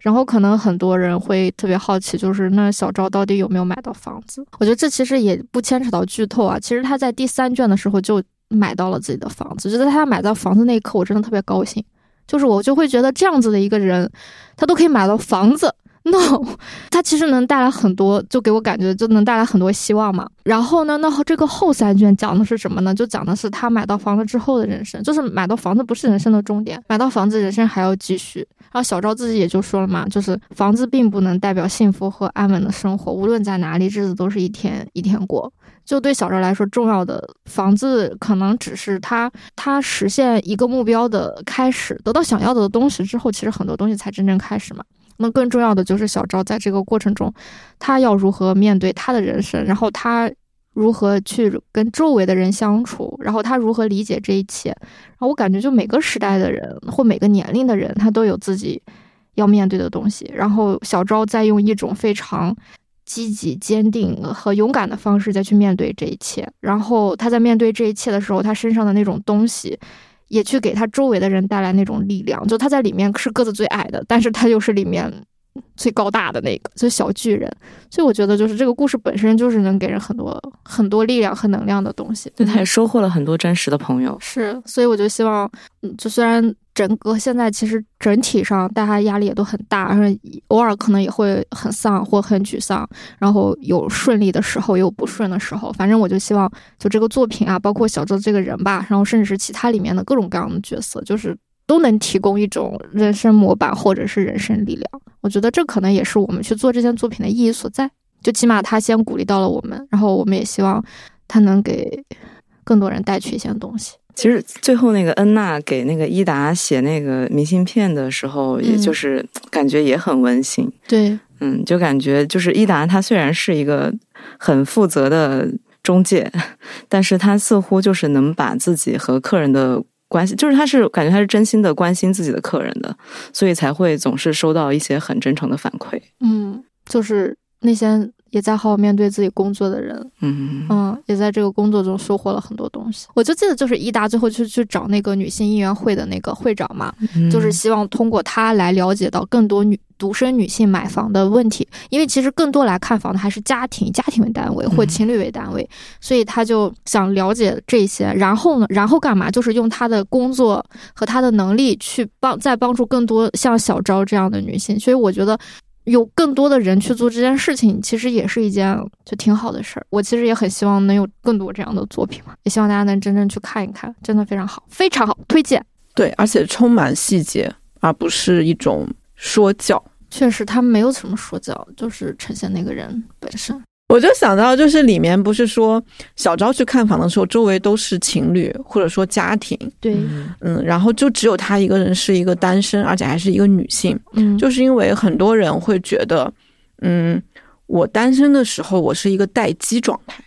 然后可能很多人会特别好奇，就是那小赵到底有没有买到房子？我觉得这其实也不牵扯到剧透啊。其实他在第三卷的时候就买到了自己的房子，就在他买到房子那一刻，我真的特别高兴。就是我就会觉得这样子的一个人，他都可以买到房子。no，它其实能带来很多，就给我感觉就能带来很多希望嘛。然后呢，那这个后三卷讲的是什么呢？就讲的是他买到房子之后的人生，就是买到房子不是人生的终点，买到房子人生还要继续。然后小赵自己也就说了嘛，就是房子并不能代表幸福和安稳的生活，无论在哪里，日子都是一天一天过。就对小赵来说，重要的房子可能只是他他实现一个目标的开始，得到想要的东西之后，其实很多东西才真正开始嘛。那更重要的就是小昭在这个过程中，他要如何面对他的人生，然后他如何去跟周围的人相处，然后他如何理解这一切。然后我感觉，就每个时代的人或每个年龄的人，他都有自己要面对的东西。然后小昭在用一种非常积极、坚定和勇敢的方式再去面对这一切。然后他在面对这一切的时候，他身上的那种东西。也去给他周围的人带来那种力量。就他在里面是个子最矮的，但是他又是里面最高大的那个，就小巨人。所以我觉得，就是这个故事本身就是能给人很多很多力量和能量的东西。对，他也收获了很多真实的朋友。是，所以我就希望，嗯，就虽然。整个现在其实整体上大家压力也都很大，然后偶尔可能也会很丧或很沮丧，然后有顺利的时候，也有不顺的时候。反正我就希望，就这个作品啊，包括小周这个人吧，然后甚至是其他里面的各种各样的角色，就是都能提供一种人生模板或者是人生力量。我觉得这可能也是我们去做这件作品的意义所在。就起码他先鼓励到了我们，然后我们也希望他能给更多人带去一些东西。其实最后那个恩娜给那个伊达写那个明信片的时候，也就是感觉也很温馨。对，嗯，就感觉就是伊达他虽然是一个很负责的中介，但是他似乎就是能把自己和客人的关心，就是他是感觉他是真心的关心自己的客人的，所以才会总是收到一些很真诚的反馈。嗯，就是那些。也在好好面对自己工作的人，嗯嗯，也在这个工作中收获了很多东西。我就记得，就是伊达最后去去找那个女性应援会的那个会长嘛，就是希望通过他来了解到更多女独生女性买房的问题。因为其实更多来看房的还是家庭，家庭为单位或情侣为单位，所以他就想了解这些。然后呢，然后干嘛？就是用他的工作和他的能力去帮，再帮助更多像小昭这样的女性。所以我觉得。有更多的人去做这件事情，其实也是一件就挺好的事儿。我其实也很希望能有更多这样的作品嘛，也希望大家能真正去看一看，真的非常好，非常好，推荐。对，而且充满细节，而不是一种说教。确实，他没有什么说教，就是呈现那个人本身。我就想到，就是里面不是说小昭去看房的时候，周围都是情侣或者说家庭，对，嗯，然后就只有他一个人是一个单身，而且还是一个女性，嗯，就是因为很多人会觉得，嗯，我单身的时候我是一个待机状态，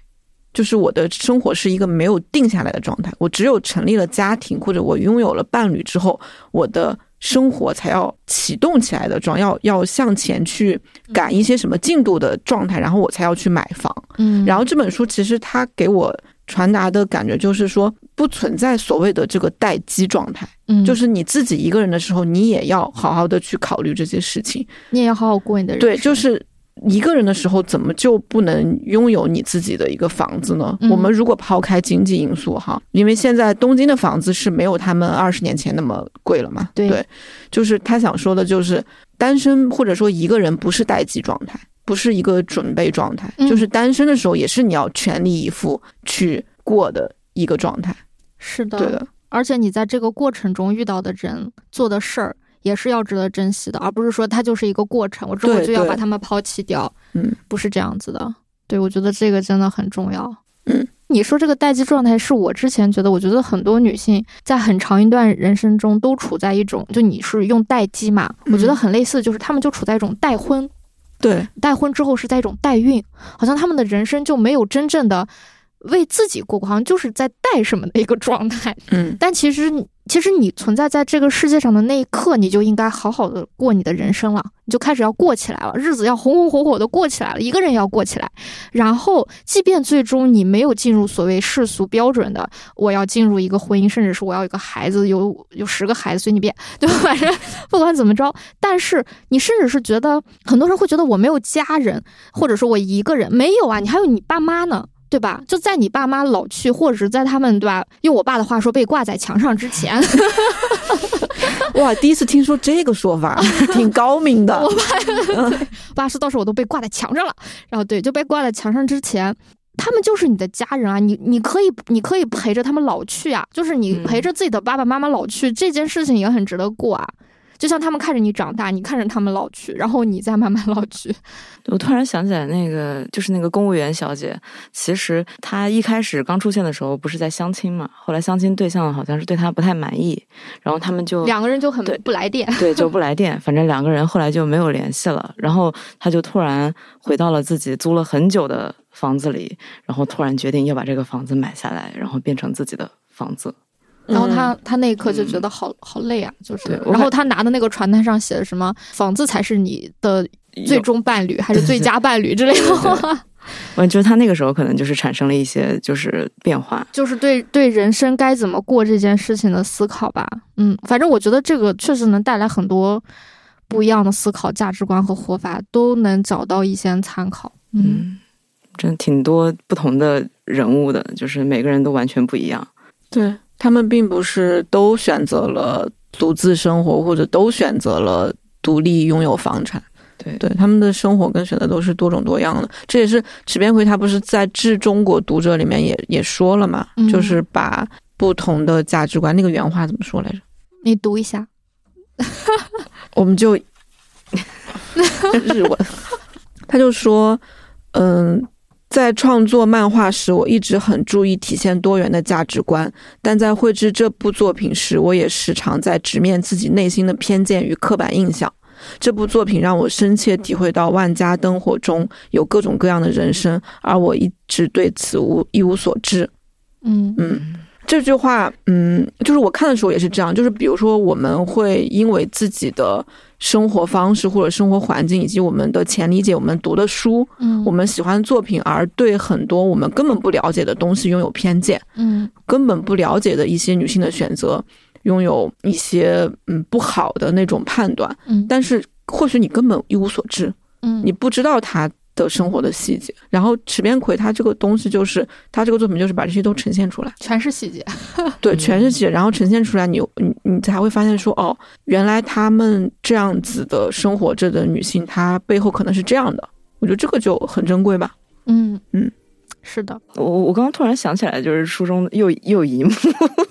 就是我的生活是一个没有定下来的状态，我只有成立了家庭或者我拥有了伴侣之后，我的。生活才要启动起来的状，要要向前去赶一些什么进度的状态，然后我才要去买房。嗯，然后这本书其实它给我传达的感觉就是说，不存在所谓的这个待机状态。嗯，就是你自己一个人的时候，你也要好好的去考虑这些事情，你也要好好过你的人生对，就是。一个人的时候，怎么就不能拥有你自己的一个房子呢？我们如果抛开经济因素哈，因为现在东京的房子是没有他们二十年前那么贵了嘛。对，就是他想说的，就是单身或者说一个人不是待机状态，不是一个准备状态，就是单身的时候也是你要全力以赴去过的一个状态。是的，对的。而且你在这个过程中遇到的人、做的事儿。也是要值得珍惜的，而不是说它就是一个过程，我之后就要把它们抛弃掉。嗯，不是这样子的。对，我觉得这个真的很重要。嗯，你说这个待机状态是我之前觉得，我觉得很多女性在很长一段人生中都处在一种，就你是用待机嘛？我觉得很类似，就是她们就处在一种待婚。对，待婚之后是在一种代孕，好像她们的人生就没有真正的为自己过过，好像就是在带什么的一个状态。嗯，但其实。其实你存在在这个世界上的那一刻，你就应该好好的过你的人生了，你就开始要过起来了，日子要红红火火的过起来了，一个人要过起来。然后，即便最终你没有进入所谓世俗标准的，我要进入一个婚姻，甚至是我要一个孩子，有有十个孩子随你便，对吧？反 正不管怎么着，但是你甚至是觉得，很多人会觉得我没有家人，或者说我一个人没有啊，你还有你爸妈呢。对吧？就在你爸妈老去，或者是在他们对吧？用我爸的话说，被挂在墙上之前。哇，第一次听说这个说法，挺高明的。我爸，爸说到时候我都被挂在墙上了。然后对，就被挂在墙上之前，他们就是你的家人啊！你你可以你可以陪着他们老去啊，就是你陪着自己的爸爸妈妈老去，这件事情也很值得过啊。就像他们看着你长大，你看着他们老去，然后你再慢慢老去。我突然想起来，那个就是那个公务员小姐，其实她一开始刚出现的时候不是在相亲嘛，后来相亲对象好像是对她不太满意，然后他们就两个人就很不来电，对，就不 来电，反正两个人后来就没有联系了。然后她就突然回到了自己租了很久的房子里，然后突然决定要把这个房子买下来，然后变成自己的房子。然后他他那一刻就觉得好好累啊，就是。然后他拿的那个传单上写的什么“房子才是你的最终伴侣，还是最佳伴侣”之类的话。我觉得他那个时候可能就是产生了一些就是变化，就是对对人生该怎么过这件事情的思考吧。嗯，反正我觉得这个确实能带来很多不一样的思考、价值观和活法，都能找到一些参考。嗯，真挺多不同的人物的，就是每个人都完全不一样。对他们并不是都选择了独自生活，或者都选择了独立拥有房产。对对，他们的生活跟选择都是多种多样的。这也是池边葵他不是在《致中国读者》里面也也说了嘛，就是把不同的价值观，那个原话怎么说来着？你读一下，我们就 日文。他就说，嗯，在创作漫画时，我一直很注意体现多元的价值观，但在绘制这部作品时，我也时常在直面自己内心的偏见与刻板印象。这部作品让我深切体会到万家灯火中有各种各样的人生，而我一直对此无一无所知。嗯嗯，这句话，嗯，就是我看的时候也是这样。就是比如说，我们会因为自己的生活方式或者生活环境，以及我们的前理解、我们读的书、嗯，我们喜欢的作品，而对很多我们根本不了解的东西拥有偏见。嗯，根本不了解的一些女性的选择。拥有一些嗯不好的那种判断，嗯，但是或许你根本一无所知，嗯，你不知道他的生活的细节。然后池边葵他这个东西就是他这个作品就是把这些都呈现出来，全是细节，对，全是细节，然后呈现出来，你你你才会发现说哦，原来他们这样子的生活着的女性，她背后可能是这样的。我觉得这个就很珍贵吧。嗯嗯，是的，我我刚刚突然想起来，就是书中又又一幕。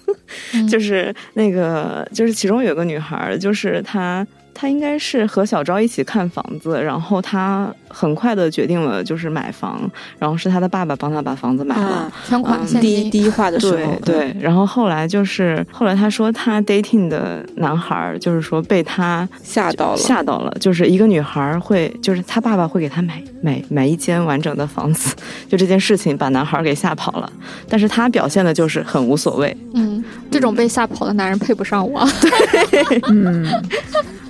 就是那个，就是其中有个女孩，就是她。她应该是和小昭一起看房子，然后他很快的决定了就是买房，然后是他的爸爸帮他把房子买了，全款现第一第一话的。时候，对，然后后来就是后来他说他 dating 的男孩就是说被他吓到了，吓到了，就是一个女孩会，就是他爸爸会给他买买买一间完整的房子，就这件事情把男孩给吓跑了，但是他表现的就是很无所谓，嗯，这种被吓跑的男人配不上我，对，嗯。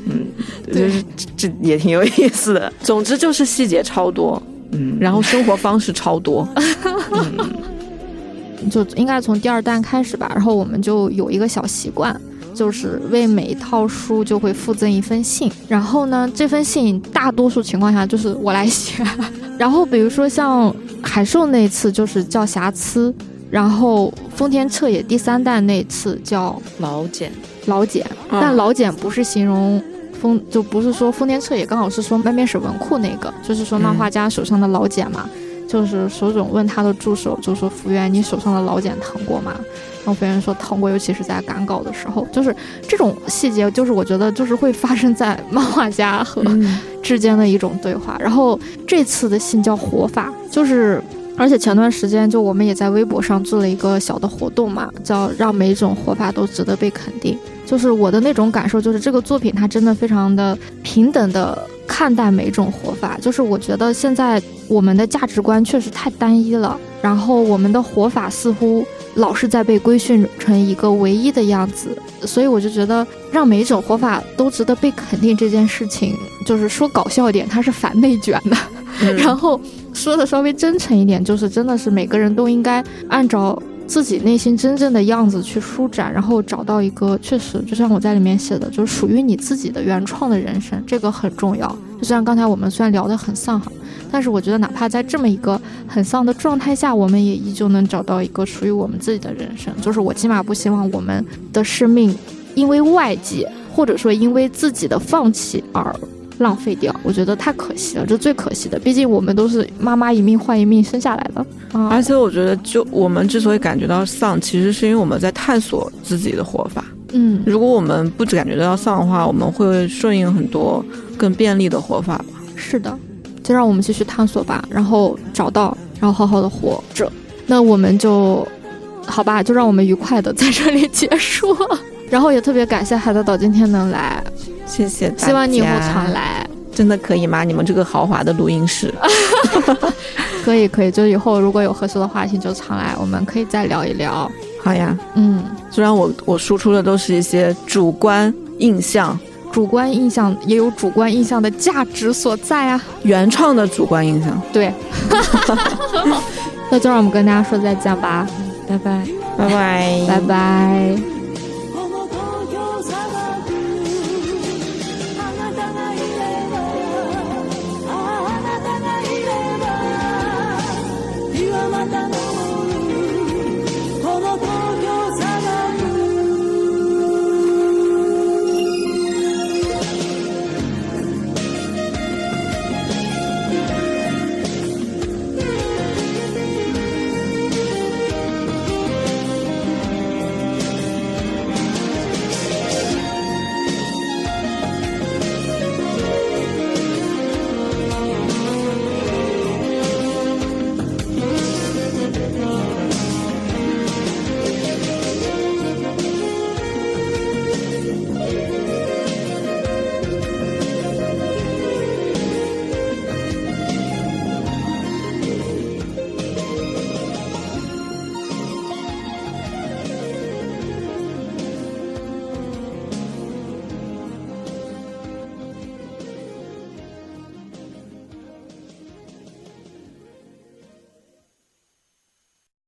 嗯，就是这也挺有意思的。总之就是细节超多，嗯，然后生活方式超多，嗯，就应该从第二弹开始吧。然后我们就有一个小习惯，就是为每一套书就会附赠一封信。然后呢，这封信大多数情况下就是我来写。然后比如说像海兽那次就是叫瑕疵，然后丰田彻野第三弹那次叫老茧。老茧，但老茧不是形容丰，就不是说丰田彻也，刚好是说外面是文库那个，就是说漫画家手上的老茧嘛。就是手冢问他的助手，就说福原，你手上的老茧疼过吗？然后福原说疼过，尤其是在赶稿的时候。就是这种细节，就是我觉得就是会发生在漫画家和 之间的一种对话。然后这次的信叫活法，就是。而且前段时间，就我们也在微博上做了一个小的活动嘛，叫让每种活法都值得被肯定。就是我的那种感受，就是这个作品它真的非常的平等的看待每一种活法。就是我觉得现在我们的价值观确实太单一了，然后我们的活法似乎老是在被规训成一个唯一的样子，所以我就觉得让每一种活法都值得被肯定这件事情，就是说搞笑一点，它是反内卷的，然后。说的稍微真诚一点，就是真的是每个人都应该按照自己内心真正的样子去舒展，然后找到一个确实，就像我在里面写的，就是属于你自己的原创的人生，这个很重要。就像刚才我们虽然聊得很丧哈，但是我觉得哪怕在这么一个很丧的状态下，我们也依旧能找到一个属于我们自己的人生。就是我起码不希望我们的生命因为外界或者说因为自己的放弃而。浪费掉，我觉得太可惜了，这最可惜的。毕竟我们都是妈妈一命换一命生下来的。而且我觉得，就我们之所以感觉到丧，其实是因为我们在探索自己的活法。嗯，如果我们不感觉到丧的话，我们会顺应很多更便利的活法吧。是的，就让我们继续探索吧，然后找到，然后好好的活着。那我们就，好吧，就让我们愉快的在这里结束。然后也特别感谢海德岛今天能来。谢谢，希望你以后常来，真的可以吗？你们这个豪华的录音室，可以可以，就以后如果有合适的话题就常来，我们可以再聊一聊。好呀，嗯，虽然我我输出的都是一些主观印象，主观印象也有主观印象的价值所在啊。原创的主观印象，对。那就让我们跟大家说再见吧，拜拜，拜拜，拜拜。